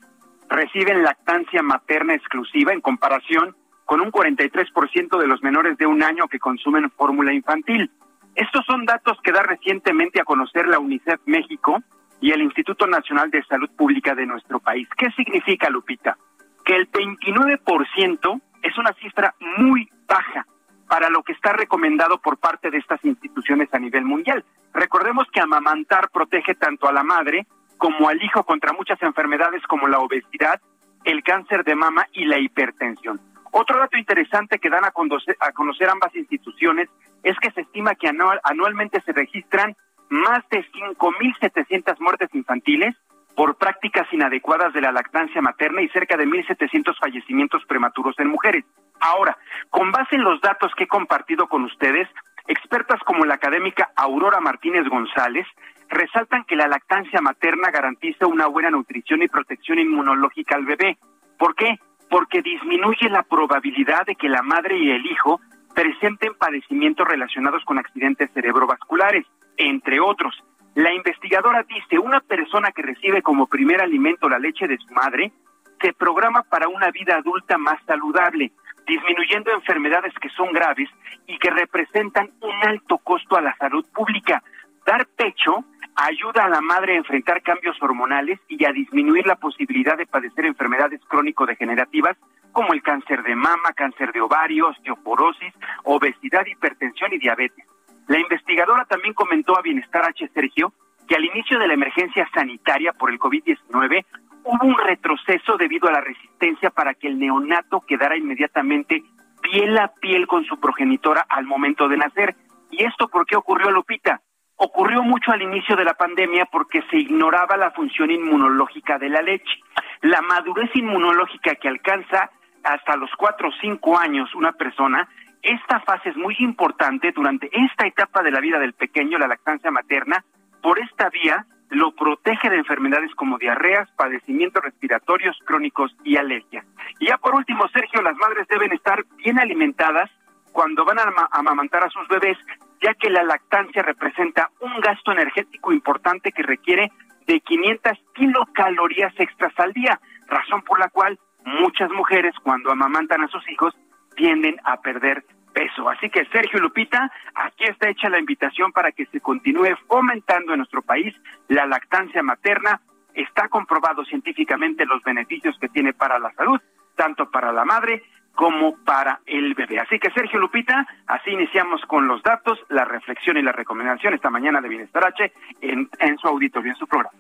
reciben lactancia materna exclusiva en comparación con un 43% de los menores de un año que consumen fórmula infantil. Estos son datos que da recientemente a conocer la UNICEF México y el Instituto Nacional de Salud Pública de nuestro país. ¿Qué significa, Lupita? Que el 29% es una cifra muy baja para lo que está recomendado por parte de estas instituciones a nivel mundial. Recordemos que amamantar protege tanto a la madre como al hijo contra muchas enfermedades como la obesidad, el cáncer de mama y la hipertensión. Otro dato interesante que dan a conocer, a conocer ambas instituciones es que se estima que anual, anualmente se registran más de 5.700 muertes infantiles por prácticas inadecuadas de la lactancia materna y cerca de 1.700 fallecimientos prematuros en mujeres. Ahora, con base en los datos que he compartido con ustedes, expertas como la académica Aurora Martínez González resaltan que la lactancia materna garantiza una buena nutrición y protección inmunológica al bebé. ¿Por qué? Porque disminuye la probabilidad de que la madre y el hijo presenten padecimientos relacionados con accidentes cerebrovasculares, entre otros. La investigadora dice, una persona que recibe como primer alimento la leche de su madre se programa para una vida adulta más saludable, disminuyendo enfermedades que son graves y que representan un alto costo a la salud pública. Dar pecho ayuda a la madre a enfrentar cambios hormonales y a disminuir la posibilidad de padecer enfermedades crónico-degenerativas como el cáncer de mama, cáncer de ovario, osteoporosis, obesidad, hipertensión y diabetes. La investigadora también comentó a Bienestar H. Sergio que al inicio de la emergencia sanitaria por el COVID-19 hubo un retroceso debido a la resistencia para que el neonato quedara inmediatamente piel a piel con su progenitora al momento de nacer. ¿Y esto por qué ocurrió, Lupita? Ocurrió mucho al inicio de la pandemia porque se ignoraba la función inmunológica de la leche. La madurez inmunológica que alcanza hasta los cuatro o cinco años una persona, esta fase es muy importante durante esta etapa de la vida del pequeño, la lactancia materna. Por esta vía lo protege de enfermedades como diarreas, padecimientos respiratorios crónicos y alergias. Y ya por último, Sergio, las madres deben estar bien alimentadas cuando van a amamantar a sus bebés, ya que la lactancia representa un gasto energético importante que requiere de 500 kilocalorías extras al día, razón por la cual muchas mujeres cuando amamantan a sus hijos tienden a perder peso. Así que Sergio Lupita, aquí está hecha la invitación para que se continúe fomentando en nuestro país la lactancia materna. Está comprobado científicamente los beneficios que tiene para la salud, tanto para la madre como para el bebé. Así que Sergio Lupita, así iniciamos con los datos, la reflexión y la recomendación esta mañana de Bienestar H en, en su auditorio, en su programa.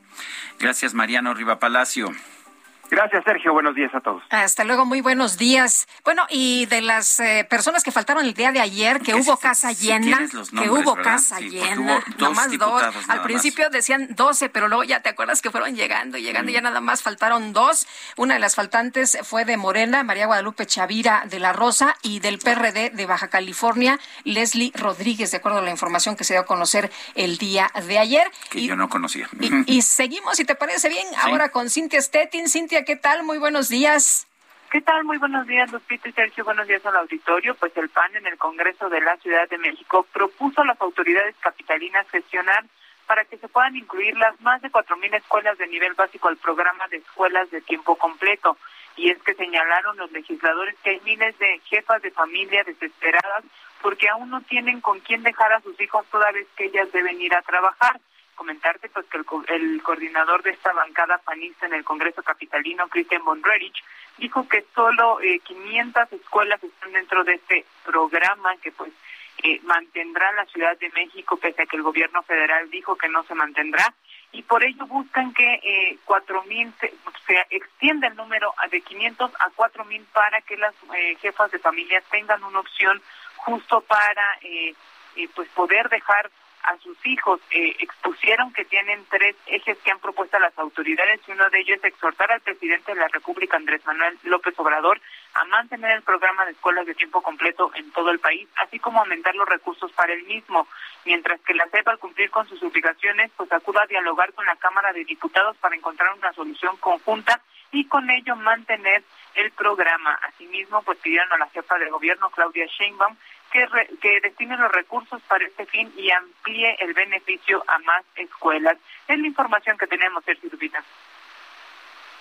Gracias, Mariano Riva Palacio. Gracias, Sergio. Buenos días a todos. Hasta luego, muy buenos días. Bueno, y de las eh, personas que faltaron el día de ayer, que hubo casa llena, que hubo casa llena, nomás dos. Al principio decían 12, pero luego ya te acuerdas que fueron llegando y llegando, y ya nada más faltaron dos. Una de las faltantes fue de Morena, María Guadalupe Chavira de la Rosa, y del PRD de Baja California, Leslie Rodríguez, de acuerdo a la información que se dio a conocer el día de ayer. Que yo no conocía. Y, seguimos, si te parece bien, ahora con Cintia Stettin. Cintia, ¿qué tal? Muy buenos días. ¿Qué tal? Muy buenos días, Lupita y Sergio. Buenos días al auditorio. Pues el PAN en el Congreso de la Ciudad de México propuso a las autoridades capitalinas gestionar para que se puedan incluir las más de 4.000 escuelas de nivel básico al programa de escuelas de tiempo completo. Y es que señalaron los legisladores que hay miles de jefas de familia desesperadas porque aún no tienen con quién dejar a sus hijos toda vez que ellas deben ir a trabajar comentarte pues que el, coordinador de esta bancada panista en el Congreso Capitalino, Christian Bonrerich, dijo que solo 500 eh, escuelas están dentro de este programa que pues eh, mantendrá la Ciudad de México, pese a que el gobierno federal dijo que no se mantendrá, y por ello buscan que eh, 4.000, se, se extienda el número de 500 a 4.000 para que las eh, jefas de familia tengan una opción justo para pues poder dejar a sus hijos. Eh, expusieron que tienen tres ejes que han propuesto las autoridades y uno de ellos es exhortar al presidente de la República, Andrés Manuel López Obrador, a mantener el programa de escuelas de tiempo completo en todo el país, así como aumentar los recursos para el mismo, mientras que la CEP al cumplir con sus obligaciones, pues acuda a dialogar con la Cámara de Diputados para encontrar una solución conjunta y con ello mantener el programa. Asimismo, pues pidieron a la jefa de gobierno, Claudia Sheinbaum, que, que destine los recursos para este fin y amplíe el beneficio a más escuelas. Es la información que tenemos, Sergio Lupita.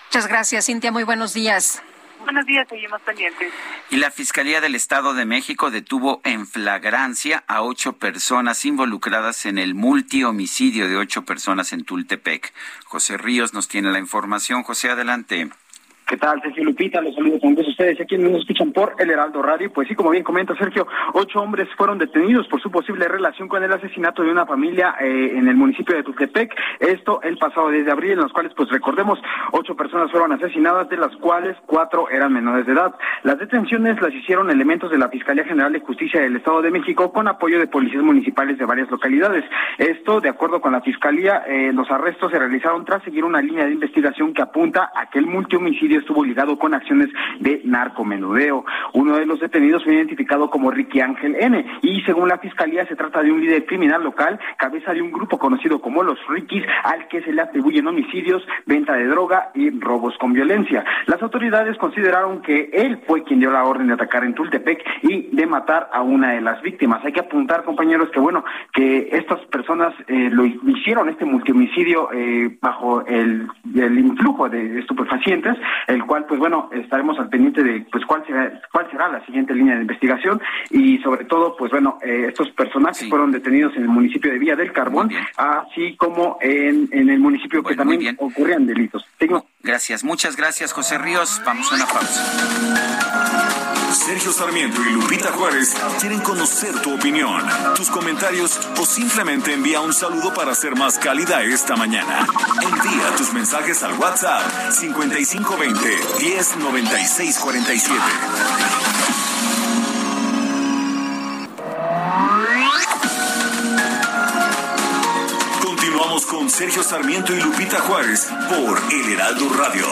Muchas gracias, Cintia. Muy buenos días. Buenos días, seguimos pendientes. Y la Fiscalía del Estado de México detuvo en flagrancia a ocho personas involucradas en el multihomicidio de ocho personas en Tultepec. José Ríos nos tiene la información. José, adelante. ¿Qué tal, Sergio Lupita? Los saludo con gusto ustedes aquí nos escuchan por El Heraldo Radio. Pues sí, como bien comenta Sergio, ocho hombres fueron detenidos por su posible relación con el asesinato de una familia eh, en el municipio de Tuxtepec. Esto el pasado 10 de abril, en los cuales, pues recordemos, ocho personas fueron asesinadas, de las cuales cuatro eran menores de edad. Las detenciones las hicieron elementos de la Fiscalía General de Justicia del Estado de México con apoyo de policías municipales de varias localidades. Esto, de acuerdo con la Fiscalía, eh, los arrestos se realizaron tras seguir una línea de investigación que apunta a que el multihomicidio estuvo ligado con acciones de narcomenudeo. Uno de los detenidos fue identificado como Ricky Ángel N. Y según la fiscalía, se trata de un líder criminal local, cabeza de un grupo conocido como los Rikis, al que se le atribuyen homicidios, venta de droga y robos con violencia. Las autoridades consideraron que él fue quien dio la orden de atacar en Tultepec y de matar a una de las víctimas. Hay que apuntar, compañeros, que bueno, que estas personas eh, lo hicieron, este multihomicidio, eh, bajo el, el influjo de estupefacientes el cual, pues bueno, estaremos al pendiente de pues cuál será, cuál será la siguiente línea de investigación y sobre todo, pues bueno, eh, estos personajes fueron detenidos en el municipio de Villa del Carbón, así como en, en el municipio que también ocurrían delitos. Gracias, muchas gracias, José Ríos. Vamos a una pausa. Sergio Sarmiento y Lupita Juárez quieren conocer tu opinión, tus comentarios o simplemente envía un saludo para ser más cálida esta mañana. Envía tus mensajes al WhatsApp 5520 109647. Continuamos con Sergio Sarmiento y Lupita Juárez por El Heraldo Radio.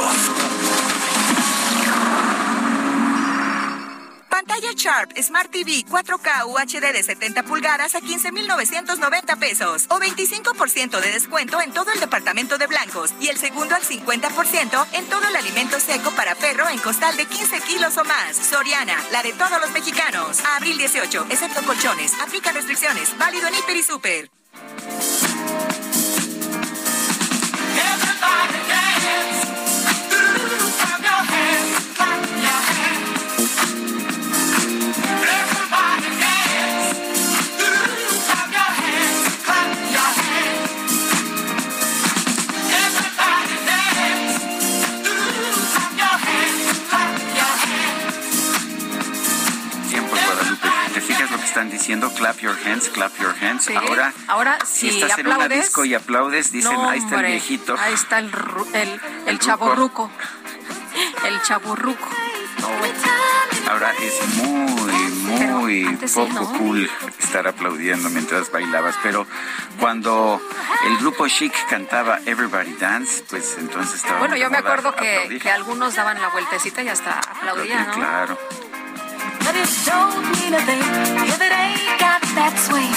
Pantalla Sharp Smart TV 4K UHD de 70 pulgadas a 15,990 pesos o 25% de descuento en todo el departamento de blancos y el segundo al 50% en todo el alimento seco para perro en costal de 15 kilos o más. Soriana, la de todos los mexicanos. abril 18, excepto colchones. Aplica restricciones. Válido en Hiper y Super. Están diciendo clap your hands, clap your hands. ahora, ahora si, estás en una disco y aplaudes, dicen, ahí está el viejito. Ahí está el, el, el, chaborruco. El chaburruco. Ahora es muy, muy poco cool estar aplaudiendo mientras bailabas, pero cuando el grupo Chic cantaba Everybody Dance, pues entonces estaba. Bueno, yo me acuerdo que, que, algunos daban la vueltecita y hasta aplaudían, ¿no? Claro. But it don't mean a thing if it ain't got that swing.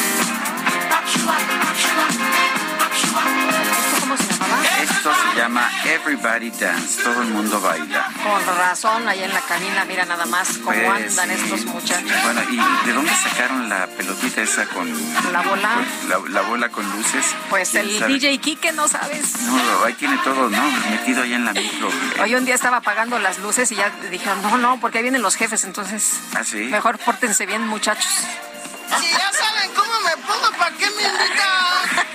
¿Cómo se llamaba? Esto se llama Everybody Dance, todo el mundo baila. Con razón, ahí en la cabina, mira nada más cómo Pues, andan sí. estos muchachos. Bueno, ¿y de dónde sacaron la pelotita esa con... La bola. la, la bola con luces? Pues ¿Quién el sabe? DJ Kike, ¿no sabes? No, ahí tiene todo, ¿no? Metido ahí en la micro. Hoy un día estaba apagando las luces y ya dijeron, no, no, porque ahí vienen los jefes, entonces ¿Ah, sí? mejor pórtense bien, muchachos. Si ya saben cómo me pongo, ¿para qué me invitan?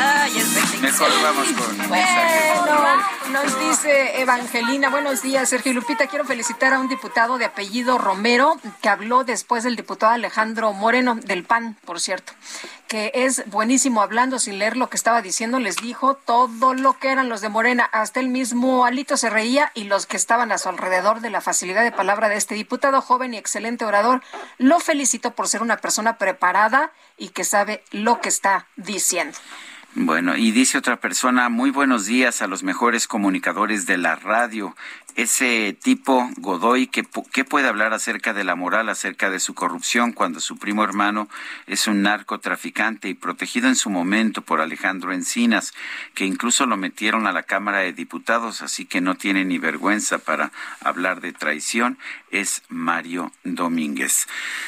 Ay, es Mejor vamos con Bueno, nos dice Evangelina, buenos días, Sergio y Lupita. Quiero felicitar a un diputado de apellido Romero que habló después del diputado Alejandro Moreno, del PAN, por cierto, que es buenísimo hablando sin leer lo que estaba diciendo. Les dijo todo lo que eran los de Morena. Hasta el mismo Alito se reía y los que estaban a su alrededor de la facilidad de palabra de este diputado joven y excelente orador. Lo felicito por ser una persona preparada y que sabe lo que está diciendo. Bueno, y dice otra persona, muy buenos días a los mejores comunicadores de la radio. Ese tipo, Godoy, ¿qué, ¿qué puede hablar acerca de la moral, acerca de su corrupción, cuando su primo hermano es un narcotraficante y protegido en su momento por Alejandro Encinas, que incluso lo metieron a la Cámara de Diputados, así que no tiene ni vergüenza para hablar de traición? Es Mario Domínguez.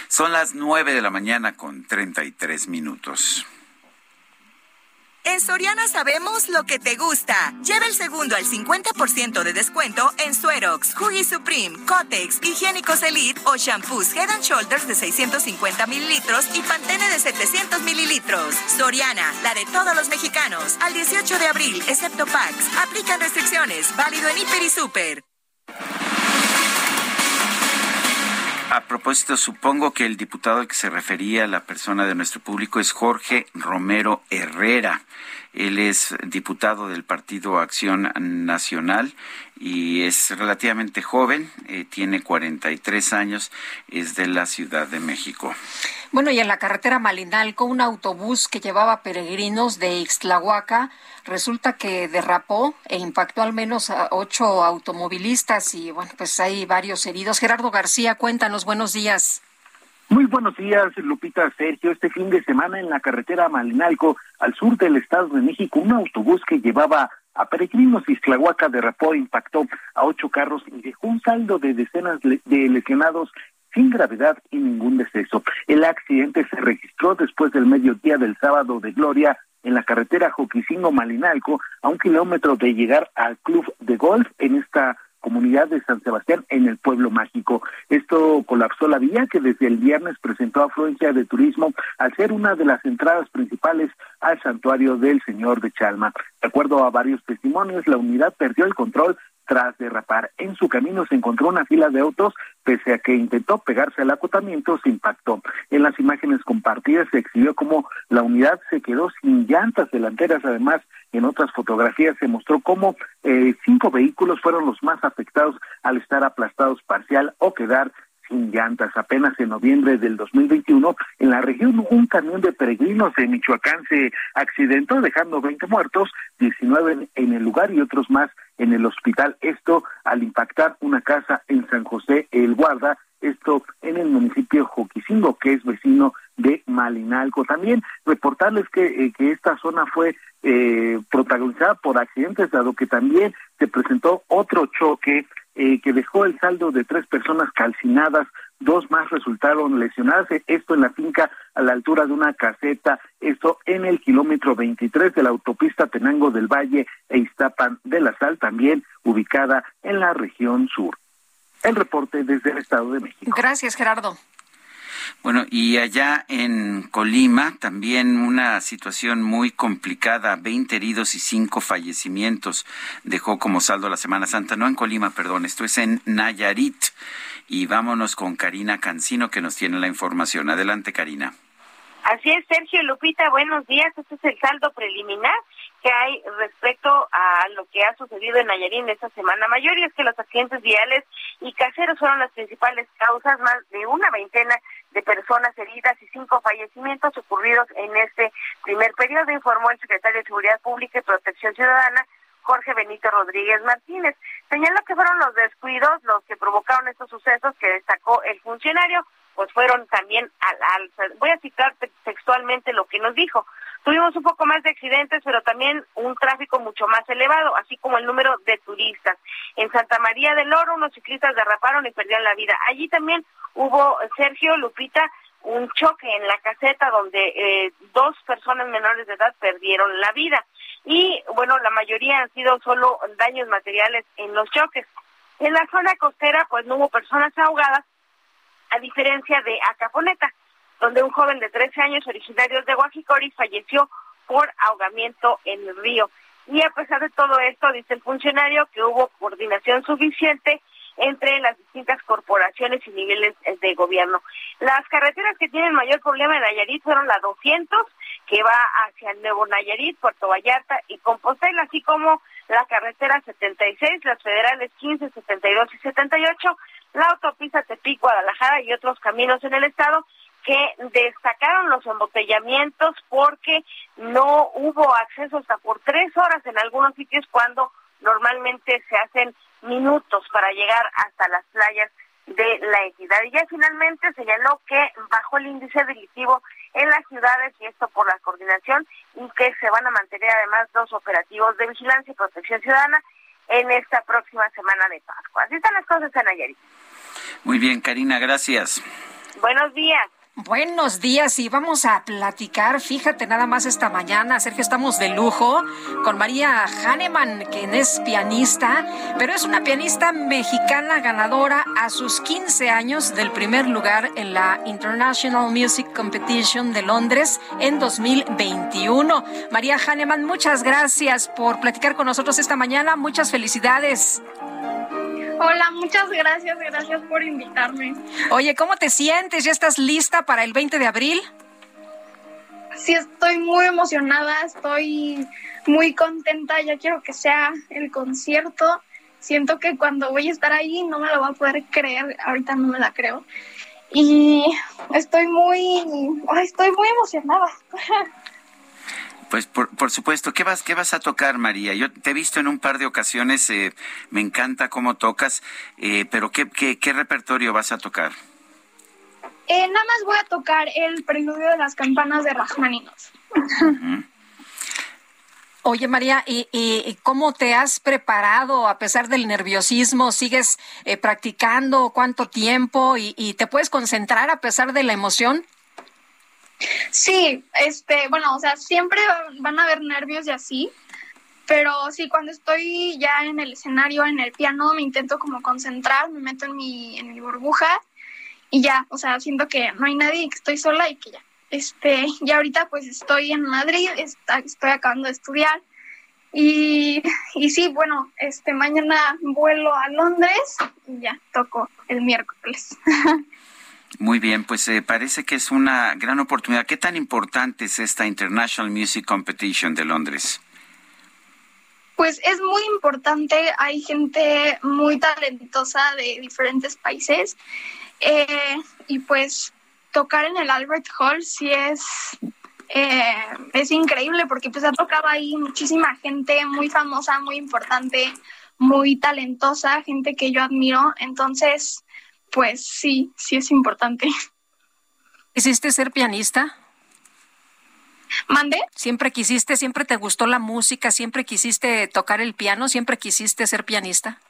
Son las nueve de la mañana con treinta y tres minutos. En Soriana sabemos lo que te gusta. Lleva el segundo al 50% de descuento en Suerox, Huggy Supreme, Cotex, Higiénicos Elite o shampoos Head and Shoulders de 650 mililitros y Pantene de 700 mililitros. Soriana, la de todos los mexicanos. Al 18 de abril, excepto PAX. Aplican restricciones. Válido en Hiper y Super. A propósito, supongo que el diputado al que se refería la persona de nuestro público es Jorge Romero Herrera. Él es diputado del Partido Acción Nacional y es relativamente joven, eh, tiene 43 años, es de la Ciudad de México. Bueno, y en la carretera Malinalco, un autobús que llevaba peregrinos de Ixtlahuaca resulta que derrapó e impactó al menos a ocho automovilistas y bueno, pues hay varios heridos. Gerardo García, cuéntanos, buenos días. Muy buenos días, Lupita Sergio. Este fin de semana en la carretera Malinalco, al sur del Estado de México, un autobús que llevaba a peregrinos Ixtlahuaca derrapó impactó a ocho carros y dejó un saldo de decenas de lesionados sin gravedad y ningún deceso. El accidente se registró después del mediodía del sábado de Gloria en la carretera Joquisingo-Malinalco, a un kilómetro de llegar al club de golf en esta comunidad de San Sebastián en el pueblo mágico. Esto colapsó la vía que desde el viernes presentó afluencia de turismo al ser una de las entradas principales al santuario del Señor de Chalma. De acuerdo a varios testimonios, la unidad perdió el control tras derrapar. En su camino se encontró una fila de autos, pese a que intentó pegarse al acotamiento, se impactó. En las imágenes compartidas se exhibió cómo la unidad se quedó sin llantas delanteras. Además, en otras fotografías se mostró cómo eh, cinco vehículos fueron los más afectados al estar aplastados parcial o quedar sin llantas. Apenas en noviembre del 2021, en la región un camión de peregrinos de Michoacán se accidentó dejando 20 muertos, 19 en el lugar y otros más en el hospital. Esto al impactar una casa en San José El Guarda, esto en el municipio Joquisingo, que es vecino de Malinalco. También reportarles que, eh, que esta zona fue eh, protagonizada por accidentes, dado que también se presentó otro choque eh, que dejó el saldo de tres personas calcinadas, dos más resultaron lesionadas, esto en la finca a la altura de una caseta, esto en el kilómetro 23 de la autopista Tenango del Valle e Iztapan de la Sal, también ubicada en la región sur. El reporte desde el Estado de México. Gracias, Gerardo. Bueno, y allá en Colima también una situación muy complicada, 20 heridos y 5 fallecimientos dejó como saldo la Semana Santa, no en Colima, perdón, esto es en Nayarit. Y vámonos con Karina Cancino que nos tiene la información. Adelante, Karina. Así es, Sergio Lupita, buenos días. Este es el saldo preliminar que hay respecto a lo que ha sucedido en Nayarit esta semana mayor y es que los accidentes viales y caseros fueron las principales causas, más de una veintena de personas heridas y cinco fallecimientos ocurridos en este primer periodo, informó el secretario de Seguridad Pública y Protección Ciudadana, Jorge Benito Rodríguez Martínez. Señaló que fueron los descuidos los que provocaron estos sucesos que destacó el funcionario, pues fueron también al, al voy a citar textualmente lo que nos dijo, Tuvimos un poco más de accidentes, pero también un tráfico mucho más elevado, así como el número de turistas. En Santa María del Oro, unos ciclistas derraparon y perdieron la vida. Allí también hubo, Sergio Lupita, un choque en la caseta donde eh, dos personas menores de edad perdieron la vida. Y bueno, la mayoría han sido solo daños materiales en los choques. En la zona costera, pues no hubo personas ahogadas, a diferencia de Acaponeta donde un joven de 13 años originario de Guajicori falleció por ahogamiento en el río. Y a pesar de todo esto, dice el funcionario que hubo coordinación suficiente entre las distintas corporaciones y niveles de gobierno. Las carreteras que tienen mayor problema en Nayarit fueron la 200, que va hacia el Nuevo Nayarit, Puerto Vallarta y Compostela, así como la carretera 76, las federales 15, 72 y 78, la autopista Tepic, Guadalajara y otros caminos en el estado que destacaron los embotellamientos porque no hubo acceso hasta por tres horas en algunos sitios cuando normalmente se hacen minutos para llegar hasta las playas de la entidad. Y ya finalmente señaló que bajó el índice delictivo en las ciudades y esto por la coordinación y que se van a mantener además dos operativos de vigilancia y protección ciudadana en esta próxima semana de Pascua. Así están las cosas en Nayarit. Muy bien, Karina, gracias. Buenos días. Buenos días y vamos a platicar, fíjate nada más esta mañana, Sergio, estamos de lujo con María Hahnemann, quien es pianista, pero es una pianista mexicana ganadora a sus 15 años del primer lugar en la International Music Competition de Londres en 2021. María Hahnemann, muchas gracias por platicar con nosotros esta mañana, muchas felicidades. Hola, muchas gracias, gracias por invitarme. Oye, ¿cómo te sientes? ¿Ya estás lista para el 20 de abril? Sí, estoy muy emocionada, estoy muy contenta, ya quiero que sea el concierto. Siento que cuando voy a estar ahí no me lo voy a poder creer, ahorita no me la creo. Y estoy muy, estoy muy emocionada. Pues por, por, supuesto, ¿qué vas, ¿qué vas a tocar, María? Yo te he visto en un par de ocasiones, eh, me encanta cómo tocas, eh, pero ¿qué, ¿qué, qué, repertorio vas a tocar? Eh, nada más voy a tocar el preludio de las campanas de Rachmaninoff. Uh -huh. Oye, María, ¿y, ¿y, cómo te has preparado a pesar del nerviosismo? ¿Sigues eh, practicando? ¿Cuánto tiempo? ¿Y, ¿Y te puedes concentrar a pesar de la emoción? Sí, este, bueno, o sea, siempre van a haber nervios y así, pero sí, cuando estoy ya en el escenario, en el piano, me intento como concentrar, me meto en mi, en mi burbuja y ya, o sea, siento que no hay nadie, que estoy sola y que ya. Este, y ahorita pues estoy en Madrid, está, estoy acabando de estudiar y, y sí, bueno, este, mañana vuelo a Londres y ya, toco el miércoles. Muy bien, pues eh, parece que es una gran oportunidad. ¿Qué tan importante es esta International Music Competition de Londres? Pues es muy importante, hay gente muy talentosa de diferentes países eh, y pues tocar en el Albert Hall sí es, eh, es increíble porque pues ha tocado ahí muchísima gente muy famosa, muy importante, muy talentosa, gente que yo admiro, entonces pues sí, sí es importante. ¿Quisiste ser pianista? ¿Mande? ¿Siempre quisiste, siempre te gustó la música, siempre quisiste tocar el piano, siempre quisiste ser pianista?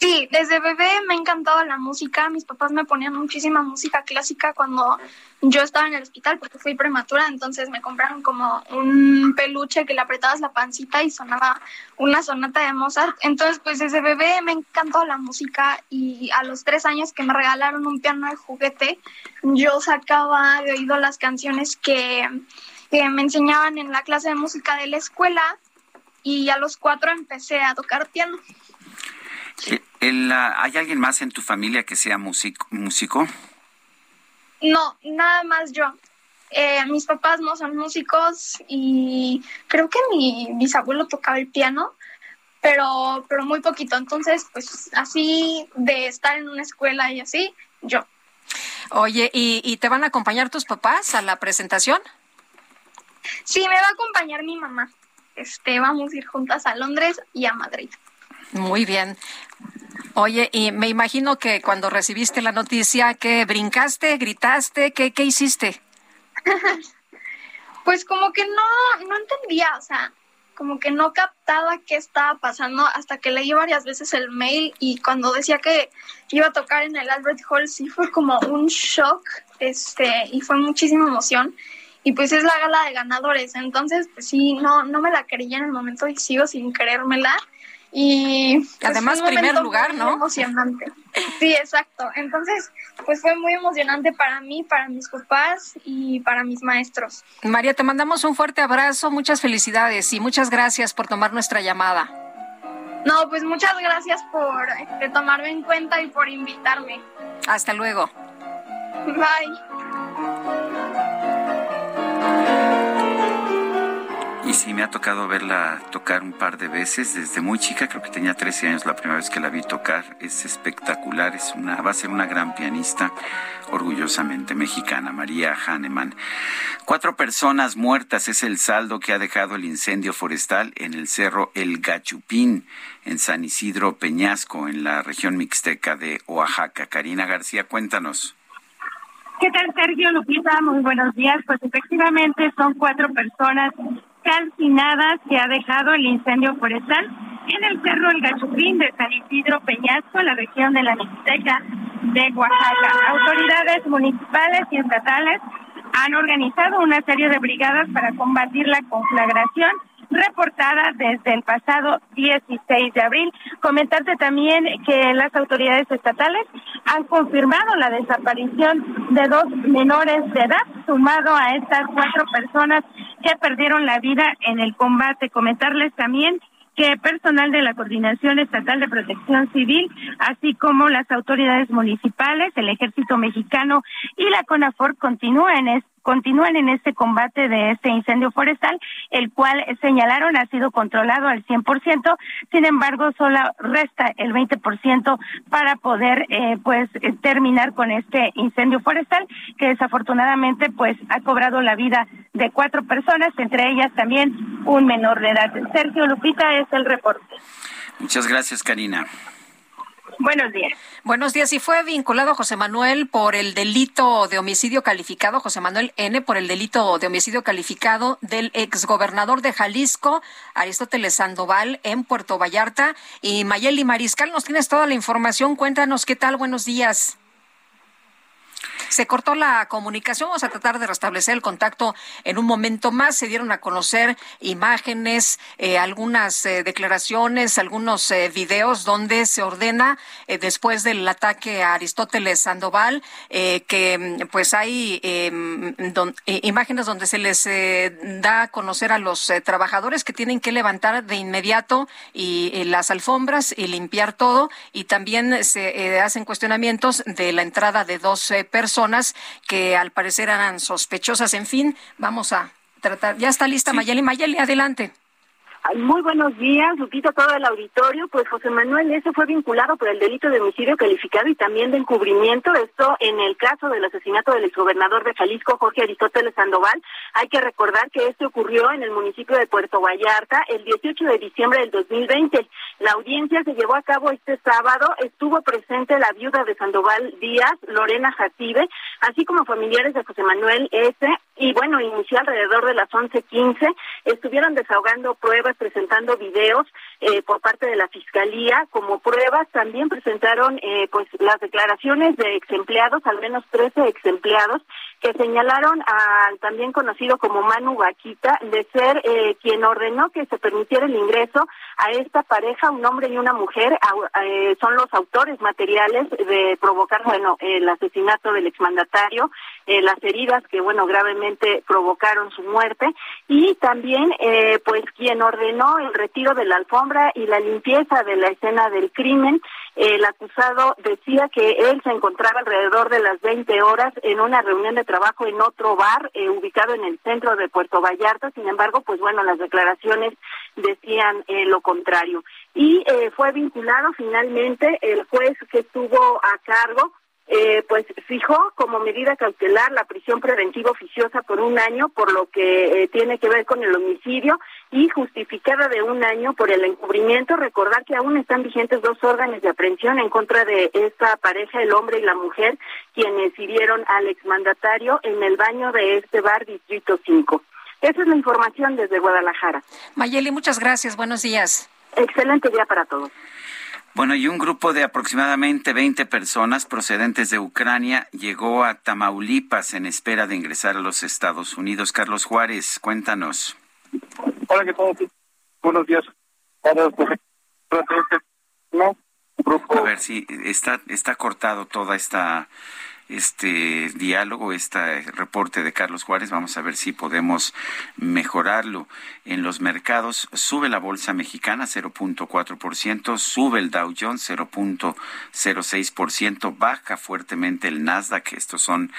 Sí, desde bebé me ha encantado la música. Mis papás me ponían muchísima música clásica cuando yo estaba en el hospital porque fui prematura, entonces me compraron como un peluche que le apretabas la pancita y sonaba una sonata de Mozart. Entonces, pues desde bebé me encantó la música y a los tres años que me regalaron un piano de juguete, yo sacaba de oído las canciones que, que me enseñaban en la clase de música de la escuela y a los cuatro empecé a tocar piano. El, ¿Hay alguien más en tu familia que sea músico? músico? No, nada más yo. Eh, mis papás no son músicos y creo que mi bisabuelo tocaba el piano, pero, pero muy poquito. Entonces, pues así de estar en una escuela y así, yo. Oye, ¿y, y te van a acompañar tus papás a la presentación? Sí, me va a acompañar mi mamá. Este, vamos a ir juntas a Londres y a Madrid. Muy bien. Oye, y me imagino que cuando recibiste la noticia, que brincaste, gritaste, ¿qué, qué hiciste? pues como que no, no entendía, o sea, como que no captaba qué estaba pasando hasta que leí varias veces el mail y cuando decía que iba a tocar en el Albert Hall sí fue como un shock, este, y fue muchísima emoción. Y pues es la gala de ganadores, entonces pues sí, no, no me la creía en el momento y sigo sin creérmela. Y pues, además primer lugar, ¿no? Emocionante. Sí, exacto. Entonces, pues fue muy emocionante para mí, para mis papás y para mis maestros. María, te mandamos un fuerte abrazo, muchas felicidades y muchas gracias por tomar nuestra llamada. No, pues muchas gracias por este, tomarme en cuenta y por invitarme. Hasta luego. Bye. Sí, me ha tocado verla tocar un par de veces desde muy chica, creo que tenía 13 años la primera vez que la vi tocar. Es espectacular, es una, va a ser una gran pianista, orgullosamente mexicana, María Hahnemann. Cuatro personas muertas es el saldo que ha dejado el incendio forestal en el cerro El Gachupín, en San Isidro Peñasco, en la región mixteca de Oaxaca. Karina García, cuéntanos. ¿Qué tal, Sergio Lupita? Muy buenos días. Pues efectivamente son cuatro personas calcinadas que ha dejado el incendio forestal en el Cerro El Gachupín de San Isidro Peñasco, la región de la Mixteca de Oaxaca. Autoridades municipales y estatales han organizado una serie de brigadas para combatir la conflagración reportada desde el pasado 16 de abril. Comentarte también que las autoridades estatales han confirmado la desaparición de dos menores de edad, sumado a estas cuatro personas que perdieron la vida en el combate. Comentarles también que personal de la Coordinación Estatal de Protección Civil, así como las autoridades municipales, el Ejército Mexicano y la CONAFOR continúan en continúan en este combate de este incendio forestal, el cual señalaron ha sido controlado al 100%, sin embargo, solo resta el 20% para poder eh, pues terminar con este incendio forestal que desafortunadamente pues ha cobrado la vida de cuatro personas, entre ellas también un menor de edad. Sergio Lupita es el reporte. Muchas gracias, Karina. Buenos días. Buenos días. Y fue vinculado José Manuel por el delito de homicidio calificado, José Manuel N., por el delito de homicidio calificado del exgobernador de Jalisco, Aristóteles Sandoval, en Puerto Vallarta. Y Mayeli Mariscal, nos tienes toda la información. Cuéntanos qué tal. Buenos días. Se cortó la comunicación, vamos a tratar de restablecer el contacto en un momento más. Se dieron a conocer imágenes, eh, algunas eh, declaraciones, algunos eh, videos donde se ordena, después del ataque a Aristóteles Sandoval, que mm, pues hay em, imágenes donde se les da a conocer a los trabajadores que tienen que levantar de inmediato y, las alfombras y limpiar todo. Y también se hacen cuestionamientos de la entrada de dos personas que al parecer eran sospechosas. En fin, vamos a tratar. Ya está lista Mayeli. Mayeli, adelante. Muy buenos días, Lupita, todo el auditorio. Pues José Manuel ese fue vinculado por el delito de homicidio calificado y también de encubrimiento. Esto en el caso del asesinato del exgobernador de Jalisco, Jorge Aristóteles Sandoval. Hay que recordar que esto ocurrió en el municipio de Puerto Vallarta el 18 de diciembre del 2020. La audiencia se llevó a cabo este sábado. Estuvo presente la viuda de Sandoval Díaz, Lorena Jacibe, así como familiares de José Manuel S. Y bueno, inició alrededor de las 11:15. Estuvieron desahogando pruebas presentando videos eh, por parte de la fiscalía como pruebas. También presentaron eh, pues las declaraciones de ex empleados, al menos 13 ex empleados, que señalaron al también conocido como Manu Vaquita de ser eh, quien ordenó que se permitiera el ingreso a esta pareja, un hombre y una mujer, son los autores materiales de provocar, bueno, el asesinato del exmandatario, las heridas que, bueno, gravemente provocaron su muerte y también, pues, quien ordenó el retiro de la alfombra y la limpieza de la escena del crimen. El acusado decía que él se encontraba alrededor de las 20 horas en una reunión de trabajo en otro bar eh, ubicado en el centro de Puerto Vallarta. Sin embargo, pues bueno, las declaraciones decían eh, lo contrario. Y eh, fue vinculado finalmente el juez que estuvo a cargo eh, pues fijó como medida cautelar la prisión preventiva oficiosa por un año por lo que eh, tiene que ver con el homicidio y justificada de un año por el encubrimiento. Recordar que aún están vigentes dos órdenes de aprehensión en contra de esta pareja, el hombre y la mujer, quienes hirieron al exmandatario en el baño de este bar Distrito 5. Esa es la información desde Guadalajara. Mayeli, muchas gracias. Buenos días. Excelente día para todos. Bueno, y un grupo de aproximadamente 20 personas procedentes de Ucrania llegó a Tamaulipas en espera de ingresar a los Estados Unidos. Carlos Juárez, cuéntanos. Hola, ¿qué tal? Buenos días. A ver si está, está cortado toda esta este diálogo, este reporte de Carlos Juárez. Vamos a ver si podemos mejorarlo. En los mercados sube la bolsa mexicana 0.4%, sube el Dow Jones 0.06%, baja fuertemente el Nasdaq, estos son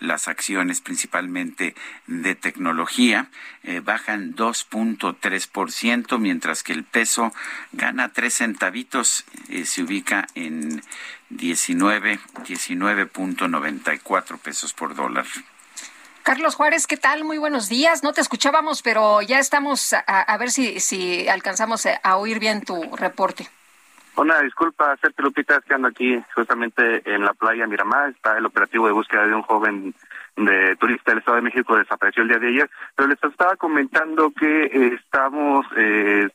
las acciones principalmente de tecnología, eh, bajan 2.3%, mientras que el peso gana 3 centavitos, eh, se ubica en 19, 19.94 pesos por dólar. Carlos Juárez, ¿qué tal? Muy buenos días. No te escuchábamos, pero ya estamos a, ver si, si alcanzamos a oír bien tu reporte. Una disculpa, Sergio Lupita, que ando aquí justamente en la playa Miramar. Está el operativo de búsqueda de un joven de turista del Estado de México desapareció el día de ayer, pero les estaba comentando que eh, estamos eh,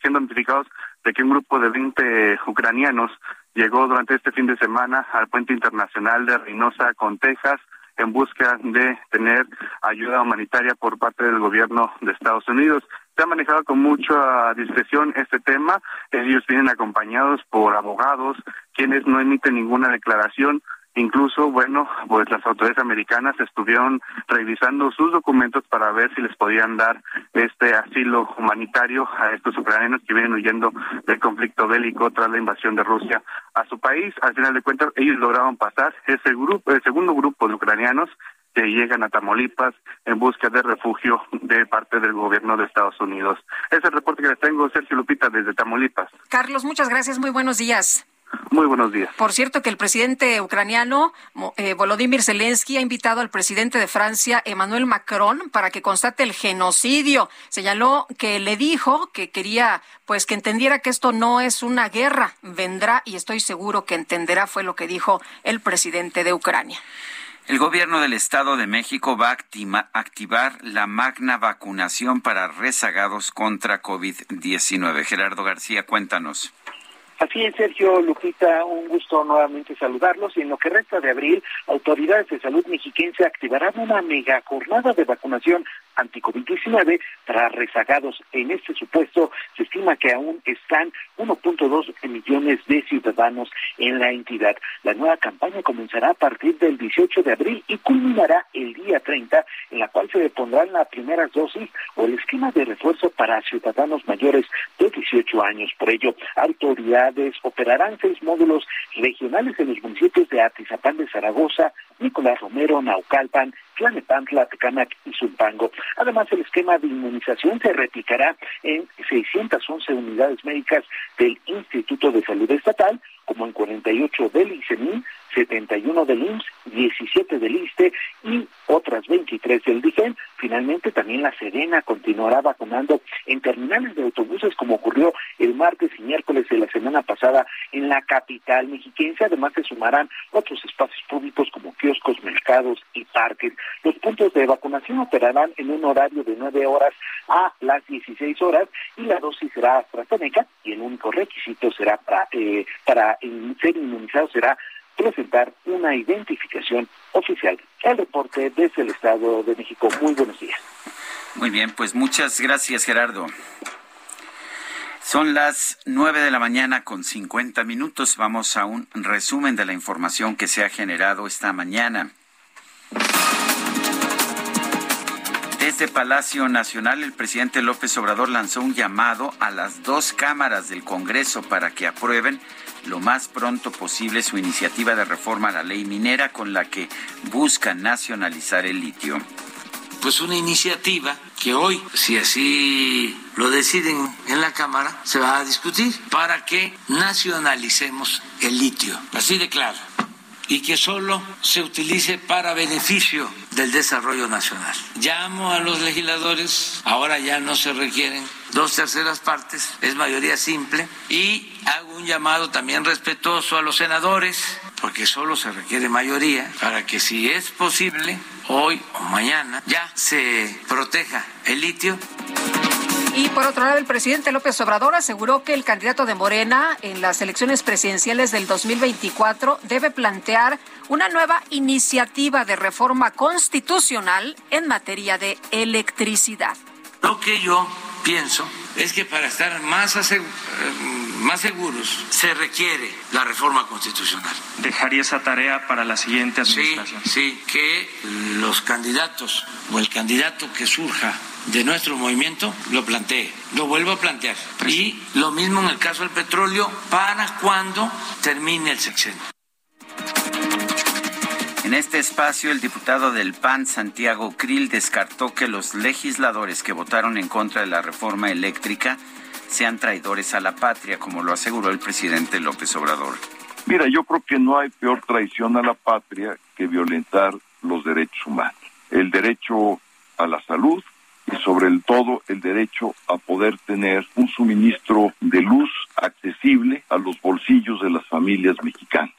siendo notificados de que un grupo de 20 ucranianos llegó durante este fin de semana al puente internacional de Reynosa con Texas en busca de tener ayuda humanitaria por parte del gobierno de Estados Unidos. Se ha manejado con mucha discreción este tema. Ellos vienen acompañados por abogados, quienes no emiten ninguna declaración Incluso, bueno, pues las autoridades americanas estuvieron revisando sus documentos para ver si les podían dar este asilo humanitario a estos ucranianos que vienen huyendo del conflicto bélico tras la invasión de Rusia a su país. Al final de cuentas, ellos lograron pasar ese grupo, el segundo grupo de ucranianos que llegan a Tamaulipas en busca de refugio de parte del gobierno de Estados Unidos. Ese es el reporte que les tengo, Sergio Lupita, desde Tamaulipas. Carlos, muchas gracias. Muy buenos días. Muy buenos días. Por cierto, que el presidente ucraniano eh, Volodymyr Zelensky ha invitado al presidente de Francia, Emmanuel Macron, para que constate el genocidio. Señaló que le dijo que quería, pues, que entendiera que esto no es una guerra. Vendrá y estoy seguro que entenderá, fue lo que dijo el presidente de Ucrania. El gobierno del Estado de México va a activar la magna vacunación para rezagados contra COVID-19. Gerardo García, cuéntanos. Así es, Sergio Lupita, un gusto nuevamente saludarlos. Y en lo que resta de abril, autoridades de salud mexiquense activarán una mega jornada de vacunación anti-COVID-19 para rezagados. En este supuesto, se estima que aún están 1.2 millones de ciudadanos en la entidad. La nueva campaña comenzará a partir del 18 de abril y culminará el día 30, en la cual se depondrán las primeras dosis o el esquema de refuerzo para ciudadanos mayores de 18 años. Por ello, autoridades operarán seis módulos regionales en los municipios de Atizapán de Zaragoza, Nicolás Romero, Naucalpan, Tlanepantla, Tecanac y Zumpango. Además, el esquema de inmunización se replicará en 611 unidades médicas del Instituto de Salud Estatal, como en 48 del ICENI, 71 del IMSS, 17 del ISTE y otras 23 del DIGEN. Finalmente, también la Serena continuará vacunando en terminales de autobuses, como ocurrió el martes y miércoles de la semana pasada en la capital mexiquense. Además, se sumarán otros espacios públicos como kioscos, mercados y parques. Los puntos de vacunación operarán en un horario de 9 horas a las 16 horas y la dosis será AstraZeneca y el único requisito será para, eh, para ser inmunizado será presentar una identificación oficial. El reporte desde el Estado de México. Muy buenos días. Muy bien, pues muchas gracias Gerardo. Son las nueve de la mañana con cincuenta minutos. Vamos a un resumen de la información que se ha generado esta mañana. Desde Palacio Nacional, el presidente López Obrador lanzó un llamado a las dos cámaras del Congreso para que aprueben lo más pronto posible su iniciativa de reforma a la ley minera con la que busca nacionalizar el litio. Pues una iniciativa que hoy, si así lo deciden en la Cámara, se va a discutir para que nacionalicemos el litio. Así de claro y que solo se utilice para beneficio del desarrollo nacional. Llamo a los legisladores, ahora ya no se requieren dos terceras partes, es mayoría simple, y hago un llamado también respetuoso a los senadores, porque solo se requiere mayoría, para que si es posible, hoy o mañana, ya se proteja el litio. Y por otro lado, el presidente López Obrador aseguró que el candidato de Morena en las elecciones presidenciales del 2024 debe plantear una nueva iniciativa de reforma constitucional en materia de electricidad. Lo que yo pienso es que para estar más, más seguros, se requiere la reforma constitucional. ¿Dejaría esa tarea para la siguiente administración? Sí, sí, que los candidatos o el candidato que surja de nuestro movimiento lo plantee, lo vuelvo a plantear. Y lo mismo en el caso del petróleo para cuando termine el sexenio. En este espacio, el diputado del PAN, Santiago Krill, descartó que los legisladores que votaron en contra de la reforma eléctrica sean traidores a la patria, como lo aseguró el presidente López Obrador. Mira, yo creo que no hay peor traición a la patria que violentar los derechos humanos. El derecho a la salud y sobre todo el derecho a poder tener un suministro de luz accesible a los bolsillos de las familias mexicanas.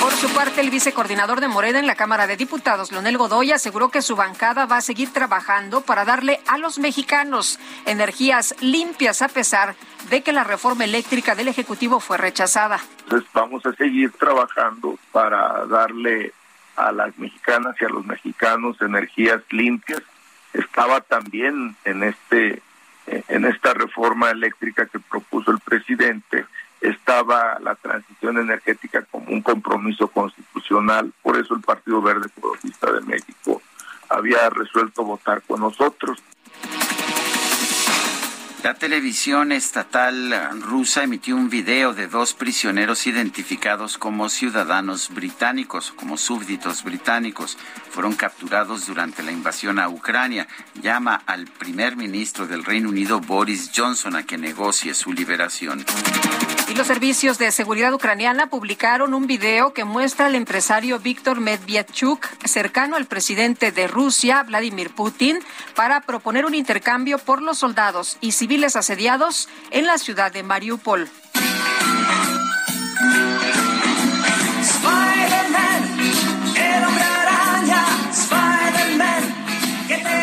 Por su parte, el vicecoordinador de Morena en la Cámara de Diputados, Leonel Godoy, aseguró que su bancada va a seguir trabajando para darle a los mexicanos energías limpias a pesar de que la reforma eléctrica del Ejecutivo fue rechazada. Entonces vamos a seguir trabajando para darle a las mexicanas y a los mexicanos energías limpias. Estaba también en este en esta reforma eléctrica que propuso el presidente estaba la transición energética como un compromiso constitucional, por eso el Partido Verde Ecologista de México había resuelto votar con nosotros. La televisión estatal rusa emitió un video de dos prisioneros identificados como ciudadanos británicos, como súbditos británicos. Fueron capturados durante la invasión a Ucrania. Llama al primer ministro del Reino Unido, Boris Johnson, a que negocie su liberación. Y los servicios de seguridad ucraniana publicaron un video que muestra al empresario Víctor Medvedchuk, cercano al presidente de Rusia, Vladimir Putin, para proponer un intercambio por los soldados y civiles asediados en la ciudad de Mariupol.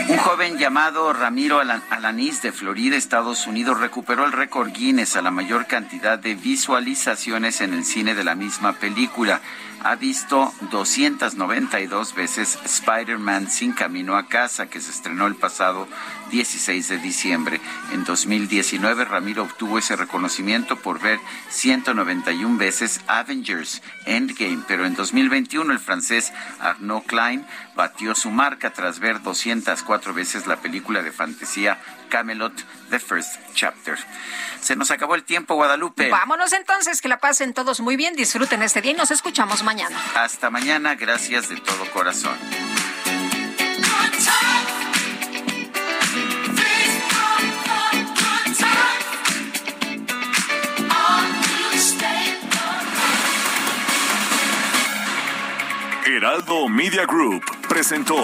Un joven llamado Ramiro Alanís de Florida, Estados Unidos, recuperó el récord Guinness a la mayor cantidad de visualizaciones en el cine de la misma película. Ha visto 292 veces Spider-Man Sin Camino a Casa, que se estrenó el pasado 16 de diciembre. En 2019, Ramiro obtuvo ese reconocimiento por ver 191 veces Avengers Endgame, pero en 2021 el francés Arnaud Klein batió su marca tras ver 204 veces la película de fantasía Camelot, The First Chapter. Se nos acabó el tiempo, Guadalupe. Vámonos entonces, que la pasen todos muy bien, disfruten este día y nos escuchamos mañana. Hasta mañana, gracias de todo corazón. Heraldo Media Group presentó